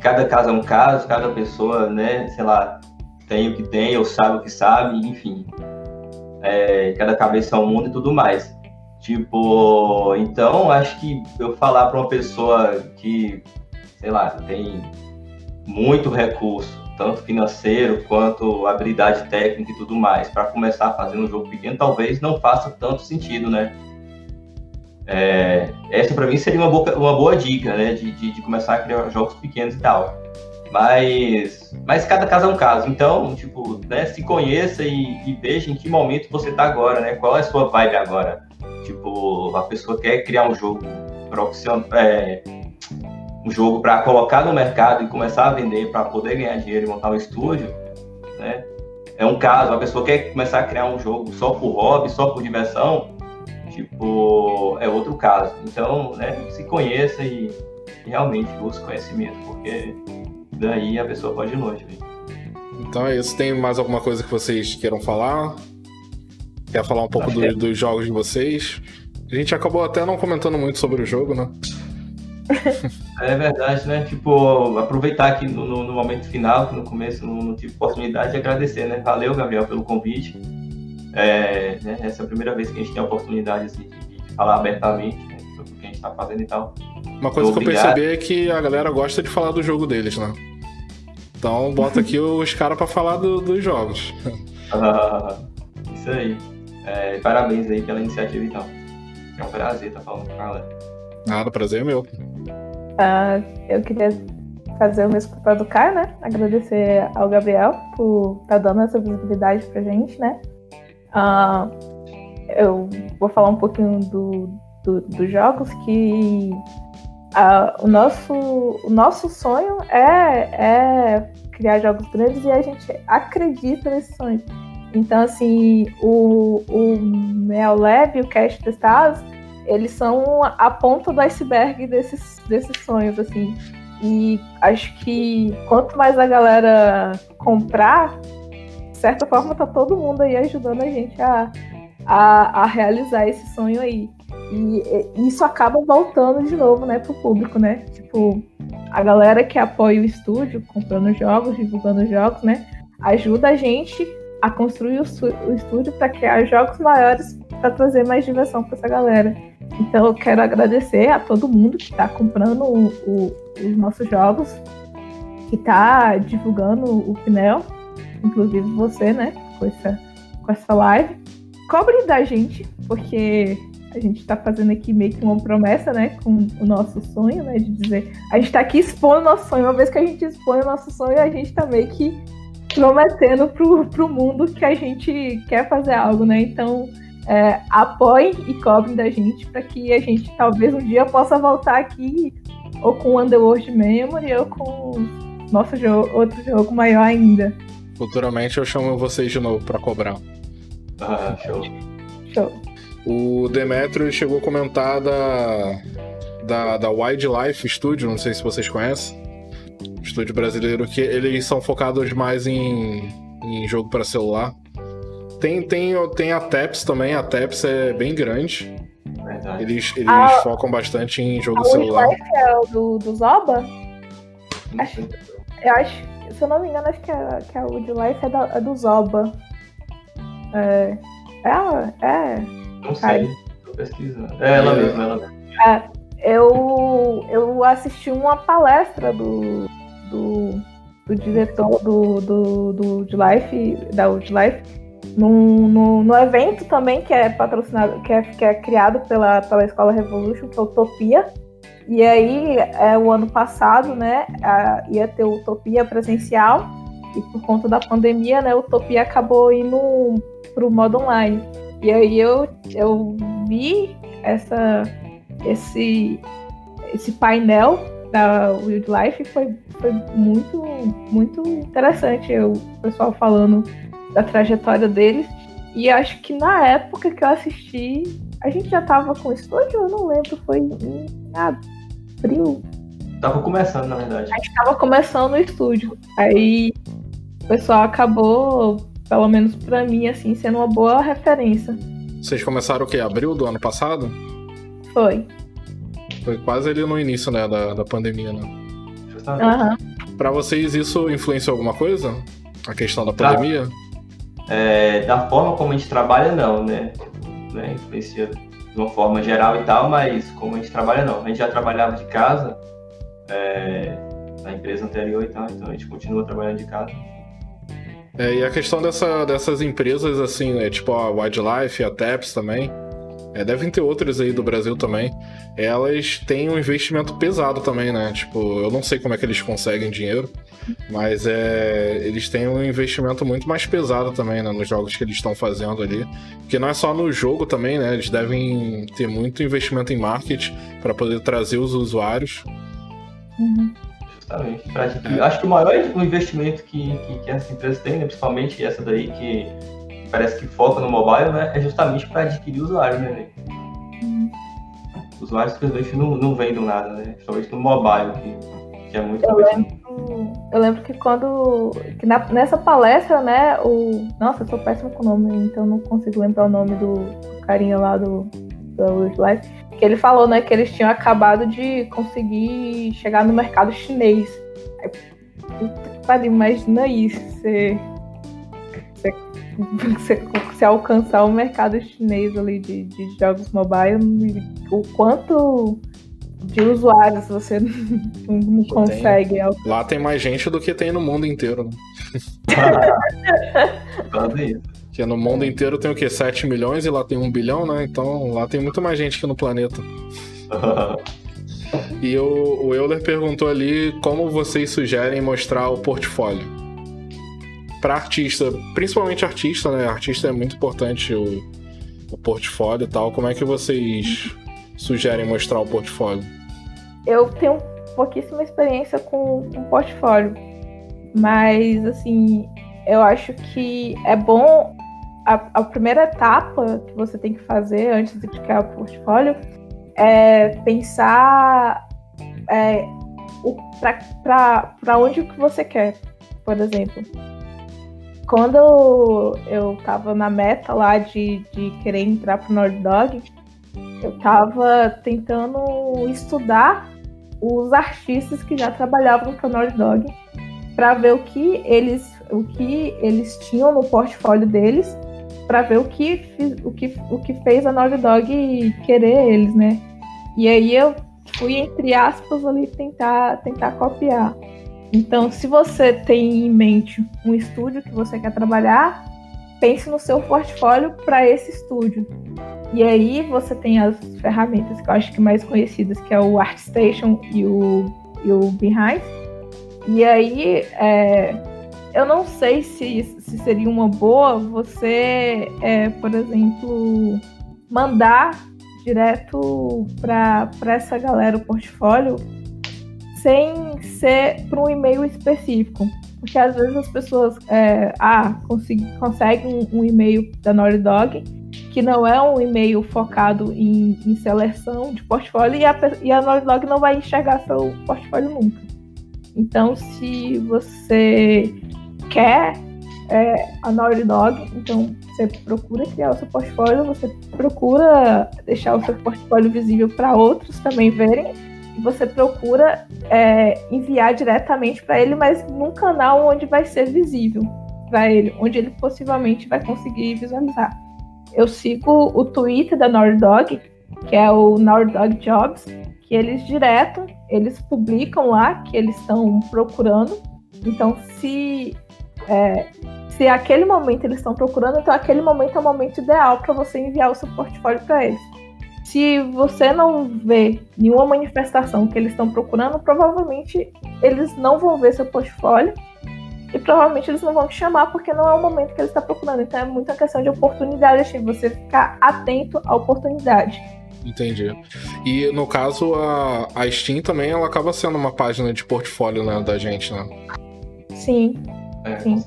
cada caso é um caso, cada pessoa, né, sei lá, tem o que tem, ou sabe o que sabe, enfim. É, cada cabeça é um mundo e tudo mais. Tipo, então acho que eu falar para uma pessoa que, sei lá, tem muito recurso, tanto financeiro quanto habilidade técnica e tudo mais, para começar a fazer um jogo pequeno, talvez não faça tanto sentido, né? É, essa para mim seria uma boa, uma boa dica, né? De, de, de, começar a criar jogos pequenos e tal. Mas, mas cada caso é um caso. Então, tipo, né, se conheça e, e veja em que momento você está agora, né? Qual é a sua vibe agora? Tipo, a pessoa quer criar um jogo profissional, é, um jogo para colocar no mercado e começar a vender para poder ganhar dinheiro e montar um estúdio, né? É um caso, a pessoa quer começar a criar um jogo só por hobby, só por diversão, tipo, é outro caso. Então, né, se conheça e, e realmente busque conhecimento, porque daí a pessoa pode ir longe. Viu? Então é isso. Tem mais alguma coisa que vocês queiram falar? Quer falar um pouco do, é. dos jogos de vocês? A gente acabou até não comentando muito sobre o jogo, né? É verdade, né? Tipo, aproveitar aqui no, no, no momento final, que no começo não, não, tive oportunidade, e agradecer, né? Valeu, Gabriel, pelo convite. É, né? Essa é a primeira vez que a gente tem a oportunidade assim, de, de falar abertamente né? sobre o que a gente está fazendo e tal. Uma coisa que eu percebi é que a galera gosta de falar do jogo deles, né? Então bota aqui os caras para falar do, dos jogos. isso aí. É, parabéns aí pela iniciativa então. É um prazer estar falando com a galera. Nada, prazer é meu. Uh, eu queria fazer o mesmo papel do Caio, né? Agradecer ao Gabriel por estar tá dando essa visibilidade pra gente, né? Uh, eu vou falar um pouquinho do, do, dos jogos que uh, o, nosso, o nosso sonho é, é criar jogos grandes e a gente acredita nesse sonho. Então, assim, o, o Mel Lab e o Cast Testados, eles são a ponta do iceberg desses, desses sonhos, assim. E acho que quanto mais a galera comprar, de certa forma tá todo mundo aí ajudando a gente a, a, a realizar esse sonho aí. E, isso acaba voltando de novo, né, pro público, né? Tipo, a galera que apoia o estúdio, comprando jogos, divulgando jogos, né? Ajuda a gente a construir o, o estúdio para criar jogos maiores para trazer mais diversão para essa galera. Então eu quero agradecer a todo mundo que está comprando o, o, os nossos jogos, que está divulgando o Pinel, inclusive você, né, com essa, com essa live. Cobre da gente, porque a gente está fazendo aqui meio que uma promessa, né, com o nosso sonho, né, de dizer, a gente está aqui expondo o nosso sonho, uma vez que a gente expõe o nosso sonho, a gente está meio que prometendo pro, pro mundo que a gente quer fazer algo, né, então é, apoiem e cobrem da gente para que a gente talvez um dia possa voltar aqui ou com Underworld Memory ou com nosso jogo, outro jogo maior ainda. Futuramente eu chamo vocês de novo para cobrar. Ah, show. Show. O Demetrio chegou a comentar da, da, da Wildlife Studio, não sei se vocês conhecem. Estúdio brasileiro que eles são focados mais em, em jogo para celular. Tem, tem, tem a Taps também, a Taps é bem grande. Verdade. Eles, eles a, focam bastante em jogo a celular. é o do, do Zoba? Acho, eu acho, se eu não me engano, acho que a, que a Woodlife é, da, é do Zoba. É, é, é não sei, tô pesquisando. É ela mesma, ela mesma. É, eu, eu assisti uma palestra do, do, do diretor do, do, do de Life, da Woodlife, no, no, no, evento também que é patrocinado, que é, que é criado pela, pela Escola Revolution, que é Utopia. E aí, é, o ano passado, né, a, ia ter Utopia presencial, e por conta da pandemia, né, Utopia acabou indo para o modo online. E aí eu, eu vi essa, esse, esse painel da Wildlife e foi, foi muito, muito interessante. Eu, o pessoal falando da trajetória deles. E acho que na época que eu assisti, a gente já tava com estúdio, eu não lembro, foi em abril. Tava começando, na verdade. A gente tava começando o estúdio. Aí o pessoal acabou pelo menos para mim, assim, sendo uma boa referência. Vocês começaram o quê? Abril do ano passado? Foi. Foi quase ali no início, né, da, da pandemia, né? Uhum. Pra vocês isso influenciou alguma coisa? A questão da pandemia? É, da forma como a gente trabalha, não, né? né? Influencia de uma forma geral e tal, mas como a gente trabalha, não. A gente já trabalhava de casa é, na empresa anterior e tal, então a gente continua trabalhando de casa. É, e a questão dessa, dessas empresas, assim, né, tipo a Wildlife, a TAPS também, é, devem ter outras aí do Brasil também, elas têm um investimento pesado também, né? Tipo, eu não sei como é que eles conseguem dinheiro, mas é, eles têm um investimento muito mais pesado também, né? Nos jogos que eles estão fazendo ali. Porque não é só no jogo também, né? Eles devem ter muito investimento em marketing para poder trazer os usuários. Uhum. Justamente. É. Acho que o maior investimento que, que, que essa empresa tem, né? principalmente essa daí que parece que foca no mobile, né? É justamente para adquirir usuários, né? Uhum. Usuários simplesmente não, não vêm do nada, né? Principalmente no mobile, que, que é muito eu lembro, eu lembro que quando. Que na, nessa palestra, né? O. Nossa, eu sou péssimo com o nome, então não consigo lembrar o nome do, do carinha lá do, do Life. Que ele falou, né, que eles tinham acabado de conseguir chegar no mercado chinês. Aí, puta que pariu, imagina isso. Você você, você alcançar o mercado chinês ali de, de jogos mobile, o quanto de usuários você não, não consegue. Tem, lá tem mais gente do que tem no mundo inteiro, né? que no mundo inteiro tem o quê? 7 milhões e lá tem 1 bilhão, né? Então lá tem muito mais gente que no planeta. e o, o Euler perguntou ali como vocês sugerem mostrar o portfólio para artista, principalmente artista, né? Artista é muito importante o, o portfólio e tal. Como é que vocês sugerem mostrar o portfólio? Eu tenho pouquíssima experiência com, com portfólio, mas assim, eu acho que é bom a, a, primeira etapa que você tem que fazer antes de criar o portfólio é pensar é, para onde que você quer, por exemplo quando eu tava na meta lá de, de querer entrar pro Nord Dog, eu tava tentando estudar os artistas que já trabalhavam para Nord Dog para ver o que eles o que eles tinham no portfólio deles para ver o que, o, que, o que fez a Naughty Dog querer eles, né? E aí eu fui, entre aspas, ali tentar, tentar copiar. Então, se você tem em mente um estúdio que você quer trabalhar, pense no seu portfólio para esse estúdio. E aí você tem as ferramentas que eu acho que mais conhecidas, que é o ArtStation e o, e o Behind. E aí, é, eu não sei se, se seria uma boa você, é, por exemplo, mandar direto para essa galera o portfólio sem ser para um e-mail específico. Porque às vezes as pessoas é, ah, conseguem um, e-mail da Naughty Dog que não é um e-mail focado em, em seleção de portfólio e a, e a Naughty Dog não vai enxergar seu portfólio nunca. Então, se você quer é, a Naughty Dog, então você procura criar o seu portfólio, você procura deixar o seu portfólio visível para outros também verem e você procura é, enviar diretamente para ele, mas num canal onde vai ser visível para ele, onde ele possivelmente vai conseguir visualizar. Eu sigo o Twitter da Nordog, que é o Nordog Jobs, que eles direto, eles publicam lá que eles estão procurando. Então, se é, se aquele momento eles estão procurando, então aquele momento é o momento ideal para você enviar o seu portfólio para eles. Se você não vê nenhuma manifestação que eles estão procurando, provavelmente eles não vão ver seu portfólio e provavelmente eles não vão te chamar porque não é o momento que eles estão procurando. Então é muita questão de oportunidade, assim, você ficar atento à oportunidade. Entendi. E no caso, a, a Steam também ela acaba sendo uma página de portfólio né, da gente, né? Sim. É, Sim.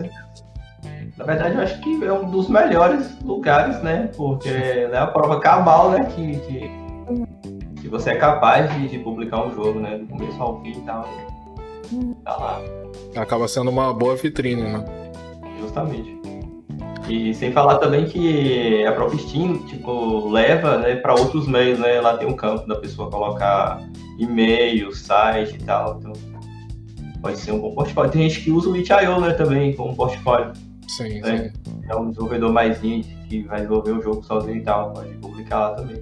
Na verdade, eu acho que é um dos melhores lugares, né? Porque é a prova cabal, né? Que, que, que você é capaz de, de, publicar um jogo, né? Do começo ao fim e tal. Tá lá. Acaba sendo uma boa vitrine, né? Justamente. E sem falar também que a própria Steam, tipo, leva, né, para outros meios, né? Lá tem um campo da pessoa colocar e-mail, site e tal. Então, pode ser um bom portfólio. Tem gente que usa o itch.io, né, também como portfólio. Sim, né? sim. É um desenvolvedor mais indie que vai desenvolver o jogo sozinho e tal, pode publicar lá também.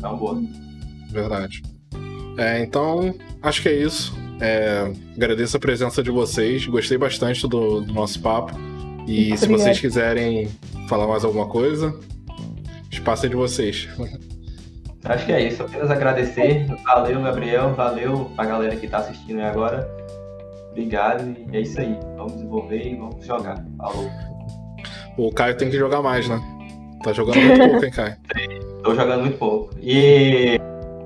É uma boa. Verdade. É, então, acho que é isso. É, agradeço a presença de vocês, gostei bastante do, do nosso papo. E Muito se obrigado. vocês quiserem falar mais alguma coisa, espaço é de vocês. Acho que é isso. Apenas agradecer. Valeu, Gabriel. Valeu pra galera que tá assistindo aí agora. Obrigado. E é isso aí. Vamos desenvolver e vamos jogar. Falou. O Caio tem que jogar mais, né? Tá jogando muito pouco, hein, Caio? Tô jogando muito pouco. E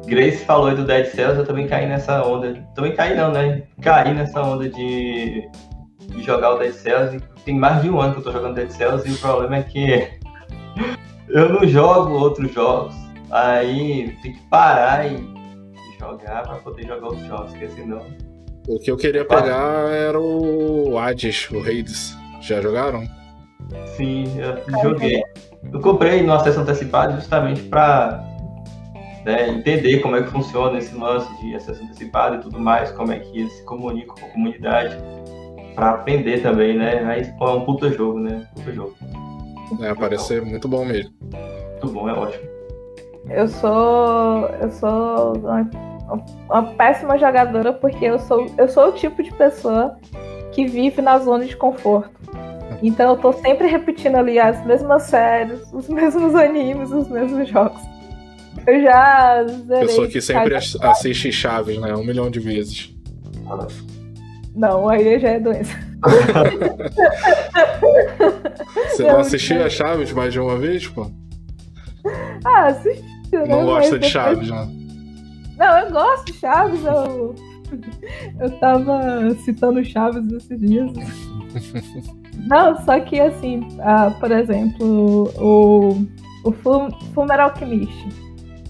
Grace falou aí do Dead Cells, eu também caí nessa onda. Também caí não, né? Caí nessa onda de, de jogar o Dead Cells. Tem mais de um ano que eu tô jogando Dead Cells e o problema é que eu não jogo outros jogos. Aí tem que parar e, e jogar pra poder jogar outros jogos, porque senão. O que eu queria pegar era o Hades, o Hades. Já jogaram? Sim, eu joguei. Eu comprei no acesso antecipado justamente para né, entender como é que funciona esse lance de acesso antecipado e tudo mais, como é que eles se comunicam com a comunidade, para aprender também, né? Aí pô, é um puta jogo, né? Puta jogo. É, parece ser muito bom mesmo. Muito bom, é ótimo. Eu sou. Eu sou uma, péssima jogadora porque eu sou, eu sou o tipo de pessoa que vive na zona de conforto. Então eu tô sempre repetindo ali as mesmas séries, os mesmos animes, os mesmos jogos. Eu já. Pessoa que sempre assiste Chaves, né? Um milhão de vezes. Não, aí já é doença. Você não assistia Chaves mais de uma vez, pô? Ah, assisti. Né? Não gosta de Chaves, né? Não, eu gosto de Chaves. Eu, eu tava citando Chaves esses dias. Não, só que assim, uh, por exemplo, o, o Fullmetal Alchemist.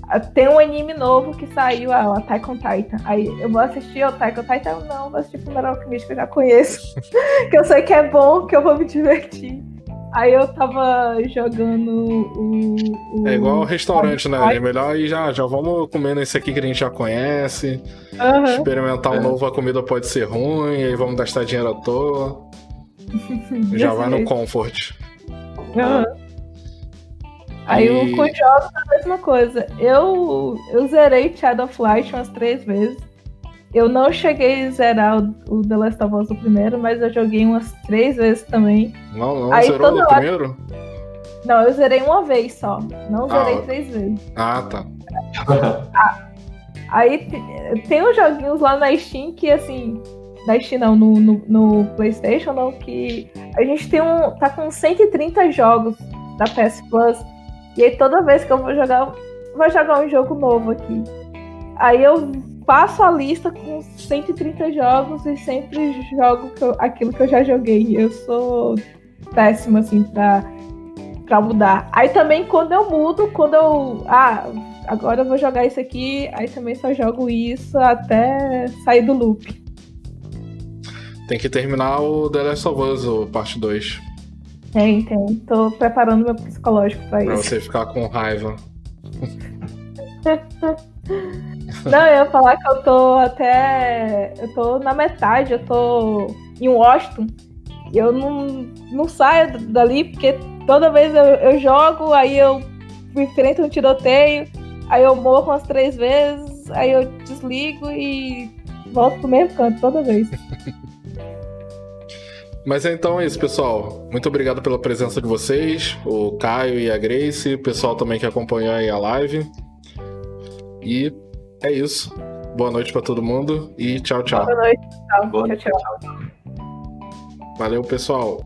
Uh, tem um anime novo que saiu, uh, Attack on Titan. Aí eu vou assistir o Attack on Titan? Não, vou assistir Fullmetal Alchemist que eu já conheço. que eu sei que é bom, que eu vou me divertir. Aí eu tava jogando o. o... É igual restaurante, né? É melhor ir já, já vamos comendo esse aqui que a gente já conhece. Uhum. Experimentar o um novo, a comida pode ser ruim, aí vamos gastar dinheiro à toa. Já vai no comfort. Uhum. Aí e... o com jogos é a mesma coisa. Eu, eu zerei Shadow of Light umas três vezes. Eu não cheguei a zerar o, o The Last of Us o primeiro, mas eu joguei umas três vezes também. Não, não Aí, zerou o primeiro? Não, eu zerei uma vez só. Não ah, zerei três vezes. Ah, tá. ah, aí tem uns joguinhos lá na Steam que, assim, na Steam não, no, no, no, PlayStation, não, que a gente tem um. tá com 130 jogos da PS Plus. E aí toda vez que eu vou jogar, vou jogar um jogo novo aqui. Aí eu passo a lista com 130 jogos e sempre jogo que eu, aquilo que eu já joguei. Eu sou péssima, assim, pra, pra mudar. Aí também quando eu mudo, quando eu. Ah, agora eu vou jogar isso aqui, aí também só jogo isso até sair do loop. Tem que terminar o The Last of Us, o parte 2. Tem, tem. Tô preparando meu psicológico pra, pra isso. Pra você ficar com raiva. Não, eu ia falar que eu tô até. Eu tô na metade, eu tô em Washington. E eu não, não saio dali, porque toda vez eu, eu jogo, aí eu enfrento um tiroteio, aí eu morro umas três vezes, aí eu desligo e volto pro mesmo canto toda vez. Mas então é isso, pessoal. Muito obrigado pela presença de vocês, o Caio e a Grace, o pessoal também que acompanhou aí a live. E é isso. Boa noite para todo mundo e tchau, tchau. Boa noite. Tchau, tchau, tchau. Valeu, pessoal.